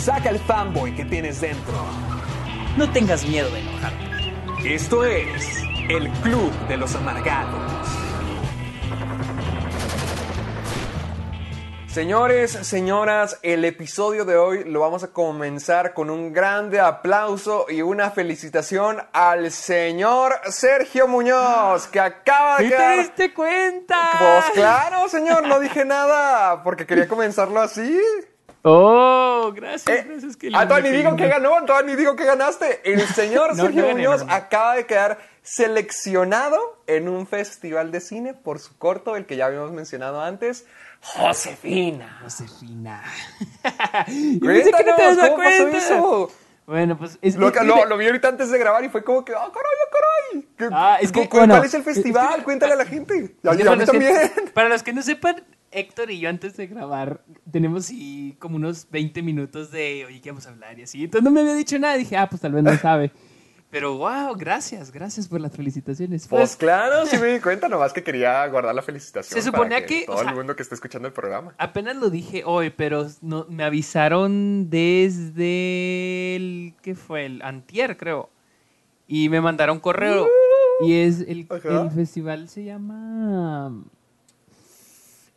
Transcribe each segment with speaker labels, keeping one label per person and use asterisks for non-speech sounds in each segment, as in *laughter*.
Speaker 1: Saca el fanboy que tienes dentro.
Speaker 2: No tengas miedo de enojarte.
Speaker 1: Esto es el Club de los Amargados. Señores, señoras, el episodio de hoy lo vamos a comenzar con un grande aplauso y una felicitación al señor Sergio Muñoz, que acaba de
Speaker 2: ¿Sí
Speaker 1: quedar...
Speaker 2: te diste cuenta?
Speaker 1: Pues claro, señor, no dije nada, porque quería comenzarlo así.
Speaker 2: Oh, gracias,
Speaker 1: Eh,
Speaker 2: gracias. que
Speaker 1: ah, ni
Speaker 2: qué
Speaker 1: digo que ganó, ni digo que ganaste. El *laughs* señor
Speaker 2: No,
Speaker 1: Sergio Muñoz
Speaker 2: no,
Speaker 1: acaba de quedar seleccionado en un festival de cine por su corto, el que ya habíamos mencionado antes, Josefina.
Speaker 2: Josefina. *laughs* Yo pensé que no te das
Speaker 1: ¿cómo pasó
Speaker 2: cuenta.
Speaker 1: eso?
Speaker 2: Bueno, pues es
Speaker 1: Lo,
Speaker 2: que-
Speaker 1: lo- lo vi ahorita antes de grabar y fue como que, ¡ah, caray, ah, caray! ¿Qué-
Speaker 2: Ah, es que,
Speaker 1: cu- ¿Cuál
Speaker 2: bueno,
Speaker 1: es el
Speaker 2: es que-
Speaker 1: festival? *laughs* Cuéntale a la gente. Y a, a mí
Speaker 2: que-
Speaker 1: también.
Speaker 2: para los que no sepan, Héctor y yo antes de grabar tenemos sí, como unos 20 minutos de, oye, ¿qué vamos a hablar? Y así. Entonces no me había dicho nada. Dije, ah, pues tal vez no sabe. *laughs* Pero wow, gracias, gracias por las felicitaciones.
Speaker 1: Pues
Speaker 2: Pues,
Speaker 1: claro, sí me di *laughs* cuenta, nomás que quería guardar la felicitación.
Speaker 2: Se suponía
Speaker 1: para
Speaker 2: que,
Speaker 1: todo
Speaker 2: sea-
Speaker 1: el mundo que esté escuchando el programa.
Speaker 2: apenas lo dije hoy, pero no, me avisaron desde el, ¿qué fue? El antier, creo. Y me mandaron correo. y es el, el festival se llama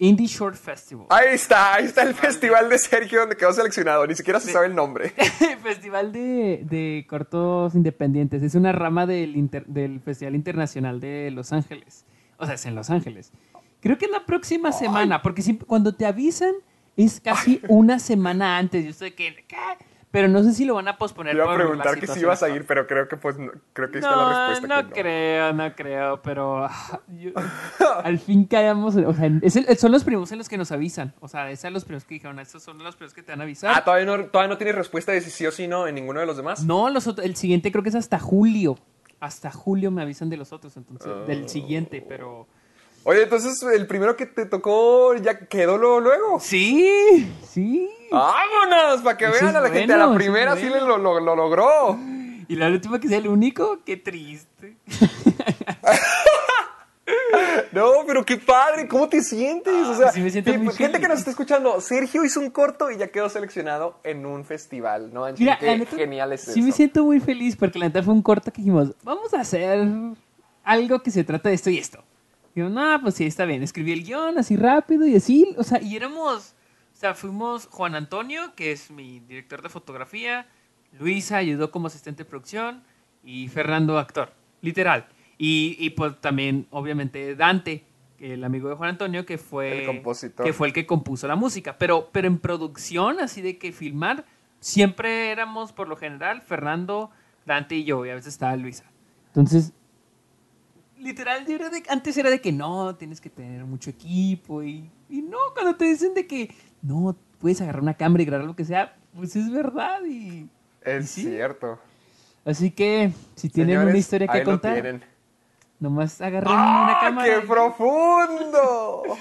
Speaker 2: Indie Short Festival.
Speaker 1: Ahí está, ahí está el festival de Sergio donde quedó seleccionado. Ni siquiera se sabe el nombre. *laughs*
Speaker 2: Festival de, de cortos independientes. Es una rama del, inter- del Festival Internacional de Los Ángeles. O sea, es en Los Ángeles. Creo que es la próxima semana, porque cuando te avisan es casi una semana antes. Yo estoy que, ¿qué? Pero no sé si lo van a posponer.
Speaker 1: Te iba a preguntar que si ibas a ir, pero creo que pues no- creo que ahí está
Speaker 2: No,
Speaker 1: la respuesta.
Speaker 2: no
Speaker 1: que no.
Speaker 2: creo, no creo, pero ah, yo- *laughs* al fin caemos, o sea, es el- son los primos en los que nos avisan, o sea, esos son los primos que dijeron, estos son los primos que te van a avisar.
Speaker 1: Ah, ¿todavía no, todavía no tienes respuesta de si sí o sí no en ninguno de los demás.
Speaker 2: No, los otros, el siguiente creo que es hasta julio. Hasta julio me avisan de los otros, entonces,
Speaker 1: Oh.
Speaker 2: del siguiente, pero...
Speaker 1: Oye, entonces el primero que te tocó ya quedó lo- luego.
Speaker 2: Sí, sí.
Speaker 1: ¡Vámonos! Para que
Speaker 2: Eso
Speaker 1: vean a la gente. A la primera sí
Speaker 2: bueno.
Speaker 1: lo, lo- lo logró.
Speaker 2: Y la última que sea el único, qué triste. *laughs*
Speaker 1: No, pero qué padre, ¿cómo te sientes? o sea,
Speaker 2: sí me siento muy
Speaker 1: gente que
Speaker 2: feliz.
Speaker 1: nos está escuchando, Sergio hizo un corto y ya quedó seleccionado en un festival, ¿no?
Speaker 2: Mira,
Speaker 1: qué
Speaker 2: neta,
Speaker 1: genial es
Speaker 2: sí
Speaker 1: eso.
Speaker 2: me siento muy feliz porque la neta fue un corto que dijimos, vamos a hacer algo que se trata de esto y esto. Y yo, no, pues sí, está bien. Escribí el guion así rápido y así, o sea, y éramos, o sea, fuimos Juan Antonio, que es mi director de fotografía, Luisa ayudó como asistente de producción y Fernando actor, literal. Y, y pues también, obviamente, Dante, el amigo de Juan Antonio, que fue
Speaker 1: El compositor.
Speaker 2: que fue el que compuso la música. Pero, pero en producción, así de que filmar, siempre éramos, por lo general, Fernando, Dante y yo, y a veces estaba Luisa. Entonces, literal, yo era de- antes era de que no, tienes que tener mucho equipo y, y no, cuando te dicen de que no, puedes agarrar una cámara y grabar lo que sea, pues es verdad y...
Speaker 1: Es
Speaker 2: y sí.
Speaker 1: cierto.
Speaker 2: Así que, si tienen una historia que
Speaker 1: ahí lo
Speaker 2: contar,
Speaker 1: tienen.
Speaker 2: nomás agarren una
Speaker 1: ¡Ah,
Speaker 2: cámara.
Speaker 1: qué profundo! *laughs*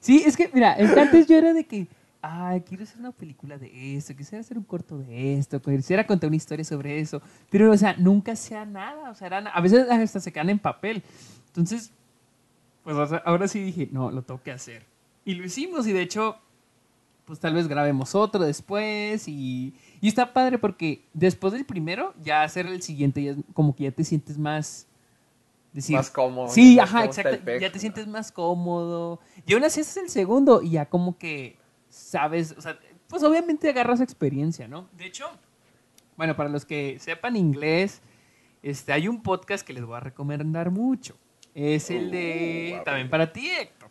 Speaker 2: Sí, es que, mira, es que antes yo era de que, ay, quiero hacer una película de esto, quisiera hacer un corto de esto, quisiera contar una historia sobre eso, pero, o sea, nunca hacía nada, o sea, a veces hasta se quedan en papel. Entonces, pues o sea, ahora sí dije, no, lo tengo que hacer. Y lo hicimos, y de hecho, pues tal vez grabemos otro después, y, y está padre porque después del primero, ya hacer el siguiente, ya como que ya te sientes más... decir-
Speaker 1: Más cómodo,
Speaker 2: Sí,
Speaker 1: ya
Speaker 2: ajá, exacto. Ya
Speaker 1: pex,
Speaker 2: te
Speaker 1: ¿no?
Speaker 2: sientes más cómodo. Y aún así es el segundo y ya como que sabes, o sea, pues obviamente agarras experiencia, ¿no? De hecho, bueno, para los que sepan inglés, este, hay un podcast que les voy a recomendar mucho. Es el de,
Speaker 1: Uh,
Speaker 2: también para ti, Héctor.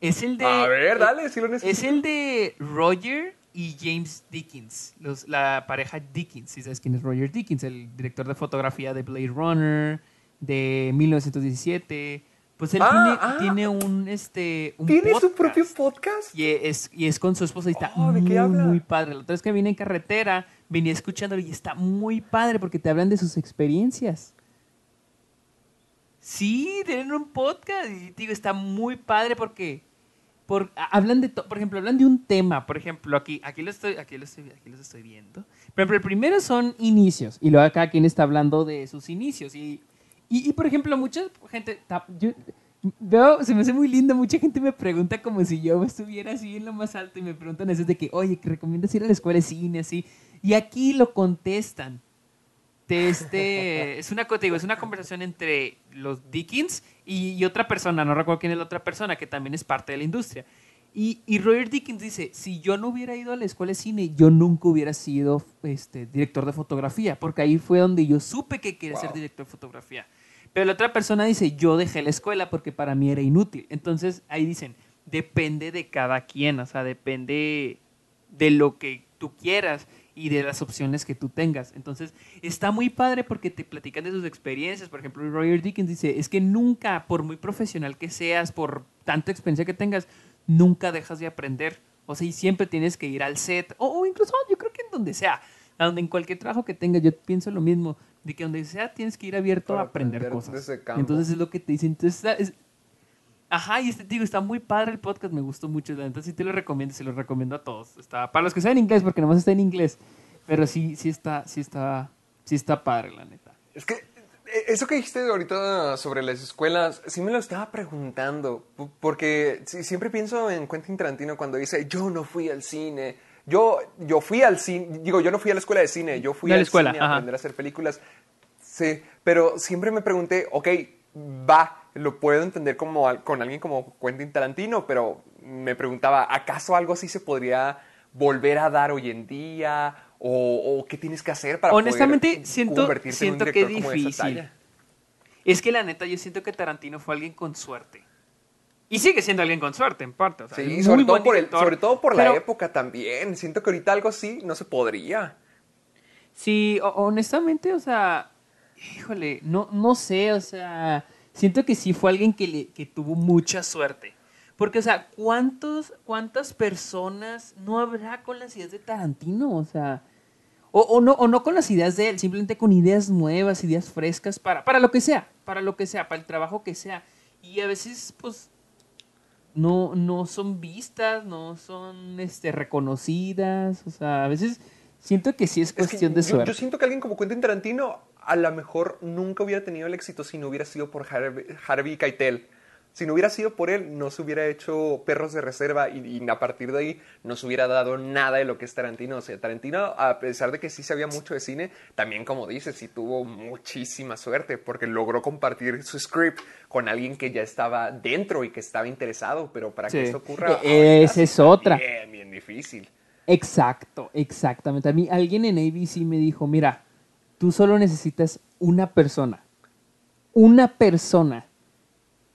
Speaker 2: Es el de...
Speaker 1: A ver, dale, si lo necesito.
Speaker 2: Es el de Roger y James Dickens, los, la pareja Dickens. Si sabes quién es Roger Dickens, el director de fotografía de Blade Runner, de 1917. Pues él
Speaker 1: Ah,
Speaker 2: tiene,
Speaker 1: ah.
Speaker 2: tiene un, este, un
Speaker 1: ¿Tiene su
Speaker 2: podcast.
Speaker 1: propio podcast?
Speaker 2: Y es, y es con su esposa y está
Speaker 1: Oh, ¿de qué
Speaker 2: muy,
Speaker 1: habla?
Speaker 2: muy padre. La otra vez que vine en carretera, venía escuchándolo y está muy padre porque te hablan de sus experiencias. Sí, tienen un podcast y digo, está muy padre porque por, hablan de, por ejemplo, hablan de un tema, por ejemplo, aquí, aquí lo estoy, aquí lo estoy, aquí los estoy viendo. Por ejemplo, el primero son inicios y luego cada quien está hablando de sus inicios y, y, y, por ejemplo, mucha gente, yo veo, se me hace muy lindo, mucha gente me pregunta como si yo estuviera así en lo más alto y me preguntan eso de que, oye, ¿que recomiendas ir a la escuela de cine así? Y aquí lo contestan. De este, *laughs* es una, digo, es una conversación entre los Dickens y, y otra persona, no recuerdo quién es la otra persona, que también es parte de la industria. Y, y Roger Dickens dice, si yo no hubiera ido a la escuela de cine, yo nunca hubiera sido este, director de fotografía, porque ahí fue donde yo supe que quería ser
Speaker 1: Wow.
Speaker 2: director de fotografía. Pero la otra persona dice, yo dejé la escuela porque para mí era inútil. Entonces ahí dicen, depende de cada quien, o sea, depende de lo que tú quieras y de las opciones que tú tengas. Entonces, está muy padre porque te platican de sus experiencias. Por ejemplo, Roger Dickens dice, es que nunca, por muy profesional que seas, por tanta experiencia que tengas, nunca dejas de aprender. O sea, y siempre tienes que ir al set, o, o incluso yo creo que en donde sea, a donde en cualquier trabajo que tengas, yo pienso lo mismo, de que donde sea tienes que ir abierto
Speaker 1: Para
Speaker 2: a aprender,
Speaker 1: aprender
Speaker 2: cosas. Entonces es lo que te dicen. Entonces, es- Ajá, y este digo, está muy padre el podcast, me gustó mucho. Neta sí te lo recomiendo, se lo recomiendo a todos. Está, para los que saben inglés, porque nomás está en inglés. Pero sí, sí está, sí está, sí está padre, la neta.
Speaker 1: Es que eh, eso que dijiste ahorita sobre las escuelas, sí me lo estaba preguntando, porque siempre pienso en Quentin Tarantino cuando dice, yo no fui al cine, yo, yo fui al cine, digo, yo no fui a la escuela de cine, yo fui
Speaker 2: De la escuela,
Speaker 1: cine a aprender a hacer películas. Sí, pero siempre me pregunté, ok, va, lo puedo entender como al- con alguien como Quentin Tarantino, pero me preguntaba, ¿acaso algo así se podría volver a dar hoy en día? ¿O, o qué tienes que hacer para
Speaker 2: Honestamente,
Speaker 1: poder
Speaker 2: siento,
Speaker 1: convertirte en un
Speaker 2: siento que es
Speaker 1: director como de esa
Speaker 2: difícil.
Speaker 1: talla?
Speaker 2: Es que la neta, yo siento que Tarantino fue alguien con suerte. Y sigue siendo alguien con suerte, en parte. o sea,
Speaker 1: Sí, sobre todo, por el-
Speaker 2: director,
Speaker 1: sobre todo por
Speaker 2: pero-
Speaker 1: la época también. Siento que ahorita algo así no se podría.
Speaker 2: Sí, ho- honestamente, o sea, híjole, no, no sé, o sea, siento que sí fue alguien que, le, que tuvo mucha suerte. Porque, o sea, ¿cuántos, ¿cuántas personas no habrá con las ideas de Tarantino? O sea, o, o no, o no con las ideas de él, simplemente con ideas nuevas, ideas frescas, para, para lo que sea, para lo que sea, para el trabajo que sea. Y a veces, pues, no, no son vistas, no son este, reconocidas, o sea, a veces siento que sí es
Speaker 1: Es que
Speaker 2: cuestión de
Speaker 1: yo,
Speaker 2: suerte.
Speaker 1: yo siento que alguien como Quentin Tarantino a lo mejor nunca hubiera tenido el éxito si no hubiera sido por Harvey, Harvey Keitel. Si no hubiera sido por él, no se hubiera hecho Perros de Reserva y, y a partir de ahí no se hubiera dado nada de lo que es Tarantino. O sea, Tarantino, a pesar de que sí sabía mucho de cine, también, como dices, sí tuvo muchísima suerte porque logró compartir su script con alguien que ya estaba dentro y que estaba interesado. Pero para
Speaker 2: Sí.
Speaker 1: que eso ocurra,
Speaker 2: E- esa es otra.
Speaker 1: Bien, bien difícil.
Speaker 2: Exacto, exactamente. A mí alguien en ABC me dijo, mira, tú solo necesitas una persona, una persona,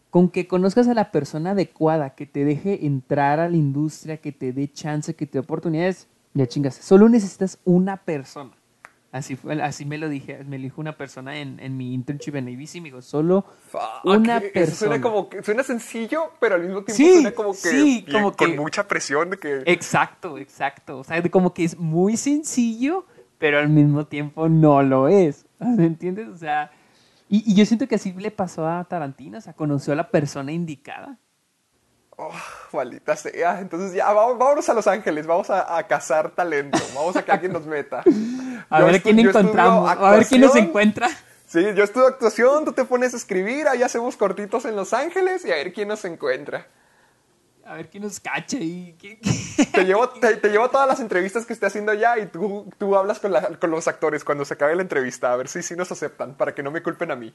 Speaker 2: con que conozcas a la persona adecuada, que te deje entrar a la industria, que te dé chance, que te dé oportunidades, ya chingas, solo necesitas una persona. Así, fue, así me lo dije, me lo dijo una persona en, en mi internship en ABC, me dijo, solo
Speaker 1: Fuck,
Speaker 2: una
Speaker 1: eso
Speaker 2: persona.
Speaker 1: Suena como que suena sencillo, pero al mismo tiempo
Speaker 2: Sí,
Speaker 1: suena como que,
Speaker 2: sí,
Speaker 1: bien-
Speaker 2: como
Speaker 1: con
Speaker 2: que-
Speaker 1: mucha presión de que
Speaker 2: Exacto, exacto. O sea, como que es muy sencillo, pero al mismo tiempo no lo es. *laughs* ¿Me entiendes? O sea, y, y yo siento que así le pasó a Tarantino, o sea, conoció a la persona indicada.
Speaker 1: oh, maldita sea. Entonces ya vamos, vámonos a Los Ángeles, vamos a, a cazar talento, vamos a que alguien nos meta. *laughs*
Speaker 2: A
Speaker 1: Yo
Speaker 2: ver quién encontramos, a ver quién nos encuentra.
Speaker 1: Sí, yo estudio actuación, tú te pones a escribir, ahí hacemos cortitos en Los Ángeles y a ver quién nos encuentra.
Speaker 2: A ver quién nos cacha y
Speaker 1: Te llevo, te, te llevo todas las entrevistas que esté haciendo ya y tú, tú hablas con, la- con los actores cuando se acabe la entrevista, a ver si sí nos aceptan, para que no me culpen a mí.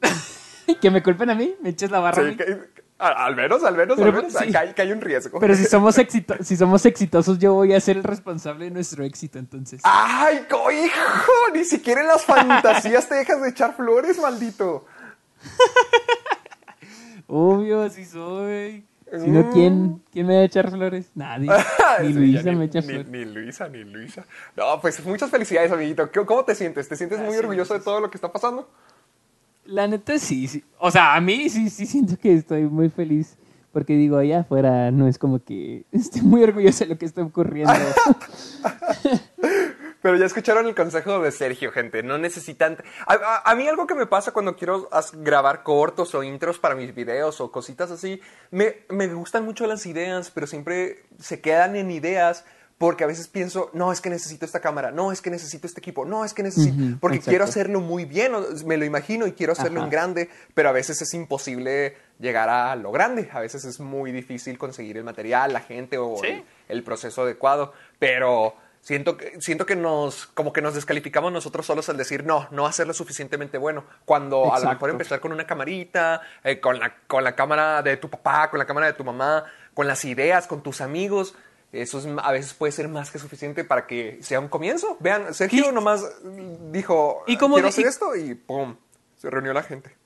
Speaker 1: *laughs*
Speaker 2: que me culpen a mí, me eches la barra. a
Speaker 1: Sí,
Speaker 2: mí.
Speaker 1: que- a- al menos, al menos,
Speaker 2: Pero,
Speaker 1: al menos,
Speaker 2: sí.
Speaker 1: que, hay, que hay un riesgo.
Speaker 2: Pero si somos, *laughs* exito- si somos exitosos, yo voy a ser el responsable de nuestro éxito, entonces.
Speaker 1: ¡Ay, hijo! Ni siquiera en las fantasías te dejas de echar flores, maldito. *laughs*
Speaker 2: Obvio, así soy. Si no, ¿quién, ¿quién me va a echar flores? Nadie. *laughs* Ni
Speaker 1: Sí,
Speaker 2: Luisa
Speaker 1: ya
Speaker 2: me echa
Speaker 1: ni,
Speaker 2: flores.
Speaker 1: ni Luisa, ni Luisa. No, pues muchas felicidades, amiguito. ¿Qué- ¿Cómo te sientes? ¿Te sientes muy orgulloso de todo lo que está pasando?
Speaker 2: La neta sí, sí. O sea, a mí sí, sí siento que estoy muy feliz. Porque digo, allá afuera no es como que *laughs* estoy muy orgulloso de lo que está ocurriendo. *laughs*
Speaker 1: Pero ya escucharon el consejo de Sergio, gente. No necesitan. A, a- a mí algo que me pasa cuando quiero grabar cortos o intros para mis videos o cositas así, me, me gustan mucho las ideas, pero siempre se quedan en ideas porque a veces pienso, no, es que necesito esta cámara, no, es que necesito este equipo, no, es que necesito. Porque
Speaker 2: exacto.
Speaker 1: quiero hacerlo muy bien, me lo imagino y quiero hacerlo en grande, pero a veces es imposible llegar a lo grande. A veces es muy difícil conseguir el material, la gente o
Speaker 2: Sí.
Speaker 1: el, el proceso adecuado. Pero siento que, siento que nos, como que nos descalificamos nosotros solos al decir no, no hacerlo suficientemente bueno. Cuando a lo
Speaker 2: Exacto.
Speaker 1: mejor empezar con una camarita, eh, con, la, con la cámara de tu papá, con la cámara de tu mamá, con las ideas, con tus amigos. Eso es, a veces puede ser más que suficiente para que sea un comienzo. Vean, Sergio
Speaker 2: Y-
Speaker 1: nomás dijo,
Speaker 2: Y como
Speaker 1: quiero
Speaker 2: de-
Speaker 1: hacer
Speaker 2: y-
Speaker 1: esto y ¡pum! Se reunió la gente.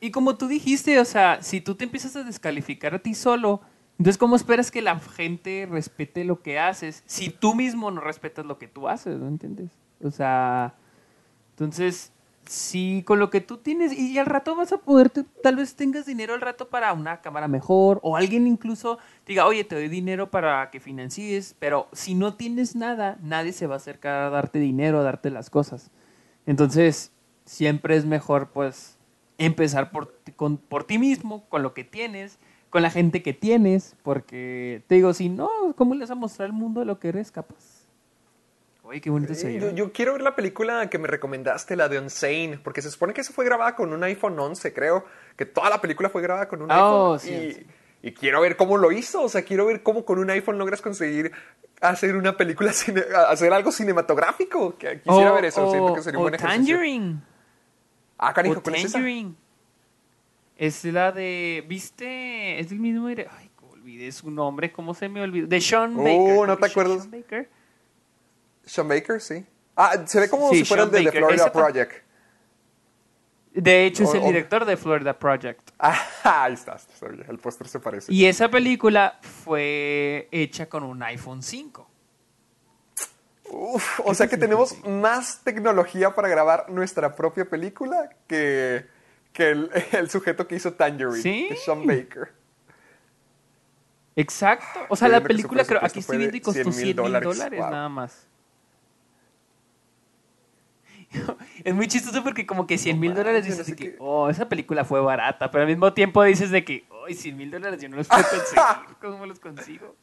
Speaker 2: Y como tú dijiste, o sea, si tú te empiezas a descalificar a ti solo, entonces ¿cómo esperas que la gente respete lo que haces si tú mismo no respetas lo que tú haces, ¿no entiendes? O sea, entonces, si con lo que tú tienes y al rato vas a poder, tal vez tengas dinero al rato para una cámara mejor o alguien incluso diga, oye, te doy dinero para que financies, pero si no tienes nada, nadie se va a acercar a darte dinero, a darte las cosas. Entonces, siempre es mejor, pues, empezar por, con- por ti mismo, con lo que tienes, con la gente que tienes, porque te digo, si no, ¿cómo le vas a mostrar al mundo lo que eres capaz? Oye, qué bonito se
Speaker 1: Yo, yo quiero ver la película que me recomendaste, la de Unsane, porque se supone que eso fue grabada con un iPhone 11, creo. Que toda la película fue grabada con un
Speaker 2: Oh,
Speaker 1: iPhone.
Speaker 2: sí,
Speaker 1: y,
Speaker 2: sí.
Speaker 1: y quiero ver cómo lo hizo. O sea, quiero ver cómo con un iPhone logras conseguir hacer una película, *laughs* cine- hacer algo cinematográfico. Quisiera
Speaker 2: O-
Speaker 1: ver eso. Siento que sería un buen ejercicio.
Speaker 2: Tangerine.
Speaker 1: Ah, canijo,
Speaker 2: o
Speaker 1: ¿cuál es esa?
Speaker 2: Es la de. ¿Viste? Es del mismo. Ay, olvidé su nombre. ¿Cómo se me olvidó? De Sean
Speaker 1: Oh,
Speaker 2: Baker.
Speaker 1: ¿no
Speaker 2: creo
Speaker 1: te acuerdas?
Speaker 2: Sean Baker.
Speaker 1: Sean Baker, sí. Ah, se ve como
Speaker 2: Sí,
Speaker 1: si fuera el de The
Speaker 2: Baker.
Speaker 1: Florida Project.
Speaker 2: De hecho, es
Speaker 1: O-
Speaker 2: el
Speaker 1: o-
Speaker 2: director de Florida Project.
Speaker 1: Ah, ahí está, está bien, el póster se parece.
Speaker 2: Y esa película fue hecha con un iPhone 5.
Speaker 1: Uf, o sea que tenemos más tecnología para grabar nuestra propia película que, que el, *laughs* el sujeto que hizo Tangerine,
Speaker 2: Sí.
Speaker 1: que es Sean Baker.
Speaker 2: Exacto. O sea, la película, creo, aquí estoy viendo y costó
Speaker 1: 100
Speaker 2: 100
Speaker 1: mil dólares. Wow.
Speaker 2: nada más. *laughs* Es muy chistoso porque como que 100 mil
Speaker 1: No
Speaker 2: dólares dices de
Speaker 1: así
Speaker 2: que,
Speaker 1: que-
Speaker 2: oh, esa película fue barata, pero al mismo tiempo dices de que, oh, 100 mil dólares yo no los puedo *laughs* conseguir. ¿Cómo los consigo?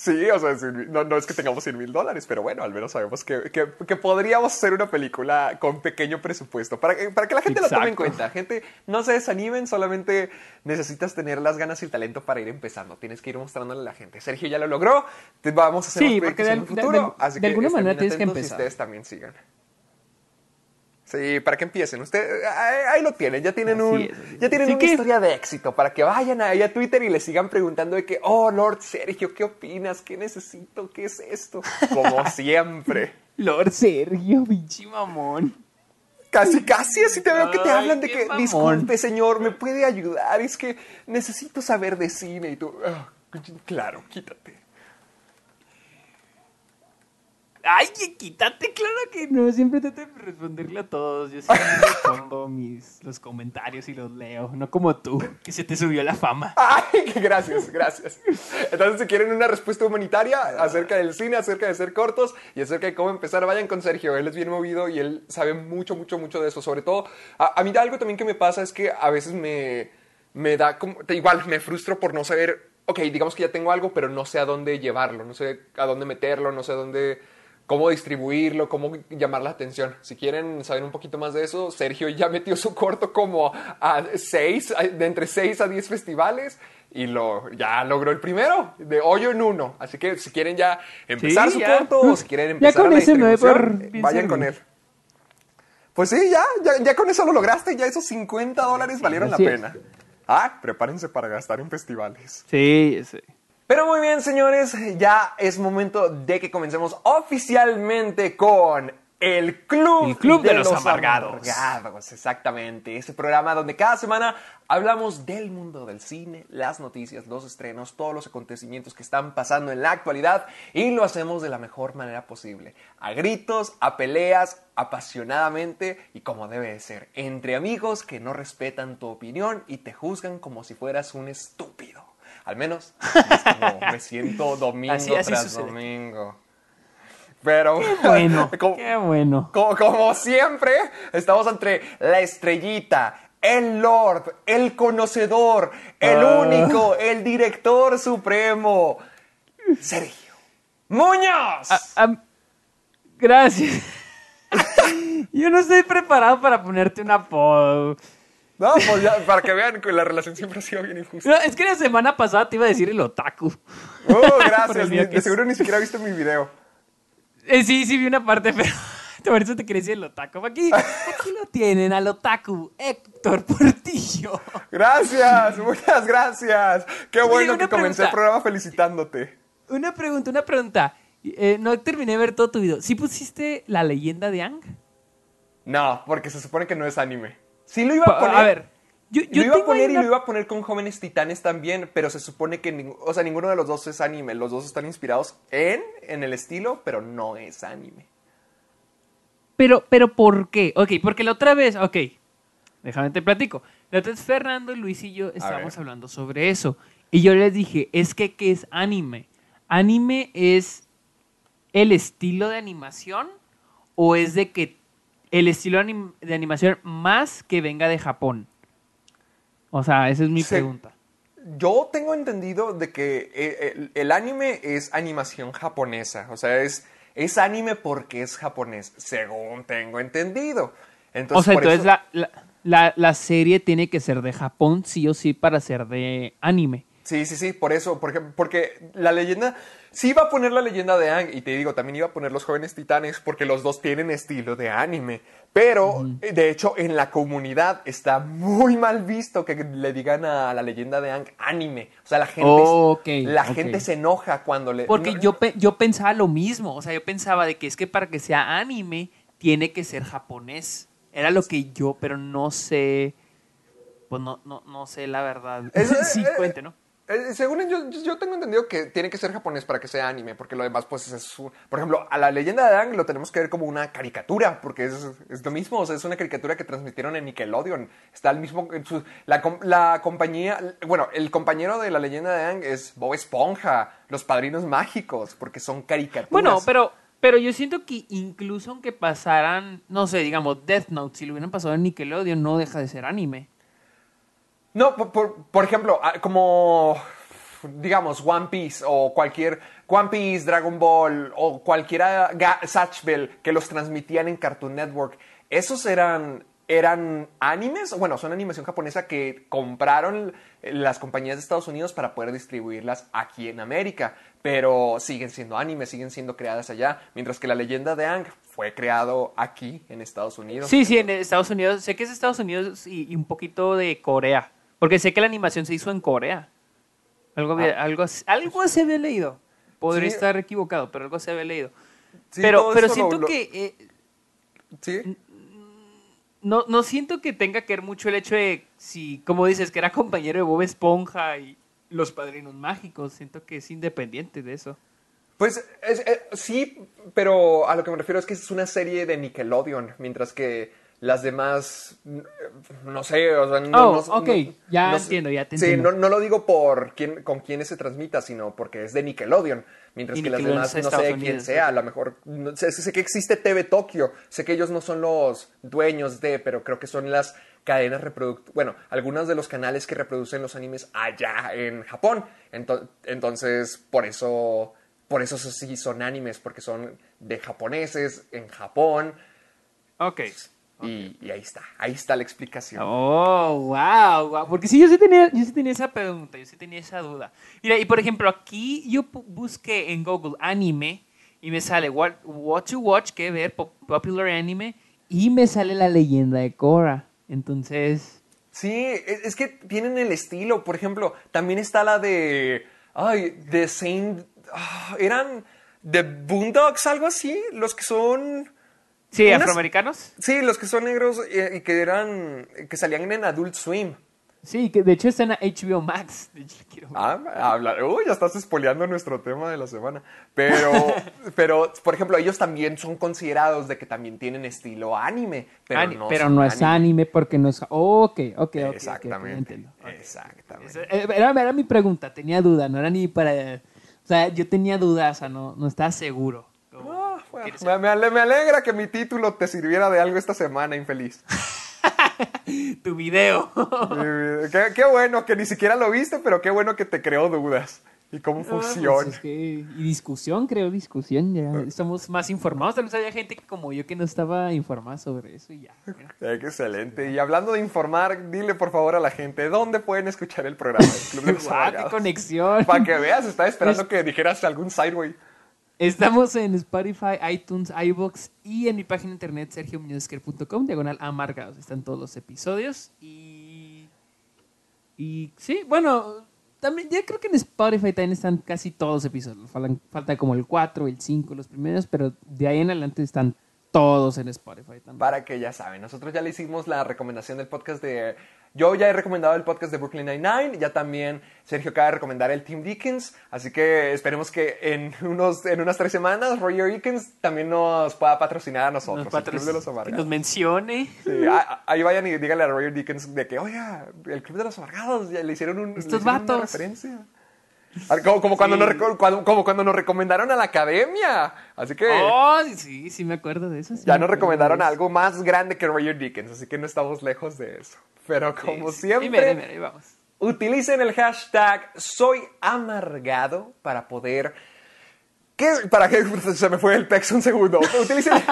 Speaker 1: Sí, o sea, 100 mil- no, no es que tengamos 100 mil dólares, pero bueno, al menos sabemos que, que- que podríamos hacer una película con pequeño presupuesto. Para que, para que la gente la tome en cuenta. Gente, no se desanimen, solamente necesitas tener las ganas y el talento para ir empezando. Tienes que ir mostrándole a la gente. Sergio ya lo logró, te vamos a hacer
Speaker 2: Sí,
Speaker 1: más proyectos
Speaker 2: de
Speaker 1: en el
Speaker 2: de-
Speaker 1: futuro.
Speaker 2: de-
Speaker 1: así
Speaker 2: de
Speaker 1: que
Speaker 2: alguna manera tienes que
Speaker 1: atentos y
Speaker 2: empezar.
Speaker 1: ustedes también sigan. Sí, para que empiecen. Usted, ahí, ahí lo tienen, ya tienen,
Speaker 2: Así
Speaker 1: un,
Speaker 2: es, así es.
Speaker 1: ya tienen
Speaker 2: Así
Speaker 1: una
Speaker 2: que-
Speaker 1: historia de éxito para que vayan ahí a Twitter y le sigan preguntando de que, oh, Lord Sergio, ¿qué opinas? ¿Qué necesito? ¿Qué es esto? Como *laughs* siempre.
Speaker 2: Lord Sergio, pinche mamón.
Speaker 1: Casi, casi así te veo que te hablan de que,
Speaker 2: mamón.
Speaker 1: disculpe, señor, ¿me puede ayudar? Es que necesito saber de cine. Y tú, "Ah, claro, quítate.
Speaker 2: Ay, quítate, claro que no. Siempre trato de responderle a todos. Yo siempre respondo mis, los comentarios y los leo. No como tú, que se te subió la fama.
Speaker 1: Ay, *laughs* gracias, gracias. Entonces, si quieren una respuesta humanitaria acerca del cine, acerca de ser cortos y acerca de cómo empezar, vayan con Sergio. Él es bien movido y él sabe mucho, mucho, mucho de eso. Sobre todo, a, a mí algo también que me pasa es que a veces me, me da como, igual, me frustro por no saber, ok, digamos que ya tengo algo, pero no sé a dónde llevarlo, no sé a dónde meterlo, no sé a dónde cómo distribuirlo, cómo llamar la atención. Si quieren saber un poquito más de eso, Sergio ya *laughs* metió su corto como a seis, de entre 6 a 10 festivales y lo, ya logró el primero, de hoyo en uno. Así que si quieren ya empezar
Speaker 2: Sí,
Speaker 1: su
Speaker 2: ya.
Speaker 1: corto o si quieren
Speaker 2: Ya
Speaker 1: empezar
Speaker 2: con ese me por bien
Speaker 1: vayan con él. Pues sí, ya, ya, ya con eso lo lograste, ya esos 50 dólares valieron la
Speaker 2: es.
Speaker 1: pena. Ah, prepárense para gastar en festivales.
Speaker 2: Sí, sí.
Speaker 1: Pero muy bien, señores, ya es momento de que comencemos oficialmente con El Club,
Speaker 2: El Club de los Amargados.
Speaker 1: Amargados, Exactamente. Este programa donde cada semana hablamos del mundo del cine, las noticias, los estrenos, todos los acontecimientos que están pasando en la actualidad y lo hacemos de la mejor manera posible. A gritos, a peleas, apasionadamente y como debe de ser. Entre amigos que no respetan tu opinión y te juzgan como si fueras un estúpido. Al menos *laughs* es como me siento domingo
Speaker 2: Así- así
Speaker 1: tras
Speaker 2: sucede.
Speaker 1: domingo. Pero
Speaker 2: Bueno, *laughs*
Speaker 1: como,
Speaker 2: qué bueno.
Speaker 1: como- como siempre, estamos entre la estrellita, el Lord, el conocedor, el
Speaker 2: Ah.
Speaker 1: único, el director supremo, Sergio Muñoz.
Speaker 2: Ah, am- gracias. *laughs* Yo no estoy preparado para ponerte un apodo.
Speaker 1: No, pues ya, para que vean que la relación siempre ha sido bien injusta.
Speaker 2: No, es que la semana pasada te iba a decir el otaku.
Speaker 1: Oh, *laughs* gracias. ni- de seguro ni siquiera viste mi video.
Speaker 2: Eh, sí, sí vi una parte, *laughs* pero por eso te quería decir el otaku. Aquí, aquí lo tienen al otaku, Héctor Portillo.
Speaker 1: Gracias, muchas gracias. Qué bueno que comencé el programa felicitándote.
Speaker 2: Una pregunta, una pregunta. Eh, no terminé de ver todo tu video. ¿Sí pusiste la leyenda de Ang?
Speaker 1: No, porque se supone que no es anime. Sí lo iba a poner.
Speaker 2: A ver, yo, yo
Speaker 1: lo iba a poner y lo iba a poner con Jóvenes Titanes también, pero se supone que ning- o sea, ninguno de los dos es anime. Los dos están inspirados en, en el estilo, pero no es anime.
Speaker 2: Pero, pero ¿por qué? Ok, porque la otra vez, ok, déjame te platico. La otra vez Fernando, Luis y yo estábamos hablando sobre eso. Y yo les dije, es que, ¿qué es anime? ¿Anime es el estilo de animación o es de que el estilo anim- de animación más que venga de Japón? O sea, esa es mi
Speaker 1: Sí.
Speaker 2: pregunta.
Speaker 1: Yo tengo entendido de que eh, el, el anime es animación japonesa. O sea, es, es anime porque es japonés, según tengo entendido. Entonces,
Speaker 2: o sea,
Speaker 1: por
Speaker 2: entonces
Speaker 1: eso-
Speaker 2: la, la, la- la serie tiene que ser de Japón, sí o sí, para ser de anime.
Speaker 1: Sí, sí, sí, por eso, porque, porque la leyenda, sí iba a poner la leyenda de Aang, y te digo, también iba a poner los jóvenes titanes, porque los dos tienen estilo de anime, pero eh, de hecho en la comunidad está muy mal visto que le digan a la leyenda de Aang anime, o sea, la gente,
Speaker 2: Oh,
Speaker 1: la gente se enoja cuando le...
Speaker 2: Porque
Speaker 1: no-
Speaker 2: yo, pe- yo pensaba lo mismo, o sea, yo pensaba de que es que para que sea anime tiene que ser japonés. Era lo que yo, pero no sé, pues no, no, no sé la verdad.
Speaker 1: Es- *laughs*
Speaker 2: sí,
Speaker 1: eh,
Speaker 2: cuente, ¿no?
Speaker 1: Eh, según yo, yo tengo entendido que tiene que ser japonés para que sea anime, porque lo demás, pues, es su- Por ejemplo, a la leyenda de Aang lo tenemos que ver como una caricatura, porque es, lo mismo, o sea, es una caricatura que transmitieron en Nickelodeon. Está el mismo... su- la, la compañía... Bueno, el compañero de la leyenda de Aang es Bob Esponja, los padrinos mágicos, porque son caricaturas.
Speaker 2: Bueno, pero, pero yo siento que incluso aunque pasaran, no sé, digamos, Death Note, si lo hubieran pasado en Nickelodeon, no deja de ser anime.
Speaker 1: No, por, por- ejemplo, ah, como digamos One Piece o cualquier One Piece, Dragon Ball o cualquiera Zatch Bell que los transmitían en Cartoon Network, esos eran eran animes, bueno, son animación japonesa que compraron las compañías de Estados Unidos para poder distribuirlas aquí en América, pero siguen siendo animes, siguen siendo creadas allá, mientras que la leyenda de Aang fue creado aquí en Estados Unidos.
Speaker 2: Sí, sí, en Estados Unidos, sé que es Estados Unidos y un poquito de Corea, porque sé que la animación se hizo en Corea. Algo, había-
Speaker 1: Ah.
Speaker 2: algo, algo se había leído. Podría
Speaker 1: Sí.
Speaker 2: estar equivocado, pero algo se había leído.
Speaker 1: Sí,
Speaker 2: pero pero
Speaker 1: lo-
Speaker 2: siento
Speaker 1: lo-
Speaker 2: que eh,
Speaker 1: Sí.
Speaker 2: no, no siento que tenga que ver mucho el hecho de si, como dices, que era compañero de Bob Esponja y los padrinos mágicos. Siento que es independiente de eso.
Speaker 1: Pues es- es- sí, pero a lo que me refiero es que es una serie de Nickelodeon, mientras que las demás, n- no sé, o sea, no,
Speaker 2: Oh,
Speaker 1: no-
Speaker 2: ok,
Speaker 1: no-
Speaker 2: ya
Speaker 1: no
Speaker 2: entiendo, ya te
Speaker 1: Sí,
Speaker 2: entiendo.
Speaker 1: no, lo digo por quién, con quiénes se transmita, sino porque es de Nickelodeon, mientras
Speaker 2: Y
Speaker 1: que las demás no sé quién
Speaker 2: Unidos,
Speaker 1: sea, a lo mejor, sé, sé que existe TV Tokio, sé que ellos no son los dueños de, pero creo que son las cadenas reproductivas, bueno, algunos de los canales que reproducen los animes allá en Japón, Ento- entonces por eso, por eso sí son animes, porque son de japoneses en Japón,
Speaker 2: Ok.
Speaker 1: Y, y ahí está, ahí está la explicación.
Speaker 2: Oh, wow, wow. Porque sí, yo sí, tenía, yo sí tenía esa pregunta, yo sí tenía esa duda. Mira, y por ejemplo, aquí yo busqué en Google anime y me sale what, what to watch, que ver, pop- popular anime, y me sale la leyenda de Korra. Entonces,
Speaker 1: Sí, es, es que tienen el estilo. Por ejemplo, también está la de. Ay, de Saint. ah, eran. The Boondocks, algo así. Los que son.
Speaker 2: Sí,
Speaker 1: unas-
Speaker 2: afroamericanos.
Speaker 1: Sí, los que son negros eh, y que eran. que salían en Adult Swim.
Speaker 2: Sí, que de hecho están a HBO Max.
Speaker 1: Ah, habla- uy, ya estás spoileando nuestro tema de la semana. Pero, *laughs* pero, por ejemplo, ellos también son considerados de que también tienen estilo anime, pero
Speaker 2: Ani-
Speaker 1: no,
Speaker 2: pero es anime porque no es. Ok, ok, ok.
Speaker 1: Exactamente.
Speaker 2: entiendo. Ok.
Speaker 1: Exactamente.
Speaker 2: Eh, Era, era mi pregunta, tenía duda, no era ni para... O sea, yo tenía dudas, o sea, no, no estaba seguro.
Speaker 1: Ah, bueno, me, me ale- me alegra que mi título te sirviera de algo esta semana, infeliz. *laughs*
Speaker 2: Tu video.
Speaker 1: Qué, qué bueno que ni siquiera lo viste, pero qué bueno que te creó dudas. Y cómo
Speaker 2: Ah, pues
Speaker 1: funciona.
Speaker 2: es que- y discusión, creo, discusión. Ya estamos más informados. Tal vez había gente que, como yo que no estaba informada sobre eso y ya. mira.
Speaker 1: Excelente. Y hablando de informar, dile por favor a la gente dónde pueden escuchar el programa del Club de los *laughs*
Speaker 2: Guau, qué conexión.
Speaker 1: Para que veas, estaba esperando
Speaker 2: Es-
Speaker 1: que dijeras algún sideway.
Speaker 2: Estamos en Spotify, iTunes, iBox y en mi página de internet sergiomuñozquer.com, diagonal amargados. Están todos los episodios y... Y sí, bueno, también ya creo que en Spotify también están casi todos los episodios. Faltan, falta como el 4, el 5, los primeros, pero de ahí en adelante están todos en Spotify también.
Speaker 1: Para que ya saben, nosotros ya le hicimos la recomendación del podcast de... Yo ya he recomendado el podcast de Brooklyn Nine-Nine, ya también Sergio acaba de recomendar el Team Dickens, así que esperemos que en, unos, en unas tres semanas Roger Dickens también nos pueda patrocinar a nosotros,
Speaker 2: Nos
Speaker 1: el Club de los
Speaker 2: que nos mencione.
Speaker 1: Sí, a- ahí vayan y díganle a Roger Dickens de que, oiga, el Club de los Amargados, ya le hicieron, un, le
Speaker 2: Estos
Speaker 1: hicieron una
Speaker 2: vatos.
Speaker 1: referencia. Ah, Como, como cuando
Speaker 2: Sí.
Speaker 1: nos, como cuando nos recomendaron a la academia. Así que
Speaker 2: Oh, sí, sí me acuerdo de eso. sí
Speaker 1: ya nos recomendaron algo más grande que Roger Dickens, así que no estamos lejos de eso. Pero como
Speaker 2: Sí,
Speaker 1: siempre,
Speaker 2: Dime, dime, ahí vamos.
Speaker 1: utilicen el hashtag soy amargado para poder... ¿Qué? ¿Para qué? *laughs* Se me fue el pex un segundo. Utilicen... *laughs*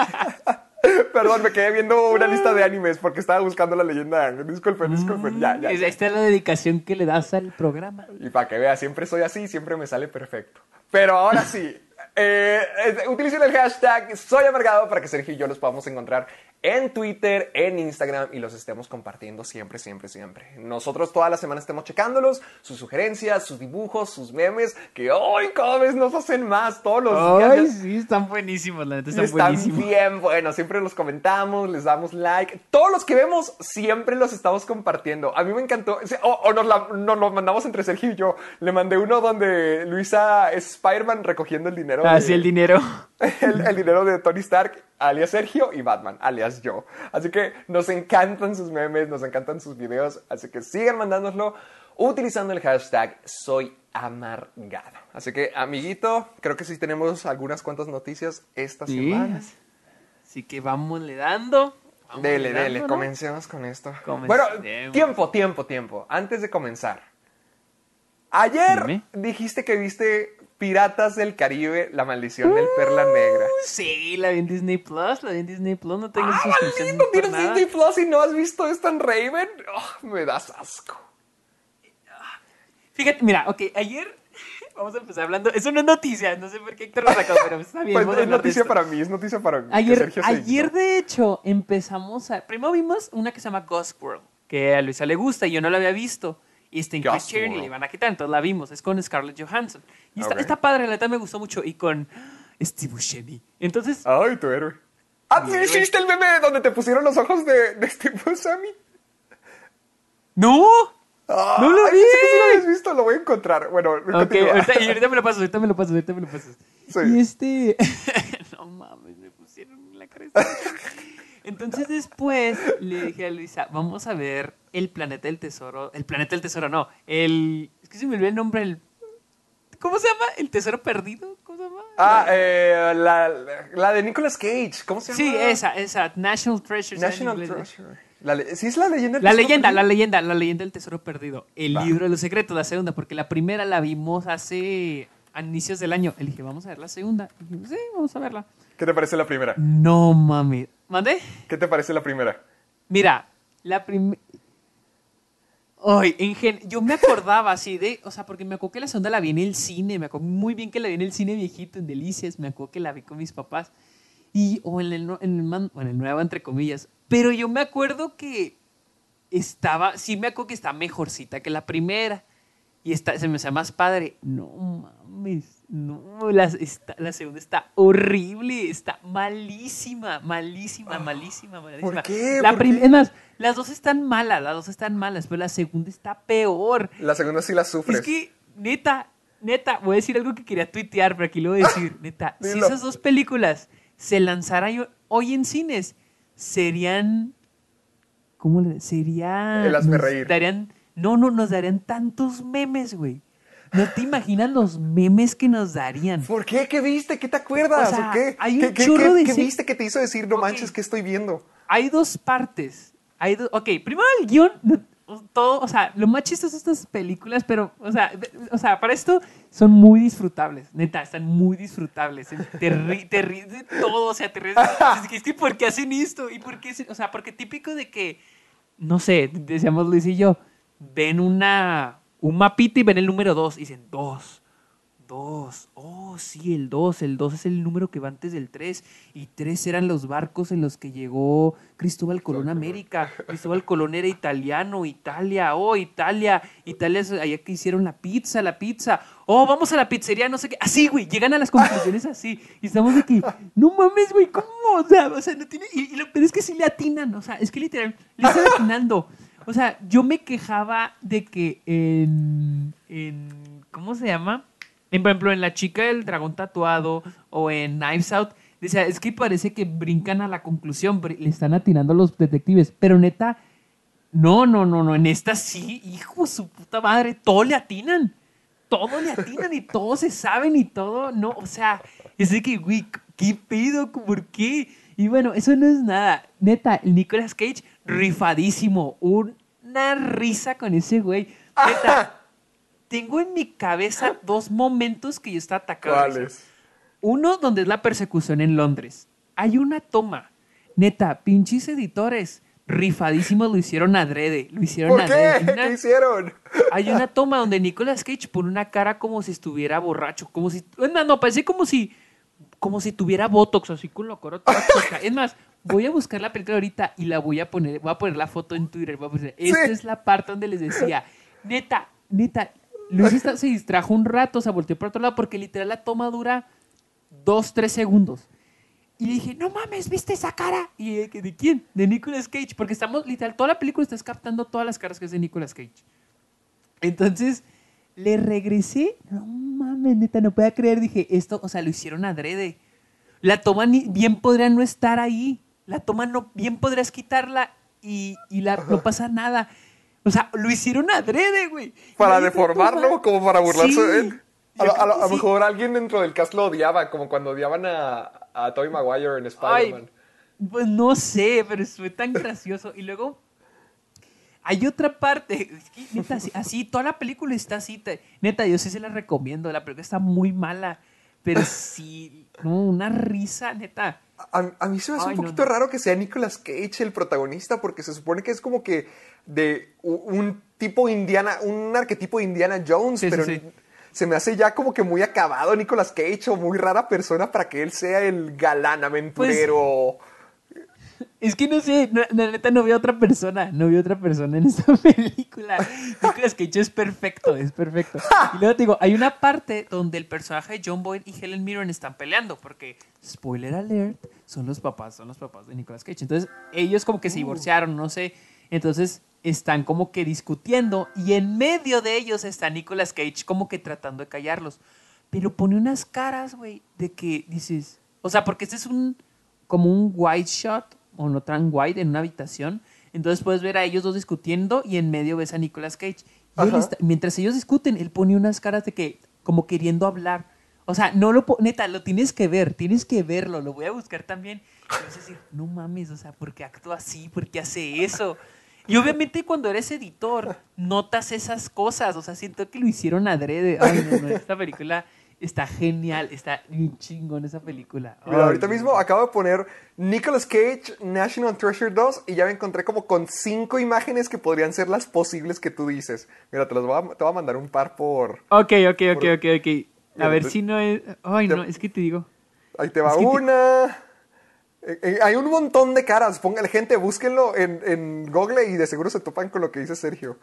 Speaker 1: *laughs* *laughs* Perdón, me quedé viendo una lista de animes porque estaba buscando la leyenda. Disculpen, disculpen. Ya, ya.
Speaker 2: Es- Esta es la dedicación que le das al programa.
Speaker 1: Y para que vea, siempre soy así, siempre me sale perfecto. Pero ahora sí, eh, eh, utilicen el hashtag Soy Amargado para que Sergio y yo los podamos encontrar en Twitter, en Instagram y los estemos compartiendo siempre, siempre, siempre. Nosotros toda la semana estemos checándolos, sus sugerencias, sus dibujos, sus memes, que hoy cada vez nos hacen más todos los días.
Speaker 2: Ay,
Speaker 1: Ya-
Speaker 2: sí, están buenísimos, la neta, están,
Speaker 1: están
Speaker 2: buenísimos.
Speaker 1: bien buenos, siempre los comentamos, les damos like. Todos los que vemos siempre los estamos compartiendo. A mí me encantó. O, o nos, la- nos lo mandamos entre Sergio y yo. Le mandé uno donde Luisa es Spider-Man recogiendo el dinero.
Speaker 2: Ah,
Speaker 1: de-
Speaker 2: sí, el dinero. *laughs*
Speaker 1: el, el dinero de Tony Stark, alias Sergio, y Batman, alias yo. Así que nos encantan sus memes, nos encantan sus videos. Así que sigan mandándonoslo utilizando el hashtag Soy Amargado. Así que, amiguito, creo que sí tenemos algunas cuantas noticias esta
Speaker 2: Sí.
Speaker 1: semana.
Speaker 2: Así que vamos le dando. vamos
Speaker 1: Dele,
Speaker 2: le
Speaker 1: dele, comencemos con esto.
Speaker 2: Comencemos.
Speaker 1: Bueno, tiempo, tiempo, tiempo. Antes de comenzar. Ayer
Speaker 2: Dime.
Speaker 1: dijiste que viste Piratas del Caribe, la maldición del Perla Negra.
Speaker 2: Sí, la vi en Disney Plus, la vi en Disney Plus, no tengo
Speaker 1: ¡Ah,
Speaker 2: suscripción por
Speaker 1: ¿Tienes
Speaker 2: nada.
Speaker 1: Disney Plus y no has visto esto en Raven? Oh, me das asco.
Speaker 2: Fíjate, mira, ok, ayer *laughs* vamos a empezar hablando, eso no es noticia, no sé por qué Héctor lo sacó, pero está bien.
Speaker 1: Pues es noticia para mí, es noticia para mí.
Speaker 2: Ayer, ayer de hecho, empezamos a... Primero vimos una que se llama Ghost World, que a Luisa le gusta y yo no la había visto. Y está en
Speaker 1: Ghost
Speaker 2: Criterion y le iban a quitar, entonces la vimos. Es con Scarlett Johansson. Y está,
Speaker 1: Ok.
Speaker 2: está padre, la neta me gustó mucho. Y con Steve Buscemi. Entonces,
Speaker 1: Ay, tu héroe. Ah, ¿sí hiciste el meme donde te pusieron los ojos de, de Steve Buscemi?
Speaker 2: ¡no!
Speaker 1: Ah,
Speaker 2: ¡No lo vi!
Speaker 1: pensé que sí lo habías visto, lo voy a encontrar. Bueno,
Speaker 2: Ok,
Speaker 1: continúa.
Speaker 2: ahorita, y ahorita me lo *laughs* paso, ahorita me lo paso, ahorita me lo pasas.
Speaker 1: Sí.
Speaker 2: Y este... *laughs* no mames, me pusieron en la cabeza. *laughs* Entonces después le dije a Luisa, vamos a ver el planeta del tesoro. El planeta del tesoro, no. El... Es que se me olvidó el nombre. El, ¿Cómo se llama? ¿El tesoro perdido? ¿Cómo se llama?
Speaker 1: Ah, eh, la, la de Nicolas Cage, ¿cómo se llama?
Speaker 2: sí, esa, esa. National Treasure.
Speaker 1: National Treasure. La ¿Sí es la leyenda del
Speaker 2: La
Speaker 1: tesoro
Speaker 2: leyenda, la
Speaker 1: perdido?
Speaker 2: leyenda, la leyenda del tesoro perdido. El
Speaker 1: Va.
Speaker 2: libro de los secretos, la segunda, porque la primera la vimos hace a inicios del año. Le dije, vamos a ver la segunda. Y dije, sí, vamos a verla.
Speaker 1: ¿Qué te parece la primera?
Speaker 2: No mames. ¿Mandé?
Speaker 1: ¿Qué te parece la primera?
Speaker 2: Mira, la primera. Ay, en gen... yo me acordaba así de, o sea, porque me acuerdo que la segunda la vi en el cine, me acuerdo muy bien que la vi en el cine viejito, en Delicias, me acuerdo que la vi con mis papás, y, o en el, en el, man- o en el nuevo, entre comillas, pero yo me acuerdo que estaba, sí me acuerdo que está mejorcita que la primera, y está, se me hace más padre. No mames, No, la, está- la segunda está horrible, está malísima, malísima, malísima, malísima.
Speaker 1: qué?
Speaker 2: La
Speaker 1: ¿Por qué?
Speaker 2: Es más, las dos están malas, las dos están malas, pero la segunda está peor.
Speaker 1: La segunda sí la sufres.
Speaker 2: Es que, neta, neta, voy a decir algo que quería tuitear, pero aquí lo voy a decir, neta. si esas dos películas se lanzaran hoy en cines, serían. ¿Cómo le Sería.
Speaker 1: El hazme reír.
Speaker 2: Darían, no, no, nos darían tantos memes, güey. No te imaginas los memes que nos darían.
Speaker 1: ¿Por qué? ¿Qué viste? ¿Qué te acuerdas?
Speaker 2: O sea,
Speaker 1: ¿O qué?
Speaker 2: hay un
Speaker 1: ¿Qué,
Speaker 2: chorro
Speaker 1: qué-
Speaker 2: de
Speaker 1: qué viste que te hizo decir, no manches, ¿qué estoy viendo?
Speaker 2: Hay dos partes. Hay dos. Ok, primero el guion. Todo, o sea, lo más chistoso de estas películas, pero, o sea, de- o sea, para esto son muy disfrutables. Neta, están muy disfrutables. Te, ri- te ríes de todo, o sea, te ríes de es que, es que, ¿por qué hacen esto? ¿Y por qué? O sea, porque típico de que, no sé, decíamos Luis y yo, ven una, un mapita y ven el número dos y dicen, dos. Dos. Oh, sí, el 2. El 2 es el número que va antes del 3. Y 3 eran los barcos en los que llegó Cristóbal Colón a América. Cristóbal Colón era italiano. Italia. Oh, Italia. Italia es allá que hicieron la pizza, la pizza. Oh, vamos a la pizzería, no sé qué. Así, güey. Llegan a las conclusiones así. Y estamos de que, no mames, güey, ¿cómo? O sea, o sea, no tiene. Y, y lo peor es que sí le atinan. O sea, es que literal, le están *laughs* atinando. O sea, yo me quejaba de que en. en ¿Cómo se llama? En, por ejemplo, en La chica del dragón tatuado o en Knives Out, decía, es que parece que brincan a la conclusión, le están atinando los detectives, pero neta, no, no, no, no, en esta sí, hijo su puta madre, todo le atinan, todo le atinan y todos se saben y todo, no, o sea, es de que, güey, ¿qué pedo? ¿Por qué? Y bueno, eso no es nada, neta, el Nicolas Cage, rifadísimo, una risa con ese güey, neta. Tengo en mi cabeza dos momentos que yo estaba atacado.
Speaker 1: ¿Cuáles?
Speaker 2: Uno donde es la persecución en Londres. Hay una toma. Neta, pinches editores. Rifadísimos lo hicieron adrede. Lo hicieron
Speaker 1: ¿Por
Speaker 2: adrede.
Speaker 1: qué?
Speaker 2: Una-
Speaker 1: ¿Qué hicieron?
Speaker 2: hay una toma donde Nicolas Cage pone una cara como si estuviera borracho, como si, no, no, parece como si, como si tuviera botox, así con la cara toda chueca. Es más, voy a buscar la película ahorita y la voy a poner, voy a poner la foto en Twitter. Voy a poner, esta
Speaker 1: Sí.
Speaker 2: es la parte donde les decía, neta, neta, Luis está- se distrajo un rato, se volteó por otro lado porque literal la toma dura dos, tres segundos. Y le dije, no mames, ¿viste esa cara? Y de, que, ¿de quién? De Nicolas Cage. Porque estamos, literal, toda la película estás captando todas las caras que es de Nicolas Cage. Entonces, le regresé. No mames, neta, no podía creer. Dije, esto, o sea, lo hicieron adrede. La toma ni, bien podría no estar ahí. La toma no, bien podrías quitarla y, y la, no pasa nada. O sea, lo hicieron adrede, güey.
Speaker 1: ¿Para deformarlo? ¿Como para burlarse
Speaker 2: Sí,
Speaker 1: de él? A, lo- a
Speaker 2: creo
Speaker 1: lo-
Speaker 2: que
Speaker 1: a lo
Speaker 2: sí.
Speaker 1: mejor alguien dentro del cast lo odiaba, como cuando odiaban a, a Tobey Maguire en Spider-Man.
Speaker 2: Pues no sé, pero fue tan gracioso. Y luego hay otra parte. neta, así, así, toda la película está así. te- neta, yo sí se la recomiendo. La película está muy mala. Pero sí, no, una risa, neta.
Speaker 1: A, a mí se me hace
Speaker 2: Ay,
Speaker 1: un poquito
Speaker 2: no.
Speaker 1: raro que sea Nicolas Cage el protagonista, porque se supone que es como que de un tipo Indiana, un arquetipo de Indiana Jones,
Speaker 2: Sí,
Speaker 1: pero
Speaker 2: sí.
Speaker 1: se me hace ya como que muy acabado Nicolas Cage o muy rara persona para que él sea el galán aventurero.
Speaker 2: Es que no sé, no- la neta no veo otra persona, no veo otra persona en esta *laughs* película. Nicolas Cage es perfecto, es perfecto. Y luego te digo, hay una parte donde el personaje de John Boyd y Helen Mirren están peleando, porque, spoiler alert, son los papás, son los papás de Nicolas Cage. Entonces, ellos como que se divorciaron, no sé. Entonces, están como que discutiendo y en medio de ellos está Nicolas Cage como que tratando de callarlos. Pero pone unas caras, güey, de que dices, o sea, porque este es un, como un wide shot o no tan wide en una habitación. Entonces puedes ver a ellos dos discutiendo y en medio ves a Nicolas Cage. Y él está- mientras ellos discuten, él pone unas caras de que, como queriendo hablar. O sea, no lo, neta, lo tienes que ver, tienes que verlo, lo voy a buscar también. Y vas a decir, no mames, o sea, ¿por qué actúa así? ¿Por qué hace eso? Y obviamente cuando eres editor, notas esas cosas. O sea, siento que lo hicieron adrede. Ay, no, no, esta película está genial, está bien chingón esa película.
Speaker 1: Mira, ahorita mismo acabo de poner Nicolas Cage National Treasure 2 y ya me encontré como con cinco imágenes que podrían ser las posibles que tú dices. Mira, te las voy a, te voy a mandar un par por...
Speaker 2: Ok, ok, ok,
Speaker 1: Por-
Speaker 2: ok, ok. A
Speaker 1: Mira,
Speaker 2: ver
Speaker 1: te-
Speaker 2: si no es... Ay,
Speaker 1: te-
Speaker 2: no, es que te digo.
Speaker 1: Ahí te va una. Eh, eh, hay un montón de caras. Póngale gente, búsquenlo en, en Google y de seguro se topan con lo que dice Sergio.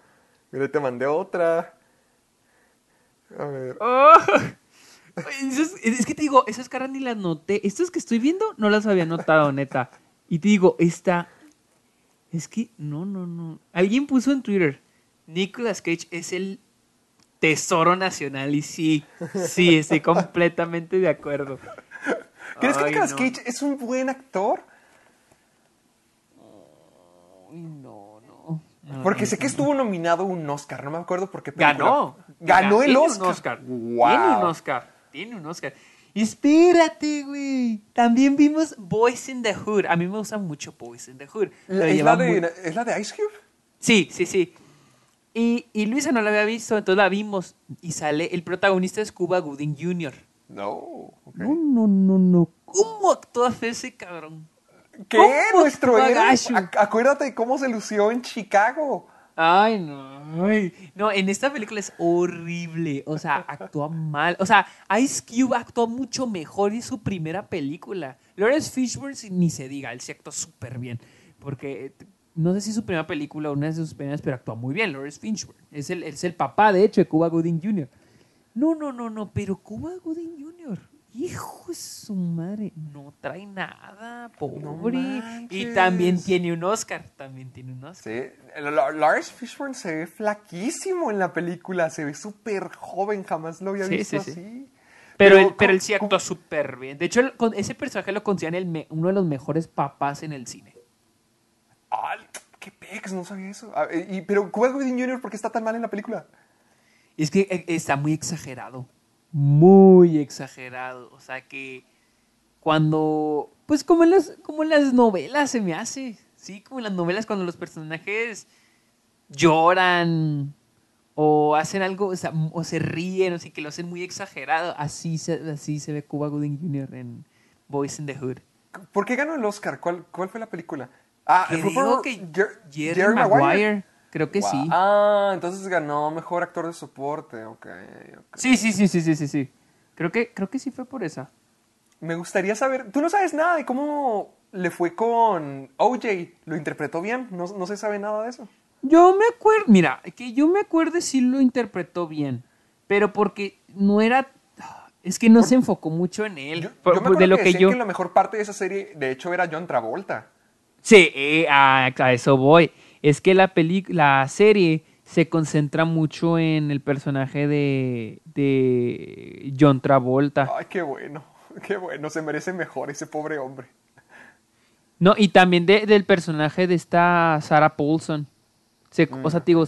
Speaker 1: Mira, te mandé otra. A ver.
Speaker 2: Oh, Es que te digo, esas caras ni las noté. Estas que estoy viendo no las había notado, neta. Y te digo, esta. Es que, no, no, no. Alguien puso en Twitter: Nicolas Cage es el tesoro nacional. Y sí, sí, estoy completamente de acuerdo.
Speaker 1: ¿Crees que Nicolas
Speaker 2: no.
Speaker 1: Cage es un buen actor?
Speaker 2: No, no. No,
Speaker 1: Porque
Speaker 2: no,
Speaker 1: sé que estuvo nominado un Oscar, no me acuerdo por qué película.
Speaker 2: Ganó.
Speaker 1: Ganó el
Speaker 2: Tiene un
Speaker 1: Oscar.
Speaker 2: Oscar.
Speaker 1: Wow.
Speaker 2: Tiene un Oscar. Tiene un Oscar. Espérate, güey. También vimos Boys in the Hood. A mí me gusta mucho Boys in the Hood. Lo
Speaker 1: ¿Es la,
Speaker 2: muy-
Speaker 1: de, ¿Es la de Ice Cube?
Speaker 2: Sí, sí, sí. Y, y Luisa no la había visto, entonces la vimos. Y sale, el protagonista es Cuba Gooding Jr.
Speaker 1: No.
Speaker 2: No, no, no, no. ¿Cómo actuó ese cabrón?
Speaker 1: ¿Qué?
Speaker 2: ¿Cómo
Speaker 1: Nuestro
Speaker 2: actúa
Speaker 1: héroe. Acuérdate cómo se lució en Chicago.
Speaker 2: Ay, no. No, en esta película es horrible. O sea, actúa mal. O sea, Ice Cube actuó mucho mejor en su primera película. Lawrence Fishburne ni se diga, él sí actuó súper bien. Porque eh, no sé si es su primera película o una de sus primeras, pero actúa muy bien. Lawrence Fishburne. Es el, es el papá, de hecho, de Cuba Gooding Jr. No, no, no, no, pero Cuba Gooding Jr. Hijo de su madre, no trae nada, pobre. y también tiene un Oscar, también tiene un Oscar.
Speaker 1: Sí. Lars Fishburne se ve flaquísimo en la película. Se ve súper joven. Jamás lo había
Speaker 2: Sí,
Speaker 1: visto
Speaker 2: sí, sí.
Speaker 1: así.
Speaker 2: Pero,
Speaker 1: Pero,
Speaker 2: él, pero él
Speaker 1: ¿cómo-
Speaker 2: sí actuó súper bien. De hecho, el- con- ese personaje lo consideran el me- uno de los mejores papás en el cine.
Speaker 1: Ay, qué pex, no sabía eso. Ah, y, pero Cuba Gooding Jr., ¿por qué está tan mal en la película?
Speaker 2: Es que eh, está muy exagerado. Muy exagerado. O sea que cuando. Pues como en las, como en las novelas se me hace. Sí, como en las novelas cuando los personajes lloran o hacen algo, o, sea, o se ríen, o sea, que lo hacen muy exagerado. Así se, así se ve Cuba Gooding Jr. en Boys in the Hood.
Speaker 1: ¿Por qué ganó el Oscar? ¿Cuál, cuál fue la película? Ah,
Speaker 2: que
Speaker 1: Jer-
Speaker 2: Jerry, Maguire. Creo que
Speaker 1: Wow.
Speaker 2: sí.
Speaker 1: Ah, entonces ganó mejor actor de soporte. Ok, ok.
Speaker 2: Sí, sí, sí, sí, sí, sí, sí. Creo que, creo que sí fue por esa.
Speaker 1: Me gustaría saber. Tú no sabes nada de cómo le fue con OJ. ¿Lo interpretó bien? No, no se sabe nada de eso.
Speaker 2: Yo me acuerdo, mira, que yo me acuerdo si lo interpretó bien, pero porque no era, es que no se enfocó mucho en él.
Speaker 1: Yo,
Speaker 2: Por-
Speaker 1: yo me
Speaker 2: de lo
Speaker 1: que,
Speaker 2: que yo,
Speaker 1: que la mejor parte de esa serie, de hecho, era John Travolta.
Speaker 2: sí, eh, a, a eso voy. Es que la peli, la serie se concentra mucho en el personaje de, de John Travolta.
Speaker 1: Ay, qué bueno. *laughs* Qué bueno. Se merece mejor ese pobre hombre.
Speaker 2: No, y también de- del personaje de esta Sarah Paulson. Se, O sea, te digo,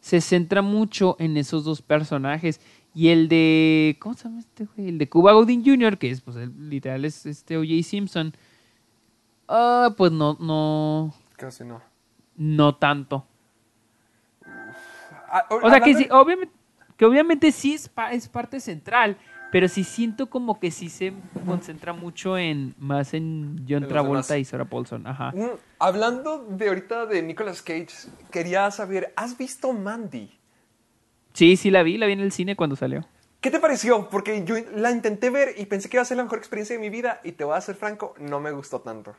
Speaker 2: se centra mucho en esos dos personajes. Y el de. ¿Cómo se llama este güey? El de Cuba Gooding Jr., que es, pues, el- literal es este O.J. Simpson. Ah, pues no, no.
Speaker 1: Casi no.
Speaker 2: No tanto.
Speaker 1: Ah,
Speaker 2: O sea, que sí, obviamente, que obviamente sí es, pa- es parte central. Pero sí siento como que sí se concentra mucho en más en John Travolta y Sarah Paulson. Ajá.
Speaker 1: Mm, Hablando de ahorita de Nicolas Cage, quería saber, ¿has visto Mandy?
Speaker 2: Sí, sí la vi, la vi en el cine cuando salió.
Speaker 1: ¿Qué te pareció? Porque yo la intenté ver y pensé que iba a ser la mejor experiencia de mi vida y te voy a ser franco, no me gustó tanto.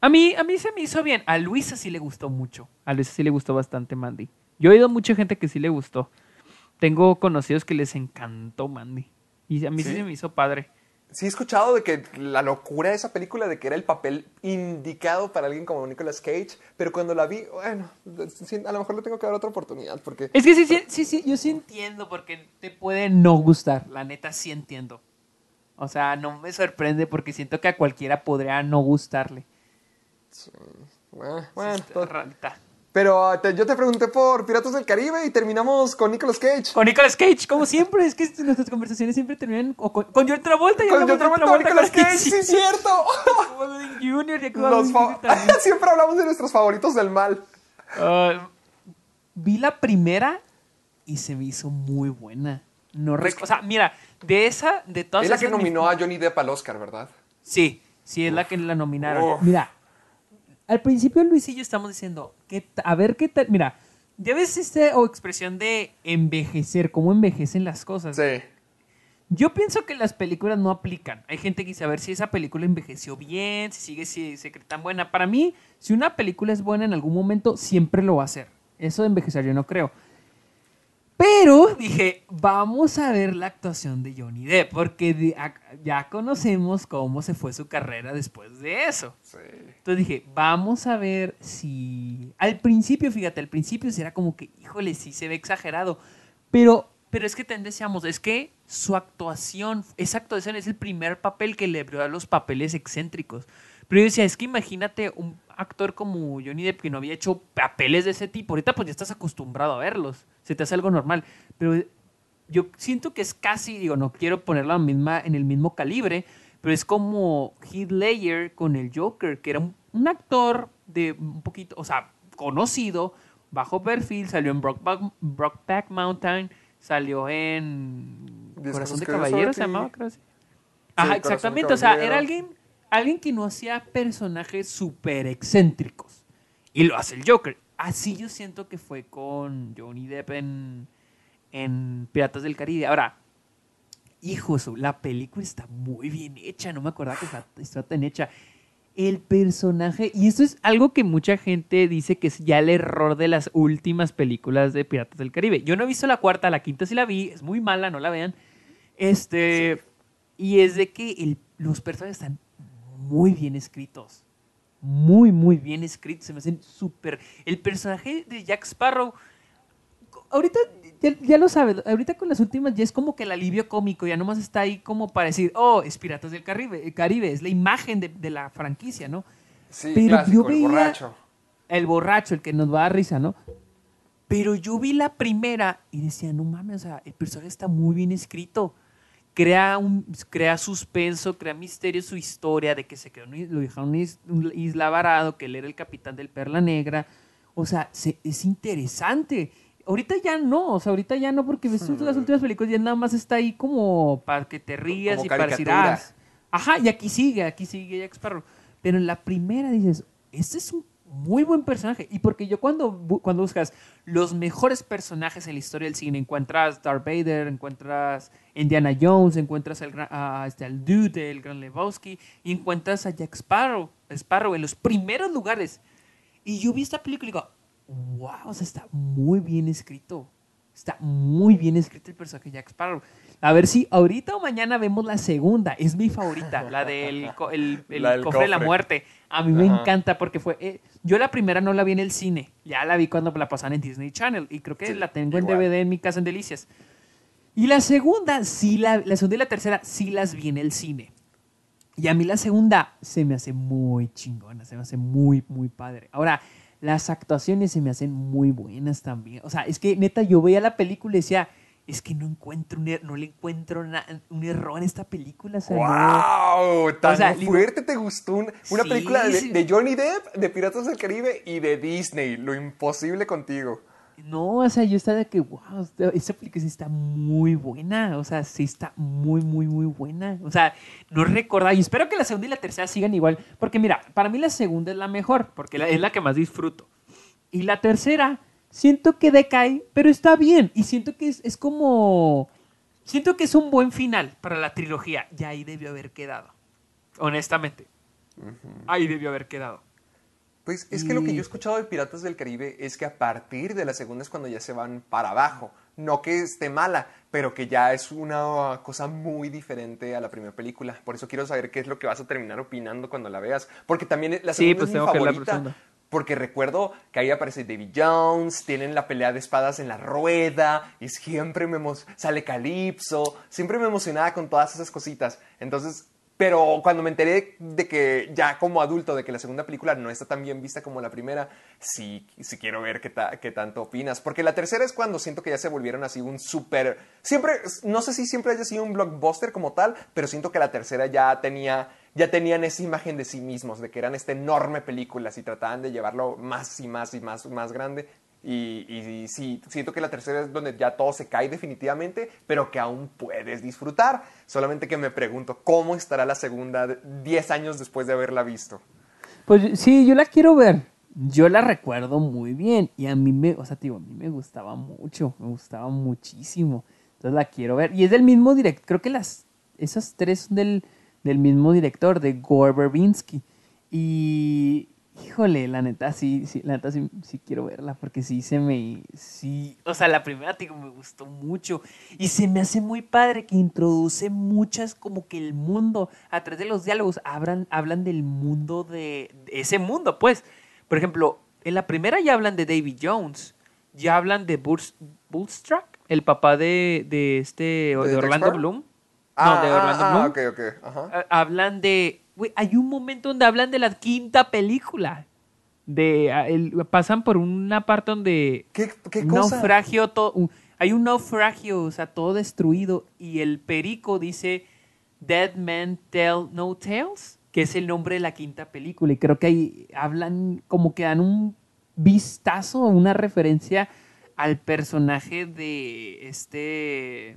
Speaker 2: A mí, a mí se me hizo bien. A Luisa sí le gustó mucho. A Luisa sí le gustó bastante Mandy. Yo he oído mucha gente que sí le gustó. Tengo conocidos que les encantó Mandy. Y a mí sí,
Speaker 1: ¿Sí?
Speaker 2: se me hizo padre.
Speaker 1: Sí he escuchado de que la locura de esa película, de que era el papel indicado para alguien como Nicolas Cage, pero cuando la vi, bueno, a lo mejor le tengo que dar otra oportunidad porque...
Speaker 2: Es que sí, sí, sí, sí, yo sí entiendo porque te puede no gustar. La neta sí entiendo. O sea, no me sorprende porque siento que a cualquiera podría no gustarle. Sí,
Speaker 1: bueno,
Speaker 2: rarita.
Speaker 1: pero ah, yo te pregunté por Piratas del Caribe y terminamos con Nicolas Cage.
Speaker 2: Con Nicolas Cage, como siempre, es que nuestras conversaciones siempre terminan o con, con John Travolta y
Speaker 1: Con John
Speaker 2: de
Speaker 1: Travolta, Nicolas Cage, sí, cierto. *laughs*
Speaker 2: Jr. también. *laughs*
Speaker 1: Siempre hablamos de nuestros favoritos del mal.
Speaker 2: Ah, vi la primera y se me hizo muy buena. No rec- o sea, mira, de esa, de todas
Speaker 1: Es la que
Speaker 2: mi-
Speaker 1: nominó a Johnny Depp al Oscar, ¿verdad?
Speaker 2: Sí, sí, es la que la nominaron.
Speaker 1: Uf.
Speaker 2: Mira, al principio Luis y yo estamos diciendo, ¿qué ta- a ver qué tal. Mira, ya ves esta o expresión de envejecer, cómo envejecen las cosas.
Speaker 1: Sí.
Speaker 2: Yo pienso que las películas no aplican. Hay gente que dice a ver si esa película envejeció bien, si sigue si, si tan buena. Para mí, si una película es buena en algún momento, siempre lo va a hacer. Eso de envejecer yo no creo. Pero dije, vamos a ver la actuación de Johnny Depp, porque ya conocemos cómo se fue su carrera después de eso.
Speaker 1: Sí.
Speaker 2: Entonces dije, vamos a ver si... Al principio, fíjate, al principio sí era como que, híjole, sí se ve exagerado. Pero, pero es que también decíamos, es que su actuación, esa actuación es el primer papel que le abrió a los papeles excéntricos. Pero yo decía, es que imagínate un actor como Johnny Depp que no había hecho papeles de ese tipo. Ahorita pues ya estás acostumbrado a verlos. Se te hace algo normal. Pero yo siento que es casi, digo, no quiero ponerlo en, la misma, en el mismo calibre, pero es como Heath Ledger con el Joker, que era un, un actor de un poquito, o sea, conocido, bajo perfil, salió en Brokeback, Brokeback Mountain, salió en Corazón de Caballero, se llamaba, creo. así.
Speaker 1: Sí,
Speaker 2: Ajá, exactamente, o sea, era alguien, alguien que no hacía personajes súper excéntricos. Y lo hace el Joker. Así yo siento que fue con Johnny Depp en, Piratas del Caribe. Ahora, hijo, la película está muy bien hecha. No me acordaba que está, tan hecha. El personaje, y esto es algo que mucha gente dice que es ya el error de las últimas películas de Piratas del Caribe. Yo no he visto la cuarta, la quinta sí la vi, es muy mala, no la vean. Este, y es de que los personajes están muy bien escritos. Muy, muy bien escritos. Se me hacen súper. El personaje de Jack Sparrow. Ahorita ya, ya lo sabes. Ahorita con las últimas ya es como que el alivio cómico. Ya nomás está ahí como para decir, oh, es Piratas del Caribe. el Caribe es la imagen de, de la franquicia, ¿no?
Speaker 1: Sí,
Speaker 2: Pero
Speaker 1: clásico,
Speaker 2: yo
Speaker 1: el
Speaker 2: veía-
Speaker 1: borracho.
Speaker 2: El borracho, el que nos va a dar risa, ¿no? Pero yo vi la primera y decía, no mames, o sea, el personaje está muy bien escrito. Crea, un, crea suspenso, crea misterio su historia de que se quedó, lo dejaron una isla varado, que él era el capitán del Perla Negra. O sea, se- es interesante. Ahorita ya no, o sea, ahorita ya no, porque ves las últimas películas ya nada más está ahí como para que te rías
Speaker 1: Como
Speaker 2: y para decir. "Ah, Ajá, y aquí sigue, aquí sigue Jack Sparrow. Pero en la primera dices, este es un muy buen personaje. Y porque yo cuando, cuando buscas los mejores personajes en la historia del cine, encuentras Darth Vader, encuentras Indiana Jones, encuentras al, a- este, al Dude, el Gran Lebowski, y encuentras a Jack Sparrow, en los primeros lugares. Y yo vi esta película y digo, wow, está muy bien escrito. Está muy bien escrito el personaje de Jack Sparrow. A ver si ahorita o mañana vemos la segunda. Es mi favorita, la del co- el, *laughs* el
Speaker 1: La del
Speaker 2: cofre de la muerte. A mí me
Speaker 1: Ajá.
Speaker 2: encanta porque fue... eh, yo la primera no la vi en el cine. Ya la vi cuando la pasaban en Disney Channel. Y creo que
Speaker 1: Sí,
Speaker 2: la tengo en
Speaker 1: igual.
Speaker 2: DVD en mi casa en Delicias. Y la segunda, sí, la, la segunda y la tercera sí las vi en el cine. Y a mí la segunda se me hace muy chingona, se me hace muy, muy padre. Ahora, las actuaciones se me hacen muy buenas también. O sea, es que neta, yo veía la película y decía, es que no encuentro un er- no le encuentro na- un error en esta película. O sea,
Speaker 1: ¡Wow! Tan
Speaker 2: O sea, digo-
Speaker 1: fuerte te gustó un- una
Speaker 2: Sí,
Speaker 1: película de, de Johnny Depp, de Piratas del Caribe y de Disney. Lo imposible contigo.
Speaker 2: No, o sea, yo estaba de que, wow, esta sí está muy buena. O sea, sí está muy, muy, muy buena. O sea, no recordaba. Y espero que la segunda y la tercera sigan igual. Porque mira, para mí la segunda es la mejor, porque es la que más disfruto. Y la tercera, siento que decae, pero está bien. Y siento que es, es como. Siento que es un buen final para la trilogía. Y ahí debió haber quedado. Honestamente. Ahí debió haber quedado.
Speaker 1: Pues es que lo que yo he escuchado de Piratas del Caribe es que a partir de la segunda es cuando ya se van para abajo. No que esté mala, pero que ya es una cosa muy diferente a la primera película. Por eso quiero saber qué es lo que vas a terminar opinando cuando la veas. Porque también la
Speaker 2: Sí,
Speaker 1: segunda
Speaker 2: pues
Speaker 1: es mi
Speaker 2: tengo
Speaker 1: favorita. Porque recuerdo que ahí aparece Davy Jones, tienen la pelea de espadas en la rueda, y siempre me sale Calypso, siempre me emocionaba con todas esas cositas. Entonces, pero cuando me enteré de que ya como adulto, de que la segunda película no está tan bien vista como la primera, sí, sí quiero ver qué, qué tanto opinas. Porque la tercera es cuando siento que ya se volvieron así un súper... Siempre, no sé si siempre haya sido un blockbuster como tal, pero siento que la tercera ya tenía ya tenían esa imagen de sí mismos, de que eran esta enorme película, y trataban de llevarlo más y más y más, más grande. Y, sí, siento que la tercera es donde ya todo se cae definitivamente, pero que aún puedes disfrutar. Solamente que me pregunto, ¿cómo estará la segunda de- 10 años después de haberla visto?
Speaker 2: Pues sí, yo la quiero ver. Yo la recuerdo muy bien. Y a mí me, o sea, a mí me gustaba mucho. Me gustaba muchísimo. Entonces la quiero ver. Y es del mismo director. Creo que las, esas tres son del, del mismo director, de Gore Verbinski. Y, Híjole, la neta sí, sí, la neta sí, sí quiero verla porque sí se me, sí, o sea, la primera digo, me gustó mucho y se me hace muy padre que introduce muchas como que el mundo a través de los diálogos hablan, hablan del mundo de, de ese mundo, pues, por ejemplo, en la primera ya hablan de David Jones, ya hablan de Bullstruck, Bullstruck el papá de, de este de, Orlando? Bloom,
Speaker 1: Ah,
Speaker 2: no, de Orlando
Speaker 1: ah,
Speaker 2: Bloom.
Speaker 1: ah, ok, ok. Ajá.
Speaker 2: Ha- hablan de. Güey, hay un momento donde hablan de la quinta película. De, ah, el- pasan por una parte donde.
Speaker 1: ¿Qué, qué
Speaker 2: un
Speaker 1: cosa?
Speaker 2: naufragio, hay un naufragio, o sea, todo destruido. Y el perico dice: Dead Men Tell No Tales, que es el nombre de la quinta película. Y creo que ahí hablan, como que dan un vistazo, una referencia al personaje de este.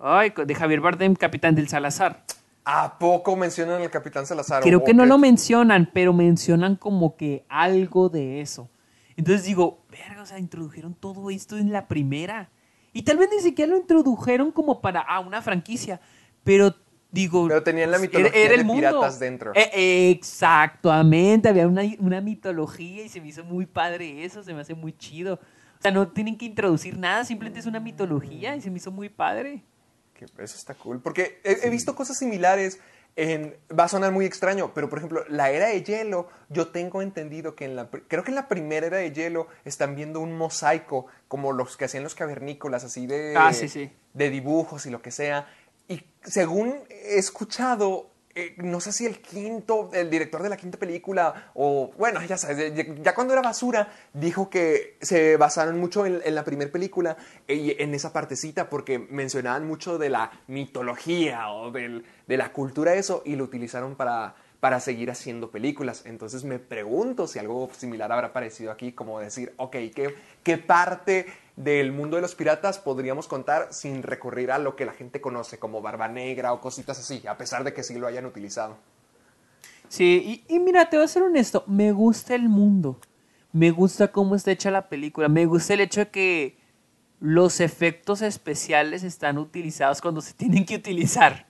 Speaker 2: Ay, de Javier Bardem, capitán del Salazar.
Speaker 1: ¿A poco mencionan al Capitán Salazar?
Speaker 2: Creo
Speaker 1: ¿O
Speaker 2: que no lo mencionan, pero mencionan como que algo de eso. Entonces digo, verga, o sea, introdujeron todo esto en la primera. Y tal vez ni siquiera lo introdujeron como para ah, una franquicia, pero digo...
Speaker 1: Pero tenían la
Speaker 2: pues,
Speaker 1: mitología de piratas dentro.
Speaker 2: Eh, exactamente, había una, una mitología y se me hizo muy padre eso, se me hace muy chido. O sea, no tienen que introducir nada, simplemente es una mitología y se me hizo muy padre.
Speaker 1: Eso está cool. Porque he, he visto cosas similares. En, va a sonar muy extraño, pero por ejemplo, la era de hielo, yo tengo entendido que en la, creo que en la primera era de hielo están viendo un mosaico como los que hacían los cavernícolas, así de,
Speaker 2: Ah, sí, sí.
Speaker 1: de dibujos y lo que sea. Y según he escuchado, eh, no sé si el quinto, el director de la quinta película, o bueno, ya sabes, ya, cuando era basura, dijo que se basaron mucho en, en la primera película y en esa partecita porque mencionaban mucho de la mitología o del- de la cultura, eso, y lo utilizaron para, para seguir haciendo películas. Entonces me pregunto si algo similar habrá aparecido aquí, como decir, ok, ¿qué, qué parte del mundo de los piratas podríamos contar sin recurrir a lo que la gente conoce como Barba Negra o cositas así, a pesar de que sí lo hayan utilizado?
Speaker 2: Sí, y, mira, te voy a ser honesto, me gusta el mundo, me gusta cómo está hecha la película, me gusta el hecho de que los efectos especiales están utilizados cuando se tienen que utilizar.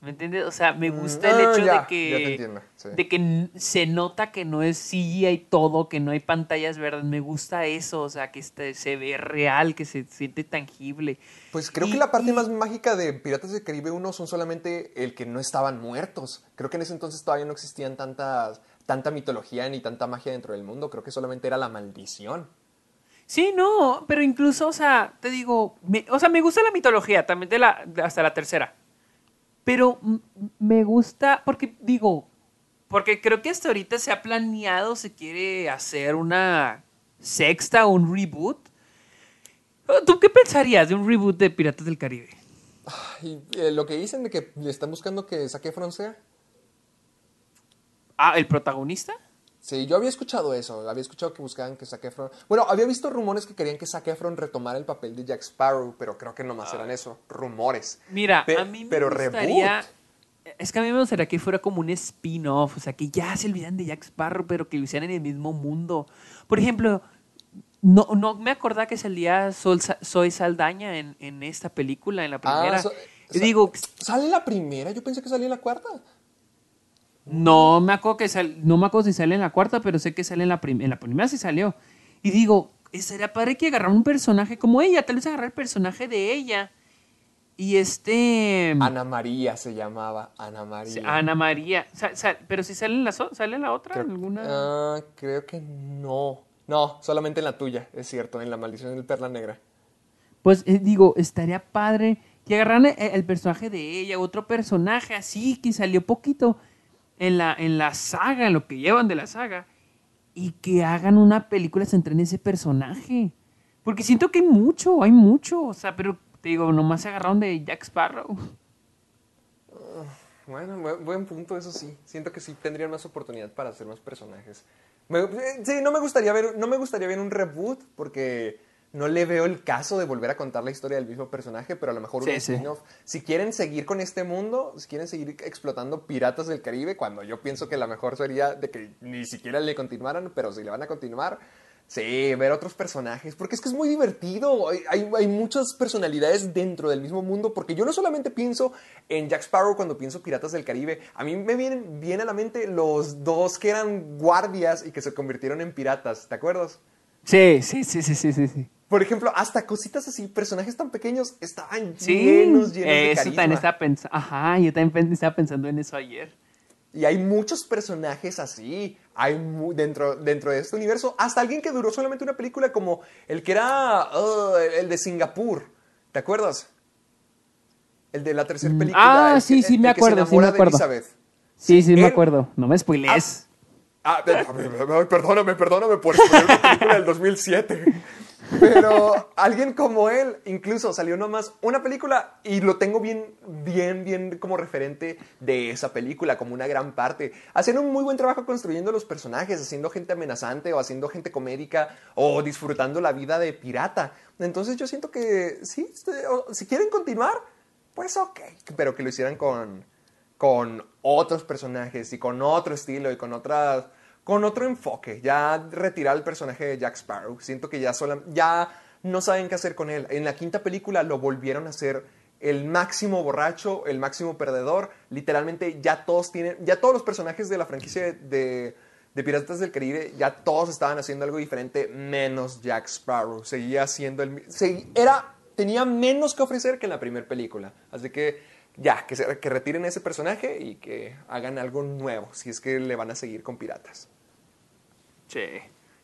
Speaker 2: ¿Me entiendes? O sea, me gusta el
Speaker 1: ah,
Speaker 2: hecho
Speaker 1: ya,
Speaker 2: de que,
Speaker 1: entiendo, sí.
Speaker 2: de que se nota que no es CGI y todo, que no hay pantallas verdes. Me gusta eso, o sea, que este- se ve real, que se siente tangible.
Speaker 1: Pues creo
Speaker 2: Y-
Speaker 1: que la parte
Speaker 2: y-
Speaker 1: más mágica de Piratas del Caribe 1 son solamente el que no estaban muertos. Creo que en ese entonces todavía no existían tantas, tanta mitología ni tanta magia dentro del mundo. Creo que solamente era la maldición.
Speaker 2: Sí, no, pero incluso, o sea, te digo, me- o sea, me gusta la mitología, también de la, de- hasta la tercera. Pero me gusta, porque digo, porque creo que hasta ahorita se ha planeado, se quiere hacer una sexta o un reboot. ¿Tú qué pensarías de un reboot de Piratas del Caribe?
Speaker 1: Eh, lo que dicen de que le están buscando que saque Efron sea.
Speaker 2: Ah, ¿el protagonista?
Speaker 1: Sí, yo había escuchado eso. Había escuchado que buscaban que Zac Efron... Bueno, había visto rumores que querían que Zac Efron retomara el papel de Jack Sparrow, pero creo que nomás eran eso, rumores.
Speaker 2: Mira,
Speaker 1: Pe-
Speaker 2: a mí me
Speaker 1: pero
Speaker 2: gustaría.
Speaker 1: reboot.
Speaker 2: Es que a mí me gustaría que fuera como un spin-off, o sea, que ya se olvidan de Jack Sparrow, pero que lo hicieran en el mismo mundo. Por ejemplo, no, no me acordaba que salía Sol, Zoe Saldaña en, en esta película, en la primera.
Speaker 1: Ah, so-
Speaker 2: Y
Speaker 1: sa-
Speaker 2: digo,
Speaker 1: ¿Sale la primera? Yo pensé que salía en la cuarta.
Speaker 2: No me acuerdo que sal- no me acuerdo si sale en la cuarta, pero sé que sale en la, prim- en la primera sí salió. Y digo, sería padre que agarrar un personaje como ella, tal vez agarrar el personaje de ella. Y este.
Speaker 1: Ana María se llamaba. Ana María.
Speaker 2: Ana María. Pero si sale en la, sale en la otra,
Speaker 1: Creo,
Speaker 2: alguna.
Speaker 1: Ah, creo que no. No, solamente en la tuya, es cierto, en la maldición del perla negra.
Speaker 2: Pues eh, digo, estaría padre que agarraran el, el personaje de ella, otro personaje así que salió poquito en la, en la saga, en lo que llevan de la saga, y que hagan una película centrada en ese personaje. Porque siento que hay mucho, hay mucho. O sea, pero te digo, nomás se agarraron de Jack Sparrow.
Speaker 1: Bueno, buen, punto, eso sí. Siento que sí tendrían más oportunidad para hacer más personajes. Eh, sí, no me gustaría ver, no me gustaría ver un reboot porque no le veo el caso de volver a contar la historia del mismo personaje, pero a lo mejor un
Speaker 2: Sí, sí.
Speaker 1: spin-off. Si quieren seguir con este mundo, si quieren seguir explotando piratas del Caribe, cuando yo pienso que la mejor sería de que ni siquiera le continuaran, pero si le van a continuar, Sí, ver otros personajes, porque es que es muy divertido. Hay, hay, hay, muchas personalidades dentro del mismo mundo, porque yo no solamente pienso en Jack Sparrow cuando pienso Piratas del Caribe, a mí me vienen bien a la mente los dos que eran guardias y que se convirtieron en piratas, ¿te acuerdas?
Speaker 2: Sí, sí, sí, sí, sí, sí.
Speaker 1: Por ejemplo, hasta cositas así, personajes tan pequeños estaban llenos, llenos de
Speaker 2: eso también estaba pensando, ajá, yo también estaba pensando en eso ayer.
Speaker 1: Y hay muchos personajes así. Hay dentro, dentro de este universo. Hasta alguien que duró solamente una película como el que era uh, el de Singapur. ¿Te acuerdas? El de la tercera mm, película.
Speaker 2: Ah, sí, sí, me acuerdo, sí, me acuerdo. Sí, sí, me acuerdo. No me spoilees.
Speaker 1: Ah, ah, *laughs* perdóname, perdóname por spoiler una película del 2007. Pero alguien como él, incluso salió nomás una película y lo tengo bien, bien, bien como referente de esa película, como una gran parte. Haciendo un muy buen trabajo construyendo los personajes, haciendo gente amenazante o haciendo gente comédica o disfrutando la vida de pirata. Entonces yo siento que sí, este, si quieren continuar, pues ok, pero que lo hicieran con, con otros personajes y con otro estilo y con otras con otro enfoque, ya retirar el personaje de Jack Sparrow. Siento que ya, ya no saben qué hacer con él. En la quinta película lo volvieron a hacer el máximo borracho, el máximo perdedor. Literalmente ya todos tienen, ya todos los personajes de la franquicia de, de Piratas del Caribe, ya todos estaban haciendo algo diferente, menos Jack Sparrow. Seguía haciendo el... era, tenía menos que ofrecer que en la primera película. Así que ya, que, que retiren ese personaje y que hagan algo nuevo, si es que le van a seguir con piratas.
Speaker 2: Sí.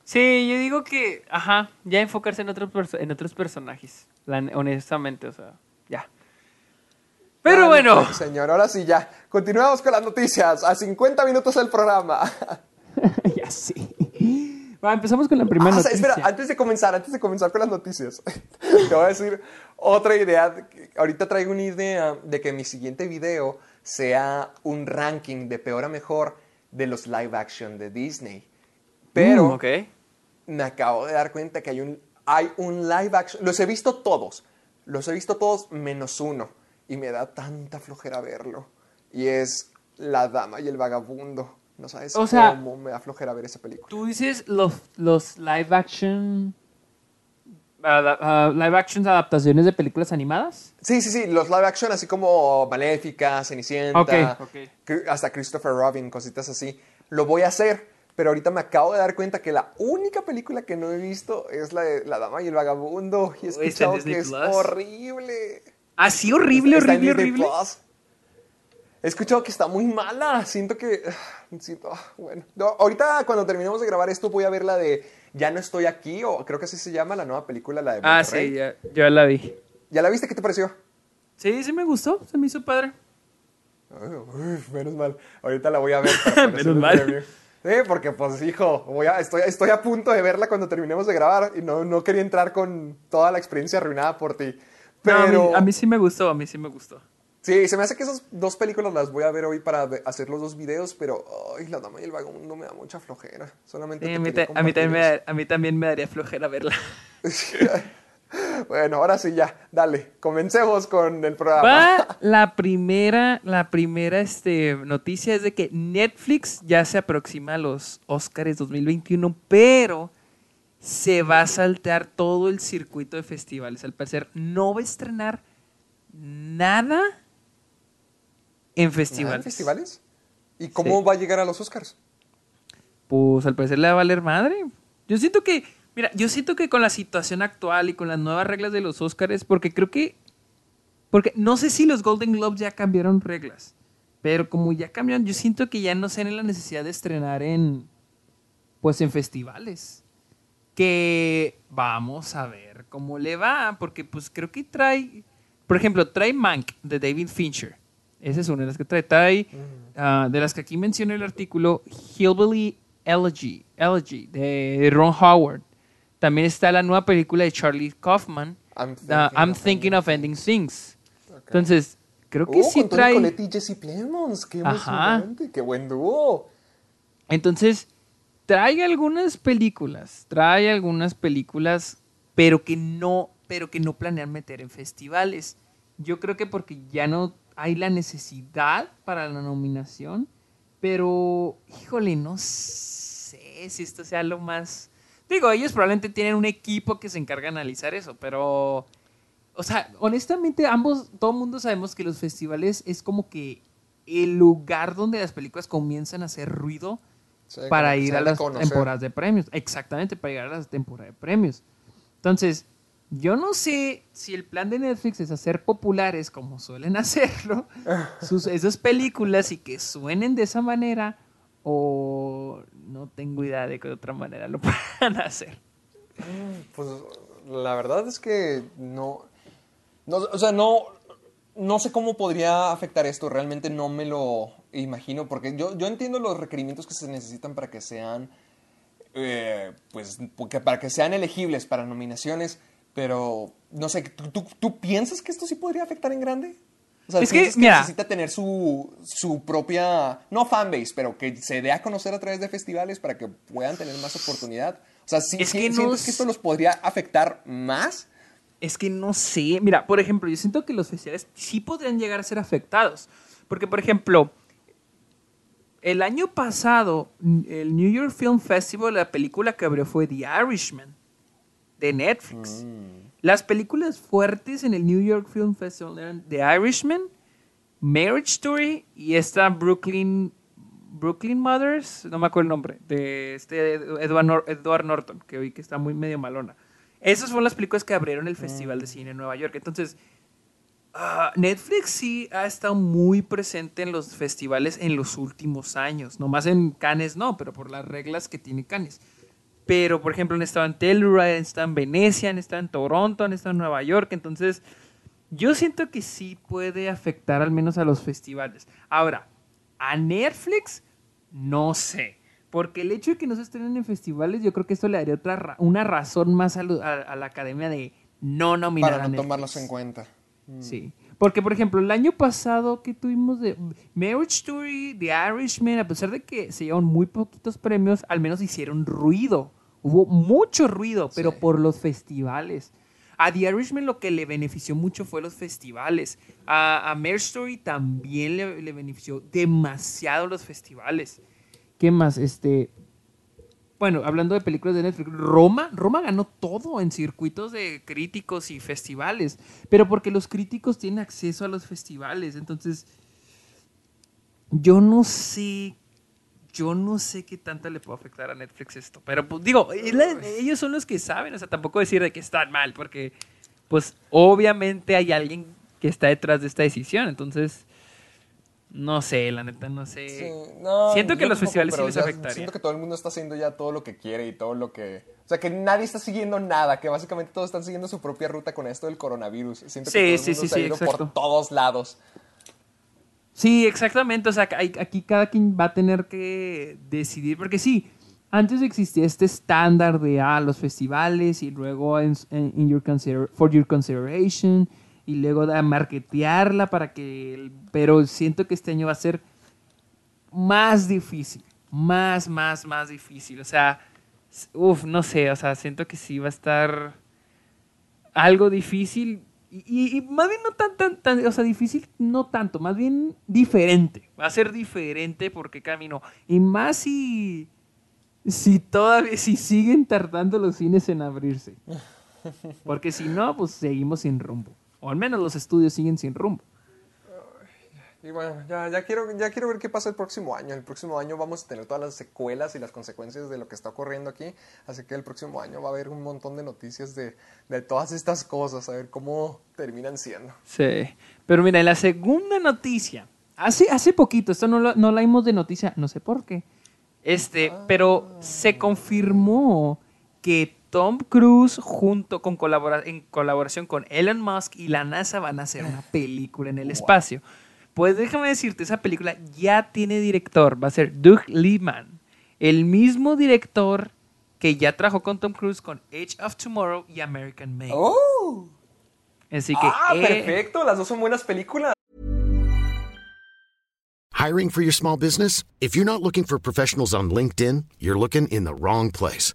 Speaker 2: Sí, yo digo que, ajá, ya enfocarse en otros, en otros personajes, honestamente, o sea, ya. Pero bueno.
Speaker 1: señor, ahora sí, ya. Continuamos con las noticias. A 50 minutos del programa. *laughs*
Speaker 2: ya sí. Va, empezamos con la primera ah, noticia.
Speaker 1: Espera, antes de comenzar, antes de comenzar con las noticias, *laughs* te voy a decir otra idea. Ahorita traigo una idea de que mi siguiente video sea un ranking de peor a mejor de los live action de Disney. Pero mm, me acabo de dar cuenta que hay un, hay un live action. Los he visto todos. Los he visto todos menos uno. Y me da tanta flojera verlo. Y es La Dama y el Vagabundo. No sabes cómo me da flojera ver esa película.
Speaker 2: Tú dices los, los live action. Uh, live action adaptaciones de películas animadas?
Speaker 1: Sí, sí, sí, los live action así como Maléfica, Cenicienta, hasta Christopher Robin, cositas así. Lo voy a hacer, pero ahorita me acabo de dar cuenta que la única película que no he visto es la de La Dama y el Vagabundo. Y he escuchado que es horrible.
Speaker 2: ¿Ah, sí? Horrible, horrible, horrible.
Speaker 1: He escuchado que está muy mala. Siento que. *sighs* Siento, ah, bueno. ahorita, cuando terminemos de grabar esto, voy a ver la de Ya no estoy aquí, o creo que así se llama la nueva película, la de
Speaker 2: Ah, sí, ya, ya la vi.
Speaker 1: ¿Ya la viste? ¿Qué te pareció?
Speaker 2: Sí, sí me gustó. Se me hizo padre.
Speaker 1: menos mal. Ahorita la voy a ver. *laughs* menos mal. Sí, porque pues hijo, voy a, estoy, estoy a punto de verla cuando terminemos de grabar y no, no quería entrar con toda la experiencia arruinada por ti.
Speaker 2: Pero... a, mí, sí me gustó, a mí sí me gustó.
Speaker 1: Sí, se me hace que esas dos películas las voy a ver hoy para hacer los dos videos, pero ay, La Dama y el Vagabundo me da mucha flojera. Solamente
Speaker 2: a, mí a, mí también me, a mí también me daría flojera verla. *laughs* *laughs*
Speaker 1: Bueno, ahora sí ya, dale, comencemos con el programa.
Speaker 2: la primera, la primera este, noticia es de que Netflix ya se aproxima a los Oscars 2021, pero se va a saltar todo el circuito de festivales. Al parecer no va a estrenar nada en festivales.
Speaker 1: en festivales? ¿Y cómo va a llegar a los Oscars?
Speaker 2: Pues al parecer le va a valer madre. Yo siento que Mira, yo siento que con la situación actual y con las nuevas reglas de los Oscars, porque creo que. Porque no sé si los Golden Globes ya cambiaron reglas. Pero como ya cambiaron, yo siento que ya no se la necesidad de estrenar en. Pues en festivales. Que vamos a ver cómo le va. Porque pues creo que trae. Por ejemplo, trae Mank de David Fincher. Esa es una de las que trae. Trae. Ah, de las que aquí menciona el artículo, Hillbilly Elegy, Elegy de Ron Howard. También está la nueva película de Charlie Kaufman, I'm Thinking, of, Ending Things. Entonces, creo que uh, sí
Speaker 1: con
Speaker 2: trae...
Speaker 1: y Jesse Plemons, qué emocionante, qué buen dúo.
Speaker 2: Entonces, trae algunas películas, trae algunas películas, pero que no, pero que no planean meter en festivales. Yo creo que porque ya no hay la necesidad para la nominación, pero híjole, no sé si esto sea lo más Digo, ellos probablemente tienen un equipo que se encarga de analizar eso, pero... O sea, honestamente, ambos, todo el mundo sabemos que los festivales es como que el lugar donde las películas comienzan a hacer ruido para ir a las temporadas de premios. Exactamente, para llegar a las temporadas de premios. Entonces, yo no sé si el plan de Netflix es hacer populares, como suelen *laughs* hacerlo, *laughs* sus, esas películas y que suenen de esa manera, o no tengo idea de qué otra manera lo *laughs* puedan hacer.
Speaker 1: Pues la verdad es que no, no o sea, no, no sé cómo podría afectar esto, realmente no me lo imagino, porque yo, yo entiendo los requerimientos que se necesitan para que sean, eh, pues, para que sean elegibles para nominaciones, pero no sé, ¿tú, tú, piensas que esto sí podría afectar en grande? O sea, es que, necesita tener su, su propia, no fanbase, pero que se dé a conocer a través de festivales para que puedan tener más oportunidad. O sea, ¿sí, es que ¿sientes que esto los podría afectar más?
Speaker 2: Es que no sé. Mira, por ejemplo, yo siento que los festivales sí podrían llegar a ser afectados. Porque, por ejemplo, el año pasado, el New York Film Festival, la película que abrió fue The Irishman, de Netflix. Mm. Las películas fuertes en el New York Film Festival eran The Irishman, Marriage Story y esta Brooklyn, Brooklyn Mothers, no me acuerdo el nombre, de este Edward, Edward Norton, que hoy que está muy medio malona. Esas fueron las películas que abrieron el Festival de Cine en Nueva York. Entonces, ah, Netflix sí ha estado muy presente en los festivales en los últimos años. No más en Cannes no, pero por las reglas que tiene Cannes. Pero, por ejemplo, han estado en Telluride, han estado en Venecia, han estado en Toronto, han estado en Nueva York. Entonces, yo siento que sí puede afectar al menos a los festivales. Ahora, a Netflix, no sé. Porque el hecho de que no se estrenen en festivales, yo creo que esto le daría otra una razón más a, la academia de no nominar
Speaker 1: Para no tomarlos en cuenta.
Speaker 2: Mm. Sí. Porque, por ejemplo, el año pasado que tuvimos de Marriage Story, The Irishman, a pesar de que se llevaron muy poquitos premios, al menos hicieron ruido. Hubo mucho ruido, pero por los festivales. A The Irishman lo que le benefició mucho fue los festivales. A, a Marriage Story también le, le benefició demasiado los festivales. ¿Qué más? Este. Bueno, hablando de películas de Netflix, Roma, Roma ganó todo en circuitos de críticos y festivales, pero porque los críticos tienen acceso a los festivales, entonces yo no sé, yo no sé qué tanto le puede afectar a Netflix esto, pero pues digo, ellos son los que saben, o sea, tampoco decir de que están mal, porque pues obviamente hay alguien que está detrás de esta decisión, entonces no sé, la neta, no sé. siento que los festivales sí les afectaría.
Speaker 1: Siento que todo el mundo está haciendo ya todo lo que quiere y todo lo que... O sea, que nadie está siguiendo nada, que básicamente todos están siguiendo su propia ruta con esto del coronavirus. Siento que todo el mundo sí, ido por todos lados.
Speaker 2: Sí, exactamente. O sea, aquí cada quien va a tener que decidir, porque sí, antes existía este estándar de ah, los festivales y luego en, your for your consideration y luego de marketearla para que... Pero siento que este año va a ser más difícil, más, más, más difícil. O sea, uff, no sé, o sea, siento que sí va a estar algo difícil y, más bien no tan, tan, tan, o sea, difícil no tanto, más bien diferente. Va a ser diferente porque camino. Y más si, si todavía, si siguen tardando los cines en abrirse. *laughs* Porque si no, pues seguimos sin rumbo. O al menos los estudios siguen sin rumbo.
Speaker 1: Y bueno, ya, ya, quiero, ya quiero ver qué pasa el próximo año. El próximo año vamos a tener todas las secuelas y las consecuencias de lo que está ocurriendo aquí. Así que el próximo año va a haber un montón de noticias de, de todas estas cosas, a ver cómo terminan siendo.
Speaker 2: Sí, pero mira, en la segunda noticia, hace, hace poquito, esto no, no la vimos de noticia, no sé por qué, este, ah. pero se confirmó que Tom Cruise junto con en colaboración con Elon Musk y la NASA van a hacer una *laughs* película en el espacio. Pues déjame decirte, esa película ya tiene director, va a ser Doug Liman, el mismo director que ya trabajó con Tom Cruise con Age of Tomorrow y American Made.
Speaker 1: Oh. Así que ah, eh, perfecto, las dos son buenas películas.
Speaker 3: Hiring for your small business? If you're not looking for professionals on LinkedIn, you're looking in the wrong place.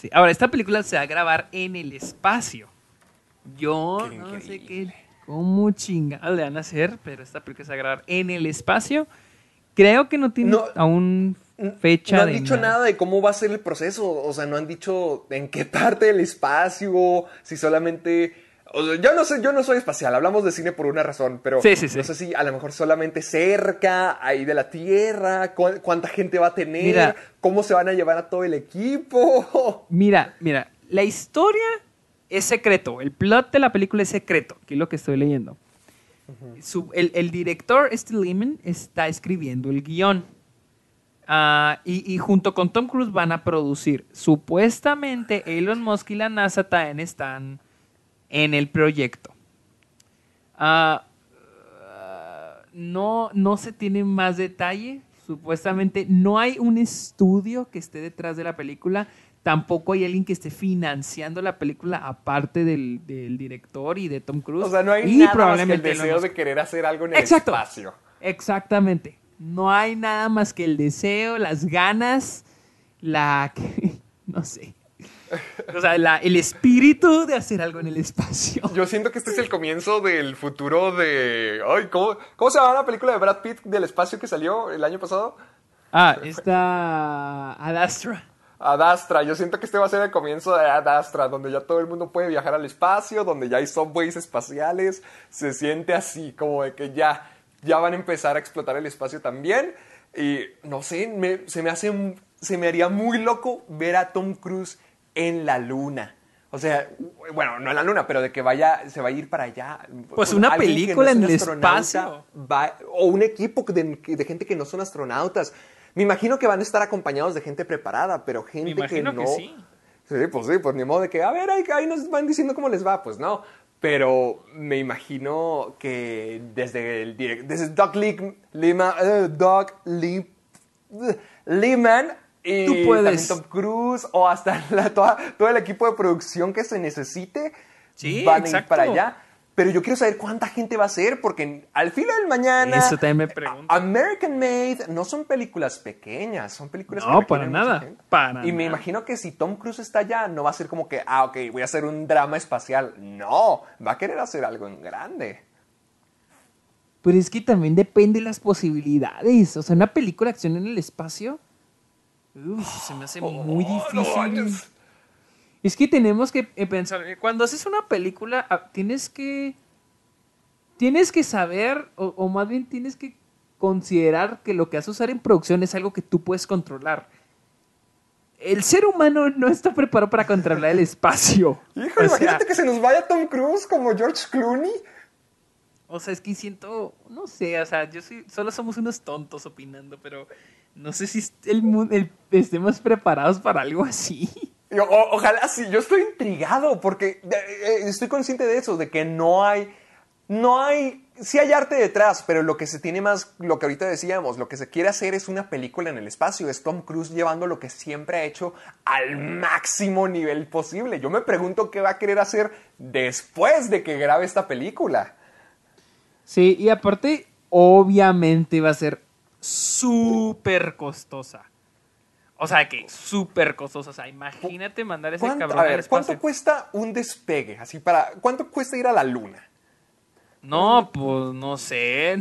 Speaker 2: Sí, Ahora, esta película se va a grabar en el espacio. Yo
Speaker 1: Qué
Speaker 2: no sé qué, cómo chingados le van a hacer, pero esta película se va a grabar en el espacio. Creo que no tiene
Speaker 1: No,
Speaker 2: aún fecha
Speaker 1: No han
Speaker 2: de
Speaker 1: dicho nada de cómo va a ser el proceso. O sea, no han dicho en qué *laughs* parte del espacio, si solamente. O sea, yo no sé, yo no soy espacial, hablamos de cine por una razón, pero
Speaker 2: Sí, sí, sí.
Speaker 1: no sé si a lo mejor solamente cerca, ahí de la Tierra, cu- cuánta gente va a tener,
Speaker 2: Mira.
Speaker 1: cómo se van a llevar a todo el equipo. *laughs*
Speaker 2: Mira, mira, la historia es secreto. El plot de la película es secreto, que es lo que estoy leyendo. Su- el, el director, Steve Lehman, está escribiendo el guion. Ah, y, y junto con Tom Cruise van a producir. Supuestamente Elon Musk y la NASA también están en el proyecto. Ah, no, no se tiene más detalle. Supuestamente no hay un estudio que esté detrás de la película. Tampoco hay alguien que esté financiando la película aparte del, del director y de Tom Cruise.
Speaker 1: O sea, no hay
Speaker 2: Y
Speaker 1: nada más que el deseo de querer hacer algo en el
Speaker 2: Exacto.
Speaker 1: espacio.
Speaker 2: Exactamente. No hay nada más que el deseo, las ganas, la... *laughs* no sé. *laughs* O sea, la- el espíritu de hacer algo en el espacio.
Speaker 1: Yo siento que este es el comienzo del futuro de... Ay, ¿cómo, ¿Cómo se llama la película de Brad Pitt del espacio que salió el año pasado?
Speaker 2: Ah, está Ad Astra.
Speaker 1: Ad Astra. Yo siento que este va a ser el comienzo de Ad Astra, donde ya todo el mundo puede viajar al espacio, donde ya hay subways espaciales. Se siente así, como de que ya, ya van a empezar a explotar el espacio también. Y no sé, me- se me hace, se me haría muy loco ver a Tom Cruise en la luna. O sea, bueno, no en la luna, pero de que vaya, se va a ir para allá.
Speaker 2: Pues una
Speaker 1: Alguien
Speaker 2: película
Speaker 1: es
Speaker 2: en el espacio.
Speaker 1: va- o un equipo de, de gente que no son astronautas. Me imagino que van a estar acompañados de gente preparada, pero gente
Speaker 2: Me
Speaker 1: que
Speaker 2: que
Speaker 1: no.
Speaker 2: sí.
Speaker 1: Sí, pues sí, pues ni modo de que, a ver, ahí, ahí nos van diciendo cómo les va, pues no. Pero me imagino que desde el direct, desde Doug Lee- Lima, eh, Doug Lee- Lehman y
Speaker 2: Tú puedes.
Speaker 1: también Tom Cruise o hasta *laughs* la- toda- todo el equipo de producción que se necesite
Speaker 2: Sí,
Speaker 1: van a ir
Speaker 2: exacto.
Speaker 1: para allá. Pero yo quiero saber cuánta gente va a ser, porque al filo del mañana.
Speaker 2: Eso también me pregunto.
Speaker 1: American Made no son películas pequeñas, son películas
Speaker 2: No,
Speaker 1: que
Speaker 2: para nada, para
Speaker 1: Y me
Speaker 2: nada.
Speaker 1: imagino que si Tom Cruise está allá, no va a ser como que, ah, ok, voy a hacer un drama espacial. No, va a querer hacer algo en grande.
Speaker 2: Pero es que también depende de las posibilidades. O sea, una película de acción en el espacio. Uf, se me hace muy
Speaker 1: Oh, no
Speaker 2: difícil. es que tenemos que eh, pensar. eh, Cuando haces una película, ah, tienes que. Tienes que saber, o, o más bien tienes que considerar que lo que vas a usar en producción es algo que tú puedes controlar. El ser humano no está preparado para controlar el espacio. *laughs*
Speaker 1: Híjole,
Speaker 2: O sea,
Speaker 1: imagínate que se nos vaya Tom Cruise como George Clooney.
Speaker 2: O sea, es que siento, no sé, o sea, yo soy, solo somos unos tontos opinando, pero no sé si el, el- estemos preparados para algo así. *laughs*
Speaker 1: O- ojalá sí, yo estoy intrigado porque eh, eh, estoy consciente de eso, de que no hay, no hay, sí hay arte detrás, pero lo que se tiene más, lo que ahorita decíamos, lo que se quiere hacer es una película en el espacio, es Tom Cruise llevando lo que siempre ha hecho al máximo nivel posible. Yo me pregunto qué va a querer hacer después de que grabe esta película.
Speaker 2: Sí, y aparte, obviamente va a ser súper costosa. O sea, que súper costosa. O sea, imagínate mandar ese
Speaker 1: ¿Cuánto,
Speaker 2: cabrón
Speaker 1: a
Speaker 2: al
Speaker 1: ver,
Speaker 2: espacio.
Speaker 1: ¿cuánto cuesta un despegue? Así para, ¿cuánto cuesta ir a la luna?
Speaker 2: No, pues no sé.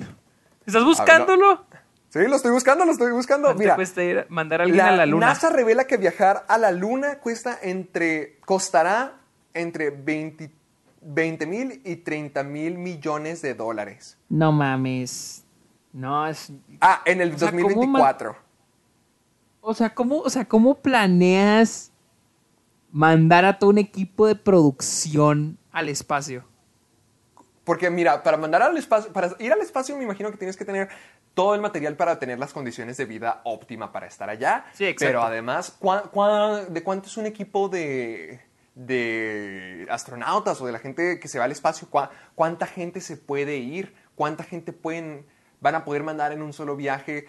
Speaker 2: ¿Estás
Speaker 1: no.
Speaker 2: buscándolo?
Speaker 1: Sí, lo estoy buscando, lo estoy buscando.
Speaker 2: ¿Cuánto
Speaker 1: Mira,
Speaker 2: cuesta ir- mandar a alguien a la luna?
Speaker 1: NASA revela que viajar a la luna cuesta entre, costará entre 20 mil y 30 mil millones de dólares.
Speaker 2: No mames. No, es.
Speaker 1: Ah, en el
Speaker 2: O sea, ¿cómo ma-
Speaker 1: 2024.
Speaker 2: O sea, ¿cómo, o sea, ¿cómo planeas mandar a todo un equipo de producción al espacio?
Speaker 1: Porque mira, para mandar al espacio, para ir al espacio me imagino que tienes que tener todo el material para tener las condiciones de vida óptima para estar allá.
Speaker 2: Sí, exacto.
Speaker 1: Pero además, ¿cuá- cuá- de cuánto es un equipo de, de astronautas o de la gente que se va al espacio? ¿Cuá- ¿Cuánta gente se puede ir? ¿Cuánta gente pueden, van a poder mandar en un solo viaje?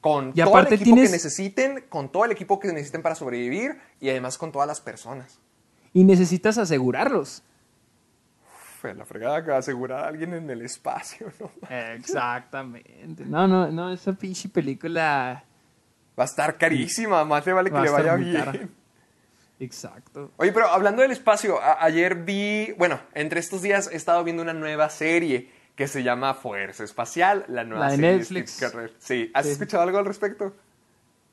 Speaker 1: Con
Speaker 2: Y
Speaker 1: todo el equipo
Speaker 2: tienes-
Speaker 1: que necesiten, con todo el equipo que necesiten para sobrevivir y además con todas las personas.
Speaker 2: Y necesitas asegurarlos.
Speaker 1: La fregada que va a asegurar a alguien en el espacio, ¿no?
Speaker 2: Exactamente. No, no, no, esa pinche película
Speaker 1: Va a estar carísima, más le vale que
Speaker 2: va a
Speaker 1: le vaya bien.
Speaker 2: cara. Exacto.
Speaker 1: Oye, pero hablando del espacio, ayer vi, bueno, entre estos días he estado viendo una nueva serie que se llama Fuerza Espacial, la nueva
Speaker 2: La de
Speaker 1: serie de
Speaker 2: Netflix.
Speaker 1: Steve. Sí, ¿has
Speaker 2: Sí.
Speaker 1: escuchado algo al respecto?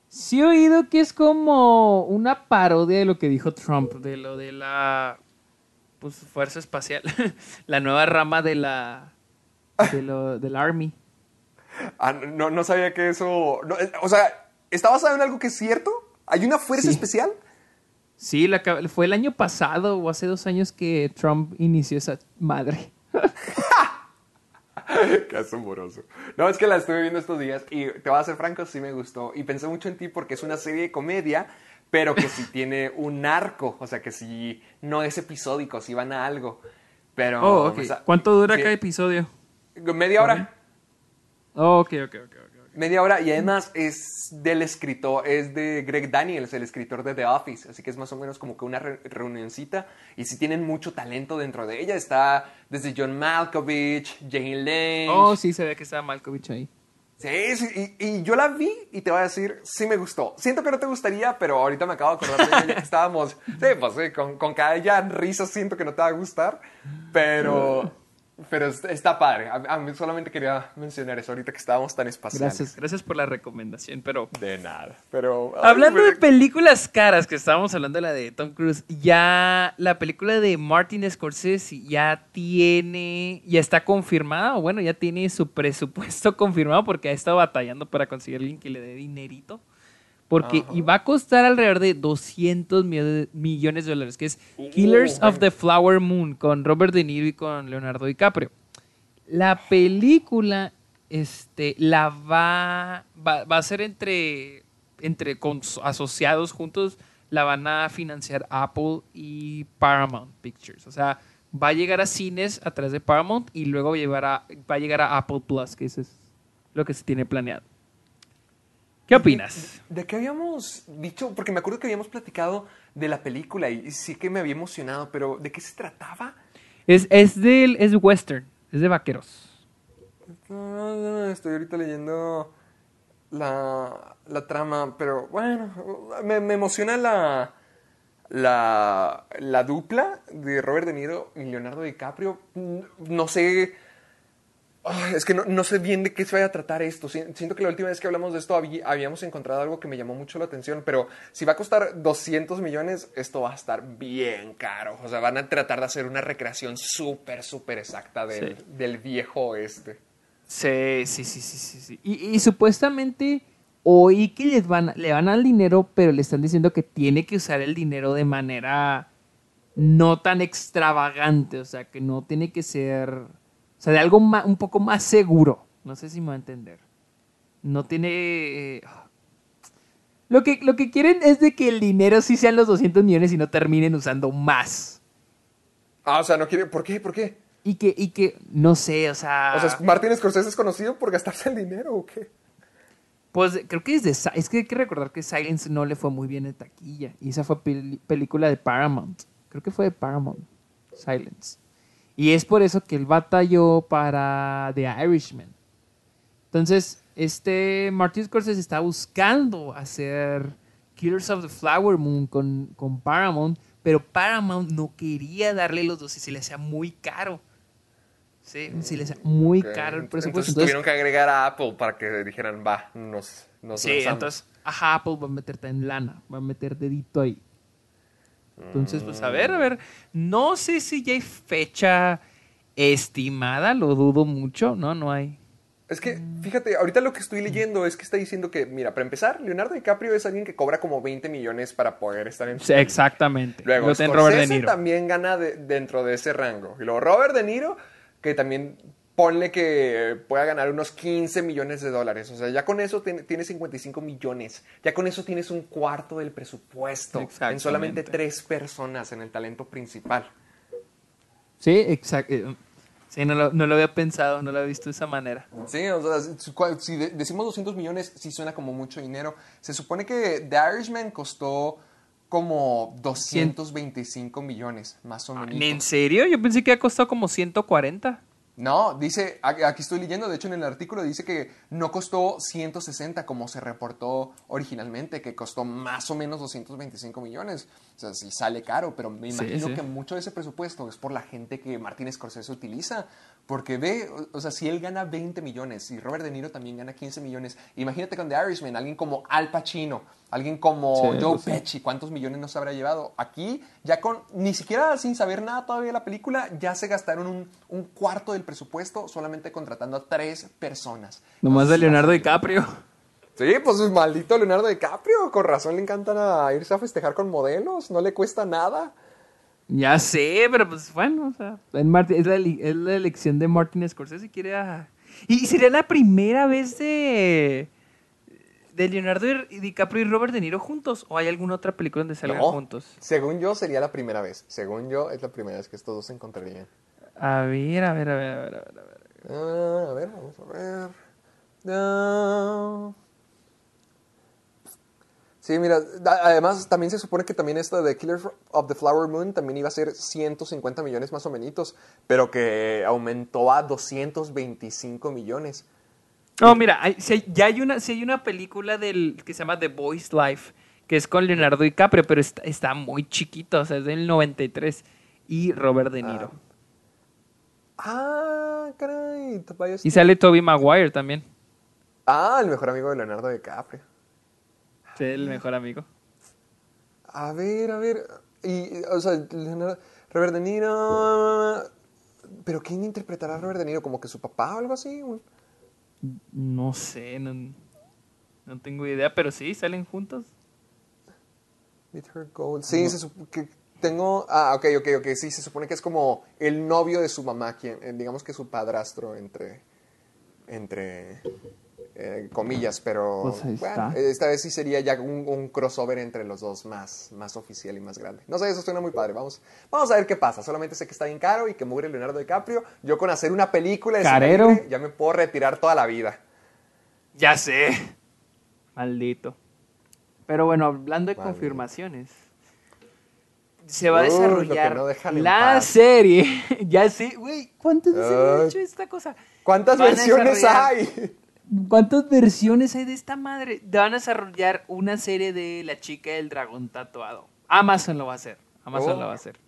Speaker 2: Sí he oído que es como una parodia de lo que dijo Trump, de lo de la pues, fuerza espacial, *laughs* la nueva rama de la de lo, del army.
Speaker 1: Ah, no, no sabía que eso, no, eh, o sea, ¿está basado en algo que es cierto? ¿Hay una fuerza
Speaker 2: Sí.
Speaker 1: especial?
Speaker 2: Sí, la fue el año pasado o hace dos años que Trump inició esa madre. *laughs* *laughs*
Speaker 1: Qué asombroso. No, es que la estuve viendo estos días y te voy a ser franco, sí me gustó. Y pensé mucho en ti porque es una serie de comedia, pero que sí *laughs* tiene un arco. O sea, que sí no es episódico, sí van a algo. Pero.
Speaker 2: Oh, ¿Cuánto dura
Speaker 1: sí,
Speaker 2: cada episodio?
Speaker 1: Media hora.
Speaker 2: Oh, ok, ok, ok.
Speaker 1: Media hora. Y además es del escritor, es de Greg Daniels, el escritor de The Office. Así que es más o menos como que una re- reunioncita. Y sí tienen mucho talento dentro de ella. Está desde John Malkovich, Jane Lynch.
Speaker 2: Oh, sí, se ve que estaba Malkovich ahí.
Speaker 1: Sí, sí, y, y yo la vi y te voy a decir, sí me gustó. Siento que no te gustaría, pero ahorita me acabo de acordar de ella que estábamos. Sí, pues sí, con, con cada ya risa siento que no te va a gustar, pero, pero es- está padre. A, a mí solamente quería mencionar eso ahorita que estábamos tan espaciales.
Speaker 2: Gracias, gracias por la recomendación, pero...
Speaker 1: De nada, pero... ay,
Speaker 2: Hablando
Speaker 1: me-
Speaker 2: de películas caras, que estábamos hablando de la de Tom Cruise, ya la película de Martin Scorsese ya tiene, ya está confirmada, o bueno, ya tiene su presupuesto *laughs* confirmado porque ha estado batallando para conseguir alguien que le dé dinerito. Porque
Speaker 1: Ajá.
Speaker 2: y va a costar alrededor de 200 mil- millones de dólares, que es Killers of the Flower Moon con Robert De Niro y con Leonardo DiCaprio. La película este, la va, va, va a ser entre, entre cons- asociados juntos, la van a financiar Apple y Paramount Pictures. O sea, va a llegar a cines a través de Paramount y luego va a, llevar a- va a llegar a Apple Plus, que eso es lo que se tiene planeado. ¿Qué opinas?
Speaker 1: ¿De qué habíamos dicho? Porque me acuerdo que habíamos platicado de la película y sí que me había emocionado, pero ¿de qué se trataba?
Speaker 2: Es, es, del, es western, es de vaqueros.
Speaker 1: No, no, no, estoy ahorita leyendo la, la trama, pero bueno, me, me emociona la, la, la dupla de Robert De Niro y Leonardo DiCaprio. No sé, es que no, no sé bien de qué se vaya a tratar esto. Si- Siento que la última vez que hablamos de esto habí- habíamos encontrado algo que me llamó mucho la atención, pero si va a costar 200 millones, esto va a estar bien caro. O sea, van a tratar de hacer una recreación súper, súper exacta del,
Speaker 2: Sí.
Speaker 1: del viejo oeste.
Speaker 2: Sí, sí, sí, sí, sí. sí. Y, y supuestamente oí que les van, le van al dinero, pero le están diciendo que tiene que usar el dinero de manera no tan extravagante, o sea, que no tiene que ser, sea, de algo un poco más seguro. No sé si me va a entender. No tiene... eh, Lo que, lo que quieren es de que el dinero sí sean los 200 millones y no terminen usando más.
Speaker 1: Ah, o sea, no quiere. ¿Por qué? ¿Por qué?
Speaker 2: Y que, y que, no sé, o sea...
Speaker 1: O sea, ¿Martin Scorsese es conocido por gastarse el dinero o qué?
Speaker 2: Pues creo que es de es que hay que recordar que Silence no le fue muy bien en taquilla y esa fue película de Paramount. Creo que fue de Paramount, Silence. Y es por eso que él batalló para The Irishman. Entonces, este Martin Scorsese está buscando hacer Killers of the Flower Moon con, con Paramount, pero Paramount no quería darle los dos y se le hacía muy caro. Sí, se le hacía muy caro el presupuesto.
Speaker 1: Entonces, tuvieron que agregar a Apple para que dijeran, va, nos, nos
Speaker 2: Sí,
Speaker 1: lanzamos".
Speaker 2: entonces, ajá, Apple va a meterte en lana, va a meter dedito ahí. Entonces, pues a ver, a ver, no sé si ya hay fecha estimada, lo dudo mucho, no, no hay.
Speaker 1: Es que, fíjate, ahorita lo que estoy leyendo es que está diciendo que, mira, para empezar, Leonardo DiCaprio es alguien que cobra como 20 millones para poder estar en
Speaker 2: Sí, exactamente.
Speaker 1: Luego,
Speaker 2: Robert De Niro.
Speaker 1: también gana de- dentro de ese rango. Y luego Robert De Niro, que también ponle que pueda ganar unos 15 millones de dólares. O sea, ya con eso tiene, tiene 55 millones. Ya con eso tienes un cuarto del presupuesto. En solamente tres personas en el talento principal.
Speaker 2: Sí, exacto. Sí, no lo, no lo había pensado, no lo había visto de esa manera.
Speaker 1: Sí, o sea, si- decimos 200 millones, sí suena como mucho dinero. Se supone que The Irishman costó como 225 millones, más o menos.
Speaker 2: ¿En serio? Yo pensé que había costado como 140.
Speaker 1: No, dice, aquí estoy leyendo, de hecho en el artículo dice que no costó 160 como se reportó originalmente, que costó más o menos 225 millones. O sea, sí sale caro, pero me
Speaker 2: Sí,
Speaker 1: imagino
Speaker 2: sí.
Speaker 1: que mucho de ese presupuesto es por la gente que Martin Scorsese utiliza. Porque ve, o, sea, si él gana 20 millones y Robert De Niro también gana 15 millones, imagínate con The Irishman, alguien como Al Pacino, alguien como
Speaker 2: Sí,
Speaker 1: Joe
Speaker 2: sí.
Speaker 1: Pesci, ¿cuántos millones nos habrá llevado? Aquí, ya con, ni siquiera sin saber nada todavía de la película, ya se gastaron un, un cuarto del presupuesto solamente contratando a tres personas.
Speaker 2: Nomás de Leonardo DiCaprio.
Speaker 1: Sí, pues es maldito Leonardo DiCaprio, con razón le encantan a irse a festejar con modelos, no le cuesta nada.
Speaker 2: Ya sé, pero pues bueno, o sea, en Martin- es, la, eli- es la elección de Martin Scorsese. Quiere a- Y sería la primera vez de, de Leonardo DiCaprio y Robert De Niro juntos. ¿O hay alguna otra película donde salgan
Speaker 1: No,
Speaker 2: juntos?
Speaker 1: Según yo sería la primera vez, según yo es la primera vez que estos dos se encontrarían.
Speaker 2: A ver, a ver, a ver, a ver. A ver, a ver.
Speaker 1: Ah, a ver, vamos a ver. Ah. Sí, mira, además también se supone que también esta de Killers of the Flower Moon también iba a ser 150 millones más o menos, pero que aumentó a 225 millones.
Speaker 2: No, mira, hay- si hay- ya hay una, si hay una película del que se llama The Boys Life, que es con Leonardo DiCaprio, pero está, está muy chiquito, o sea, es del 93. Y Robert De Niro.
Speaker 1: Ah, caray. Tobias
Speaker 2: Y sale Toby Maguire también.
Speaker 1: Ah, el mejor amigo de Leonardo DiCaprio.
Speaker 2: El mejor amigo.
Speaker 1: A ver, a ver. Y, o sea, Leonardo- Robert De Niro. ¿Pero quién interpretará a Robert De Niro? ¿Como que su papá o algo así? Un-
Speaker 2: No sé, no, no tengo idea, pero sí, salen juntos.
Speaker 1: Meet Her Gold. Sí, se que tengo. Ah, ok, ok, ok. Sí, se supone que es como el novio de su mamá, quien, eh, digamos que su padrastro, entre. Entre. Eh, comillas, pero.
Speaker 2: Pues ahí
Speaker 1: bueno,
Speaker 2: está.
Speaker 1: esta vez sí sería ya un, un crossover entre los dos más, más oficial y más grande. No sé, eso suena muy padre. Vamos, vamos a ver qué pasa. Solamente sé que está bien caro y que mugre Leonardo DiCaprio. Yo con hacer una película de
Speaker 2: Carero.
Speaker 1: ya me puedo retirar toda la vida.
Speaker 2: Ya sé. Maldito. Pero bueno, hablando de
Speaker 1: Maldito.
Speaker 2: confirmaciones. Se va a
Speaker 1: Uy,
Speaker 2: desarrollar
Speaker 1: no
Speaker 2: la serie. *laughs* ya sé, güey. ¿Cuántas veces han
Speaker 1: Ay.
Speaker 2: hecho esta cosa?
Speaker 1: ¿Cuántas
Speaker 2: Van
Speaker 1: versiones
Speaker 2: desarrollar-
Speaker 1: hay?
Speaker 2: ¿Cuántas versiones hay de esta madre? Van a desarrollar una serie de La chica del dragón tatuado. Amazon lo va a hacer. Amazon
Speaker 1: Oh.
Speaker 2: lo va a hacer.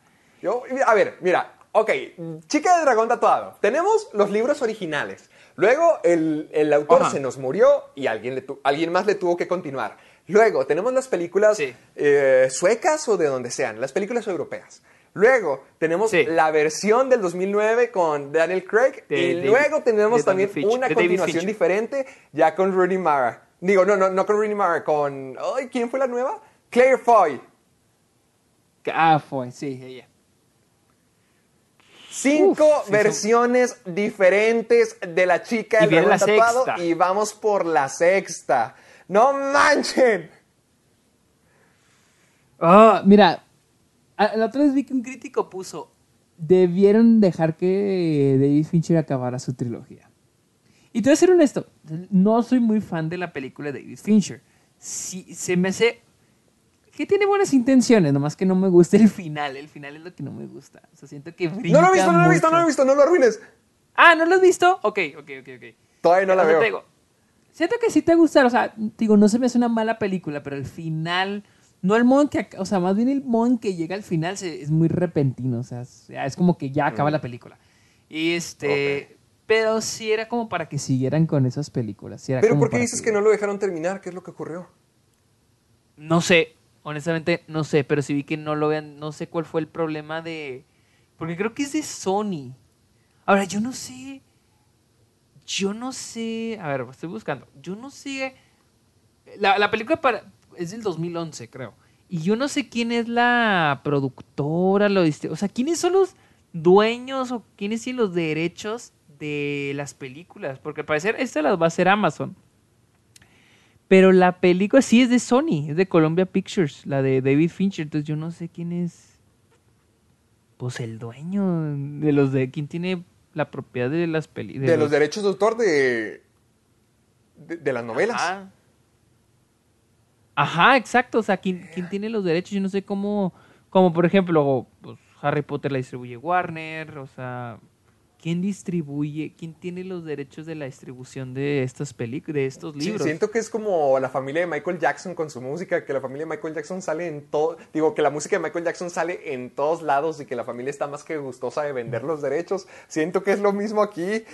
Speaker 1: Yo, a ver, mira, ok, Chica de Dragón Tatuado. Tenemos los libros originales. Luego el, el autor
Speaker 2: Ajá.
Speaker 1: se nos murió y alguien, le tu- alguien más le tuvo que continuar. Luego tenemos las películas
Speaker 2: Sí.
Speaker 1: eh, suecas o de donde sean, las películas europeas. Luego tenemos
Speaker 2: Sí.
Speaker 1: la versión del 2009 con Daniel Craig
Speaker 2: De
Speaker 1: y
Speaker 2: David-
Speaker 1: luego tenemos también una continuación diferente ya con Rooney Mara. Digo, no, no, no con Rooney Mara, con... Ay, ¿Quién fue la nueva? Claire Foy.
Speaker 2: Ah, fue, sí, ella.
Speaker 1: Cinco
Speaker 2: Uf, sí, son-
Speaker 1: versiones diferentes de la chica del dragón tatuado
Speaker 2: sexta.
Speaker 1: y vamos por la sexta. ¡No manchen!
Speaker 2: Ah, mira, la otra vez vi que un crítico puso, debieron dejar que David Fincher acabara su trilogía. Y te voy a ser honesto, no soy muy fan de la película de David Fincher. Sí, se me hace que tiene buenas intenciones, nomás que no me gusta el final. El final es lo que no me gusta. O sea, siento que
Speaker 1: No lo he
Speaker 2: brinca
Speaker 1: visto, no lo he visto,
Speaker 2: mucho.
Speaker 1: no lo he visto, no lo arruines.
Speaker 2: Ah, ¿no lo has visto? Ok, ok, ok, ok.
Speaker 1: Todavía no la
Speaker 2: O sea,
Speaker 1: veo.
Speaker 2: digo, siento que sí te gusta, o sea, digo, no se me hace una mala película, pero el final, no el modo en que, o sea, más bien el modo en que llega al final se- es muy repentino, o sea, es, como que ya acaba la película. Y este, pero sí era como para que siguieran con esas películas. sí era
Speaker 1: Pero
Speaker 2: como
Speaker 1: ¿por qué dices que no lo dejaron terminar? ¿Qué es lo que ocurrió?
Speaker 2: No sé, honestamente no sé, pero sí vi que no lo vean, no sé cuál fue el problema de... Porque creo que es de Sony. Ahora, yo no sé... Yo no sé... A ver, estoy buscando. Yo no sé... La, la película para, es del 2011, creo. Y yo no sé quién es la productora, lo o sea, quiénes son los dueños o quiénes tienen los derechos de las películas. Porque al parecer esta las va a hacer Amazon. Pero la película sí es de Sony, es de Columbia Pictures, la de David Fincher. Entonces yo no sé quién es. Pues el dueño de los de. ¿Quién tiene la propiedad de las películas.
Speaker 1: De los derechos de autor de, de, de las novelas.
Speaker 2: Ajá. Ajá, exacto. O sea, ¿quién, quién tiene los derechos? Yo no sé cómo. Como por ejemplo, pues, Harry Potter la distribuye Warner. O sea, ¿quién distribuye? ¿Quién tiene los derechos de la distribución de estas películas, de estos
Speaker 1: Sí,
Speaker 2: libros?
Speaker 1: siento que es como la familia de Michael Jackson con su música, que la familia de Michael Jackson sale en todo, digo, que la música de Michael Jackson sale en todos lados y que la familia está más que gustosa de vender los derechos. Siento que es lo mismo aquí.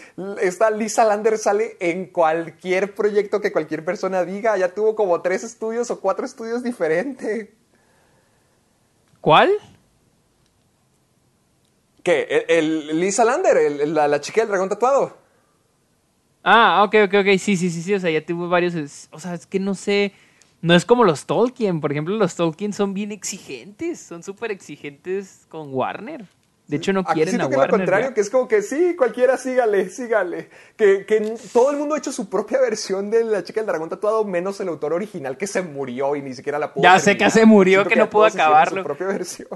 Speaker 1: Esta Lisa Lander sale en cualquier proyecto que cualquier persona diga. Ya tuvo como tres estudios o cuatro estudios diferentes.
Speaker 2: ¿Cuál?
Speaker 1: ¿Qué? ¿El, el Lisa Lander? el- la, la chica del dragón tatuado?
Speaker 2: Ah, ok, ok, ok. Sí, sí, sí, sí. O sea, ya tuvo varios. O sea, es que no sé. No es como los Tolkien. Por ejemplo, los Tolkien son bien exigentes. Son súper exigentes con Warner. De hecho, no
Speaker 1: Aquí
Speaker 2: quieren a
Speaker 1: siento que lo
Speaker 2: Warner.
Speaker 1: contrario,
Speaker 2: ya.
Speaker 1: que es como que sí, cualquiera sígale, sígale. Que, que todo el mundo ha hecho su propia versión de la chica del dragón tatuado, menos el autor original que se murió y ni siquiera la pudo
Speaker 2: Ya sé que se murió,
Speaker 1: Siento
Speaker 2: que no pudo acabarlo.
Speaker 1: Su propia versión.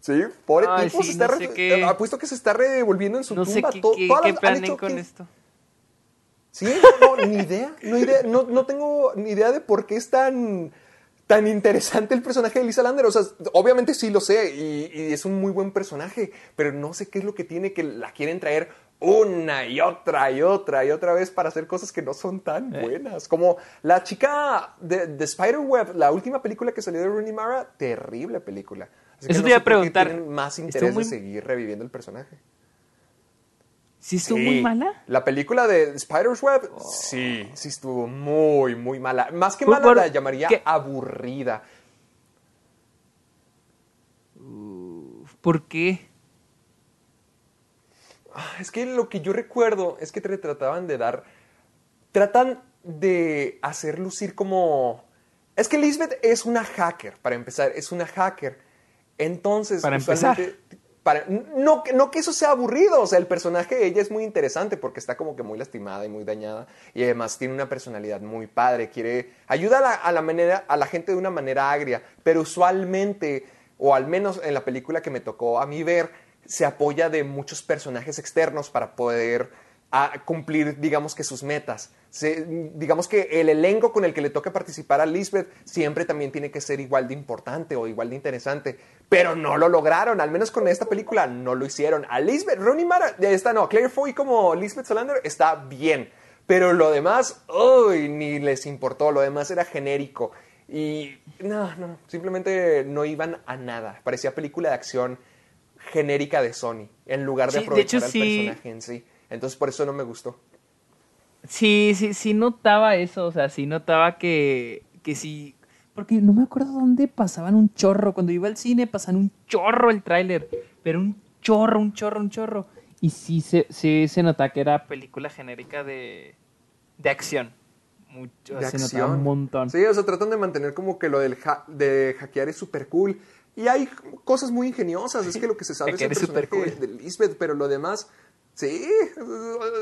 Speaker 1: Sí, pobre
Speaker 2: Ay,
Speaker 1: tipo,
Speaker 2: sí,
Speaker 1: se está
Speaker 2: no
Speaker 1: re-
Speaker 2: sé qué-
Speaker 1: apuesto que se está revolviendo en su
Speaker 2: No sé
Speaker 1: tumba.
Speaker 2: qué,
Speaker 1: To-
Speaker 2: qué,
Speaker 1: todas
Speaker 2: qué
Speaker 1: las- han
Speaker 2: planen
Speaker 1: hecho
Speaker 2: con
Speaker 1: que-
Speaker 2: esto.
Speaker 1: Sí, no, no, ni idea, no, idea no, no tengo ni idea de por qué es tan, tan interesante el personaje de Lisa Lander. O sea, obviamente sí lo sé y, y es un muy buen personaje, pero no sé qué es lo que tiene que la quieren traer una y otra y otra y otra vez para hacer cosas que no son tan
Speaker 2: Eh.
Speaker 1: buenas. Como la chica de, de Spiderweb, la última película que salió de Rooney Mara, terrible película. Así que
Speaker 2: Eso
Speaker 1: no
Speaker 2: te iba a preguntar.
Speaker 1: más interés
Speaker 2: muy-
Speaker 1: de seguir reviviendo el personaje.
Speaker 2: ¿Sí estuvo
Speaker 1: Sí.
Speaker 2: muy mala?
Speaker 1: La película de Spider's Web, sí, sí estuvo muy, muy mala. Más que mala,
Speaker 2: por-
Speaker 1: la llamaría
Speaker 2: ¿qué?
Speaker 1: aburrida.
Speaker 2: ¿Por qué?
Speaker 1: Ah, Es que lo que yo recuerdo es que te trataban de dar. Tratan de hacer lucir como. Es que Lisbeth es una hacker, para empezar, es una hacker. Entonces,
Speaker 2: Para
Speaker 1: para- no, que- no que eso sea aburrido, o sea, el personaje de ella es muy interesante porque está como que muy lastimada y muy dañada y además tiene una personalidad muy padre, quiere ayuda a la, a la manera a la gente de una manera agria, pero usualmente o al menos en la película que me tocó a mí ver se apoya de muchos personajes externos para poder a cumplir, digamos que sus metas. Digamos que el elenco con el que le toca participar a Lisbeth siempre también tiene que ser igual de importante o igual de interesante, pero no lo lograron, al menos con esta película no lo hicieron. A Lisbeth, Ronnie Mara, ya está, no, Claire Foy como Lisbeth Solander está bien, pero lo demás, uy, ni les importó, lo demás era genérico. Y no, no, simplemente no iban a nada. Parecía película de acción genérica de Sony, en lugar de
Speaker 2: Sí, de
Speaker 1: aprovechar
Speaker 2: hecho,
Speaker 1: al
Speaker 2: sí.
Speaker 1: personaje en sí. Entonces por eso no me gustó.
Speaker 2: Sí, sí, sí notaba eso, o sea, sí notaba que, que sí, porque no me acuerdo dónde pasaban un chorro, cuando iba al cine pasaban un chorro el tráiler, pero un chorro, un chorro, un chorro, y sí se, sí se notaba que era película genérica de, de acción, Mucho,
Speaker 1: de
Speaker 2: se notaba un montón.
Speaker 1: Sí, o sea, tratan de mantener como que lo del ha- de hackear es súper cool. Y hay cosas muy ingeniosas. Es que lo que se sabe es el personaje
Speaker 2: cool.
Speaker 1: de Lisbeth, pero lo demás, sí,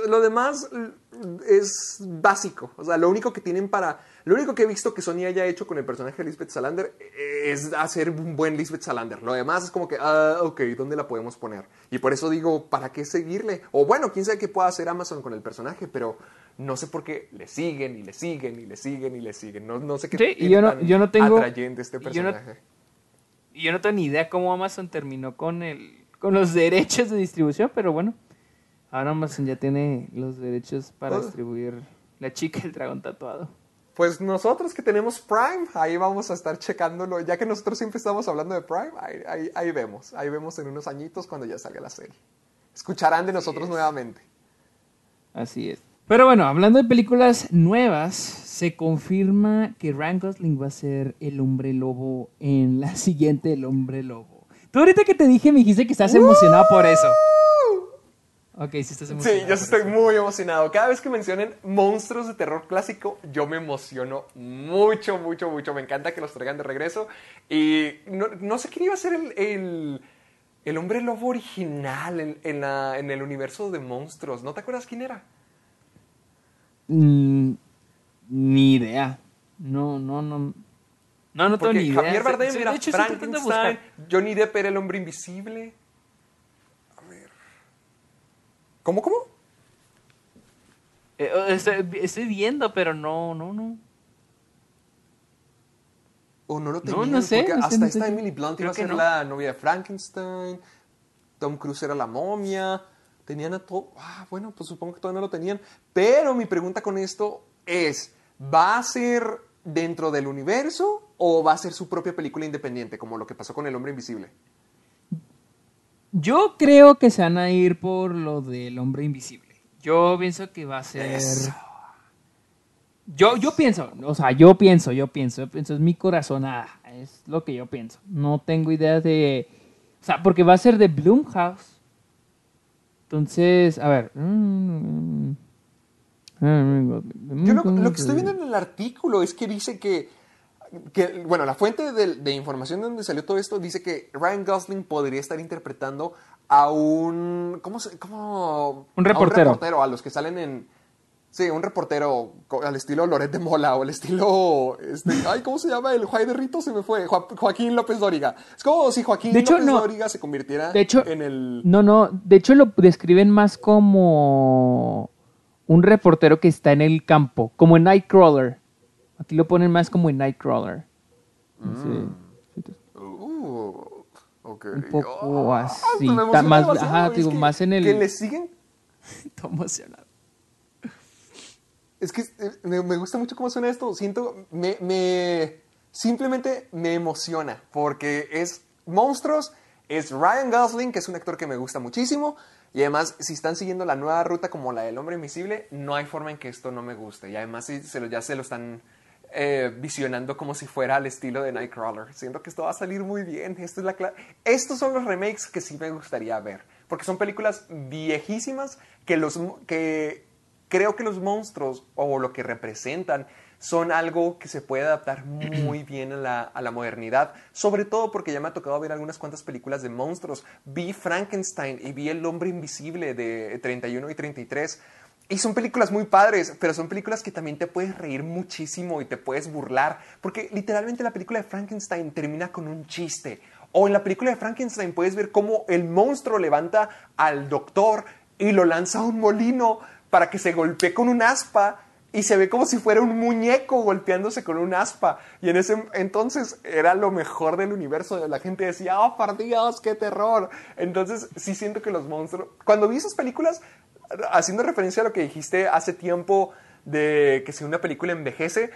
Speaker 1: lo demás es básico. O sea, lo único que tienen para. Lo único que he visto que Sony haya hecho con el personaje de Lisbeth Salander es hacer un buen Lisbeth Salander. Lo demás es como que, ah, ok, ¿dónde la podemos poner? Y por eso digo, ¿para qué seguirle? O bueno, quién sabe qué pueda hacer Amazon con el personaje, pero no sé por qué le siguen y le siguen y le siguen y le siguen. No, no sé qué
Speaker 2: Sí, y yo no- yo no tengo-
Speaker 1: atrayente este
Speaker 2: y yo no-
Speaker 1: personaje.
Speaker 2: Yo no tengo ni idea cómo Amazon terminó con el con los *laughs* derechos de distribución, pero bueno, ahora Amazon ya tiene los derechos para
Speaker 1: Oh.
Speaker 2: distribuir La chica el dragón tatuado.
Speaker 1: Pues nosotros que tenemos Prime, ahí vamos a estar checándolo. Ya que nosotros siempre estamos hablando de Prime, ahí, ahí- ahí vemos. Ahí vemos en unos añitos cuando ya salga la serie. Escucharán de nosotros nuevamente.
Speaker 2: Así es. Pero bueno, hablando de películas nuevas, se confirma que Ryan Gosling va a ser el hombre lobo en la *laughs* siguiente El hombre lobo. Tú ahorita que te dije me dijiste que estás emocionado por eso. Ok, sí estás emocionado.
Speaker 1: Sí, yo estoy
Speaker 2: eso.
Speaker 1: muy emocionado. Cada vez que mencionen monstruos de terror clásico, yo me emociono mucho, mucho, mucho. Me encanta que los traigan de regreso. Y no, no sé quién iba a ser el, el, el hombre lobo original en, en la- en el universo de monstruos. ¿No te acuerdas quién era?
Speaker 2: Mm, ni idea. No, no, no. No, no tengo ni idea.
Speaker 1: Javier Bardem
Speaker 2: Sí,
Speaker 1: era
Speaker 2: de hecho,
Speaker 1: Frankenstein. Johnny Depp era el hombre invisible. ¿Cómo, cómo?
Speaker 2: Eh, estoy, estoy viendo, pero no, no, no.
Speaker 1: O no lo
Speaker 2: No,
Speaker 1: tenían,
Speaker 2: no sé,
Speaker 1: porque
Speaker 2: no sé,
Speaker 1: hasta
Speaker 2: no
Speaker 1: esta
Speaker 2: sé.
Speaker 1: Emily Blunt iba a ser la novia de Frankenstein, Tom Cruise era la momia, tenían a todo... Ah, bueno, pues supongo que todavía no lo tenían. Pero mi pregunta con esto es, ¿va a ser dentro del universo o va a ser su propia película independiente, como lo que pasó con El Hombre Invisible?
Speaker 2: Yo creo que se van a ir por lo del hombre invisible. Yo pienso que va a ser.
Speaker 1: Eso.
Speaker 2: Yo, yo pienso, o sea, yo pienso, yo pienso, yo pienso, es mi corazonada, es lo que yo pienso. No tengo idea de. O sea, porque va a ser de Bloomhouse. Entonces, a ver.
Speaker 1: Yo lo, lo que estoy viendo en el artículo es que dice que, que bueno, la fuente de, de información de donde salió todo esto dice que Ryan Gosling podría estar interpretando a un, ¿cómo se, cómo?
Speaker 2: Un
Speaker 1: A
Speaker 2: reportero.
Speaker 1: un reportero, a los que salen en, sí, un reportero al estilo Loret de Mola o al estilo, este, ay, ¿cómo se llama? El Juay de Rito se me fue, Jo- Joaquín López Dóriga. Es como si Joaquín
Speaker 2: De hecho,
Speaker 1: López
Speaker 2: no.
Speaker 1: Dóriga se convirtiera
Speaker 2: De hecho,
Speaker 1: en el...
Speaker 2: No, no, de hecho lo describen más como un reportero que está en el campo, como en Nightcrawler. Aquí lo ponen más como en Nightcrawler. Sí.
Speaker 1: Uh, ok.
Speaker 2: Un poco
Speaker 1: Ah,
Speaker 2: así, más- ajá,
Speaker 1: es
Speaker 2: digo,
Speaker 1: que-
Speaker 2: más en el-
Speaker 1: Que le siguen *laughs*
Speaker 2: emocionado.
Speaker 1: Es que eh, me, gusta mucho cómo suena esto. Siento, me, me- simplemente me emociona porque es monstruos, es Ryan Gosling, que es un actor que me gusta muchísimo. Y además, si están siguiendo la nueva ruta como la del hombre invisible, no hay forma en que esto no me guste. Y además, sí, se lo, ya se lo están eh, visionando como si fuera al estilo de Nightcrawler. Siento que esto va a salir muy bien. Esto es la Estos son los remakes que sí me gustaría ver. Porque son películas viejísimas que, los, que creo que los monstruos o lo que representan son algo que se puede adaptar muy *clears throat* bien a la, a la modernidad, sobre todo porque ya me ha tocado ver algunas cuantas películas de monstruos. Vi Frankenstein y vi El hombre invisible de 31 y 33. Y son películas muy padres, pero son películas que también te puedes reír muchísimo y te puedes burlar, porque literalmente la película de Frankenstein termina con un chiste. O en la película de Frankenstein puedes ver cómo el monstruo levanta al doctor y lo lanza a un molino para que se golpee con un aspa y se ve como si fuera un muñeco golpeándose con un aspa. Y en ese entonces era lo mejor del universo. La gente decía, oh, por Dios, qué terror. Entonces sí siento que los monstruos... Cuando vi esas películas, haciendo referencia a lo que dijiste hace tiempo de que si una película envejece,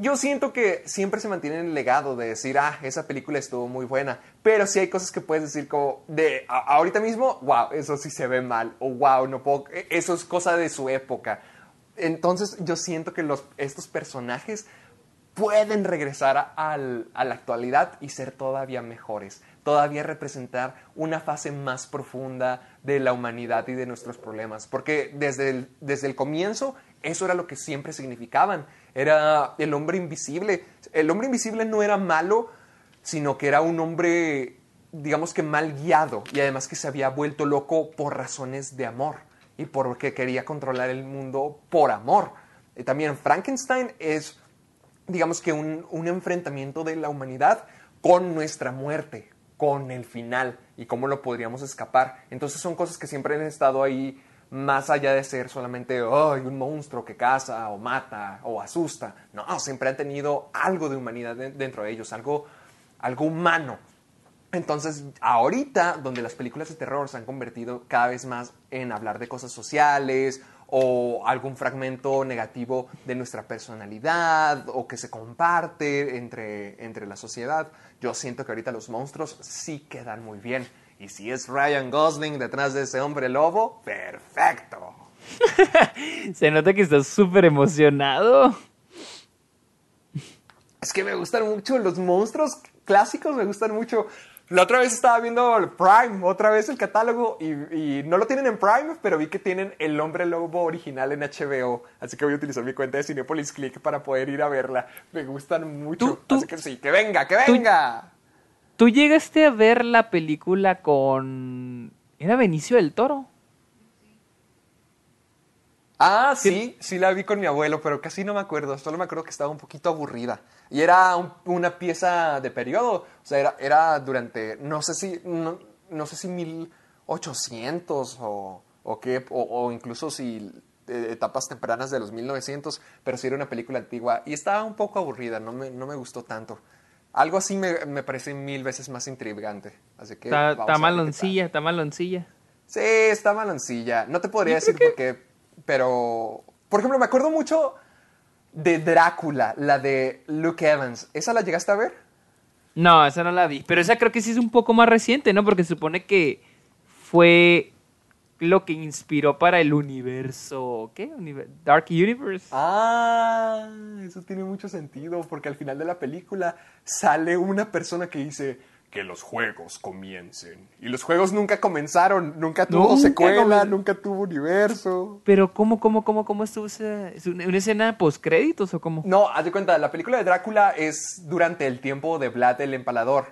Speaker 1: yo siento que siempre se mantiene el legado de decir, ah, esa película estuvo muy buena. Pero sí hay cosas que puedes decir como de a- ahorita mismo, wow, eso sí se ve mal. O wow, no puedo, e- eso es cosa de su época. Entonces yo siento que los, estos personajes pueden regresar a, al- a la actualidad y ser todavía mejores, todavía representar una fase más profunda de la humanidad y de nuestros problemas, porque desde el, desde el comienzo eso era lo que siempre significaban, era el hombre invisible. El hombre invisible no era malo, sino que era un hombre, digamos que mal guiado y además que se había vuelto loco por razones de amor y porque quería controlar el mundo por amor. Y también Frankenstein es digamos que un, un enfrentamiento de la humanidad con nuestra muerte, con el final y cómo lo podríamos escapar. Entonces son cosas que siempre han estado ahí más allá de ser solamente "Ay, un monstruo que caza o mata o asusta. No, siempre han tenido algo de humanidad de- dentro de ellos, algo, algo humano. Entonces, ahorita, donde las películas de terror se han convertido cada vez más en hablar de cosas sociales o algún fragmento negativo de nuestra personalidad o que se comparte entre, entre la sociedad, yo siento que ahorita los monstruos sí quedan muy bien. Y si es Ryan Gosling detrás de ese hombre lobo, perfecto. *laughs*
Speaker 2: Se nota que estás súper emocionado.
Speaker 1: Es que me gustan mucho los monstruos clásicos, me gustan mucho. La otra vez estaba viendo el Prime, otra vez el catálogo, y, y no lo tienen en Prime, pero vi que tienen el hombre lobo original en HBO. Así que voy a utilizar mi cuenta de Cinepolis Click para poder ir a verla. Me gustan mucho.
Speaker 2: Tú- tú-
Speaker 1: Así que sí, que venga, que venga.
Speaker 2: ¿Tú llegaste a ver la película con... ¿Era Benicio del Toro?
Speaker 1: Ah, sí, sí la vi con mi abuelo, pero casi no me acuerdo. Solo me acuerdo que estaba un poquito aburrida. Y era un- una pieza de periodo. O sea, era, era durante, no sé si, no, no sé si 1800 o o, qué, o, o incluso si eh, etapas tempranas de los 1900, pero sí era una película antigua y estaba un poco aburrida, no me, no me gustó tanto. Algo así me, me parece mil veces más intrigante. Así que
Speaker 2: Está, maloncilla, está maloncilla.
Speaker 1: Sí, está maloncilla. No te podría decir por qué, pero... Por ejemplo, me acuerdo mucho de Drácula, la de Luke Evans. ¿Esa la llegaste a ver?
Speaker 2: No, esa no la vi. Pero esa creo que sí es un poco más reciente, ¿no? Porque se supone que fue lo que inspiró para el universo. ¿Qué? Dark Universe.
Speaker 1: Ah, eso tiene mucho sentido, porque al final de la película sale una persona que dice que los juegos comiencen. Y los juegos nunca comenzaron, nunca tuvo
Speaker 2: Nunca
Speaker 1: secuela,
Speaker 2: comen-
Speaker 1: nunca tuvo universo.
Speaker 2: Pero ¿cómo, cómo, cómo, cómo estuvo esa, es una, escena post créditos o cómo?
Speaker 1: No, haz de cuenta, la película de Drácula es durante el tiempo de Vlad el Empalador.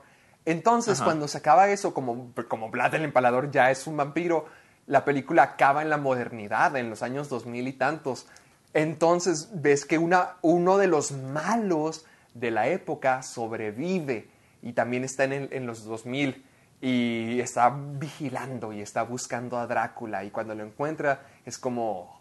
Speaker 1: Entonces,
Speaker 2: Ajá.
Speaker 1: cuando se acaba eso, como, como Vlad el Empalador ya es un vampiro, la película acaba en la modernidad, en los años 2000 y tantos. Entonces, ves que una, uno de los malos de la época sobrevive y también está en, el- en los 2000 y está vigilando y está buscando a Drácula y cuando lo encuentra es como,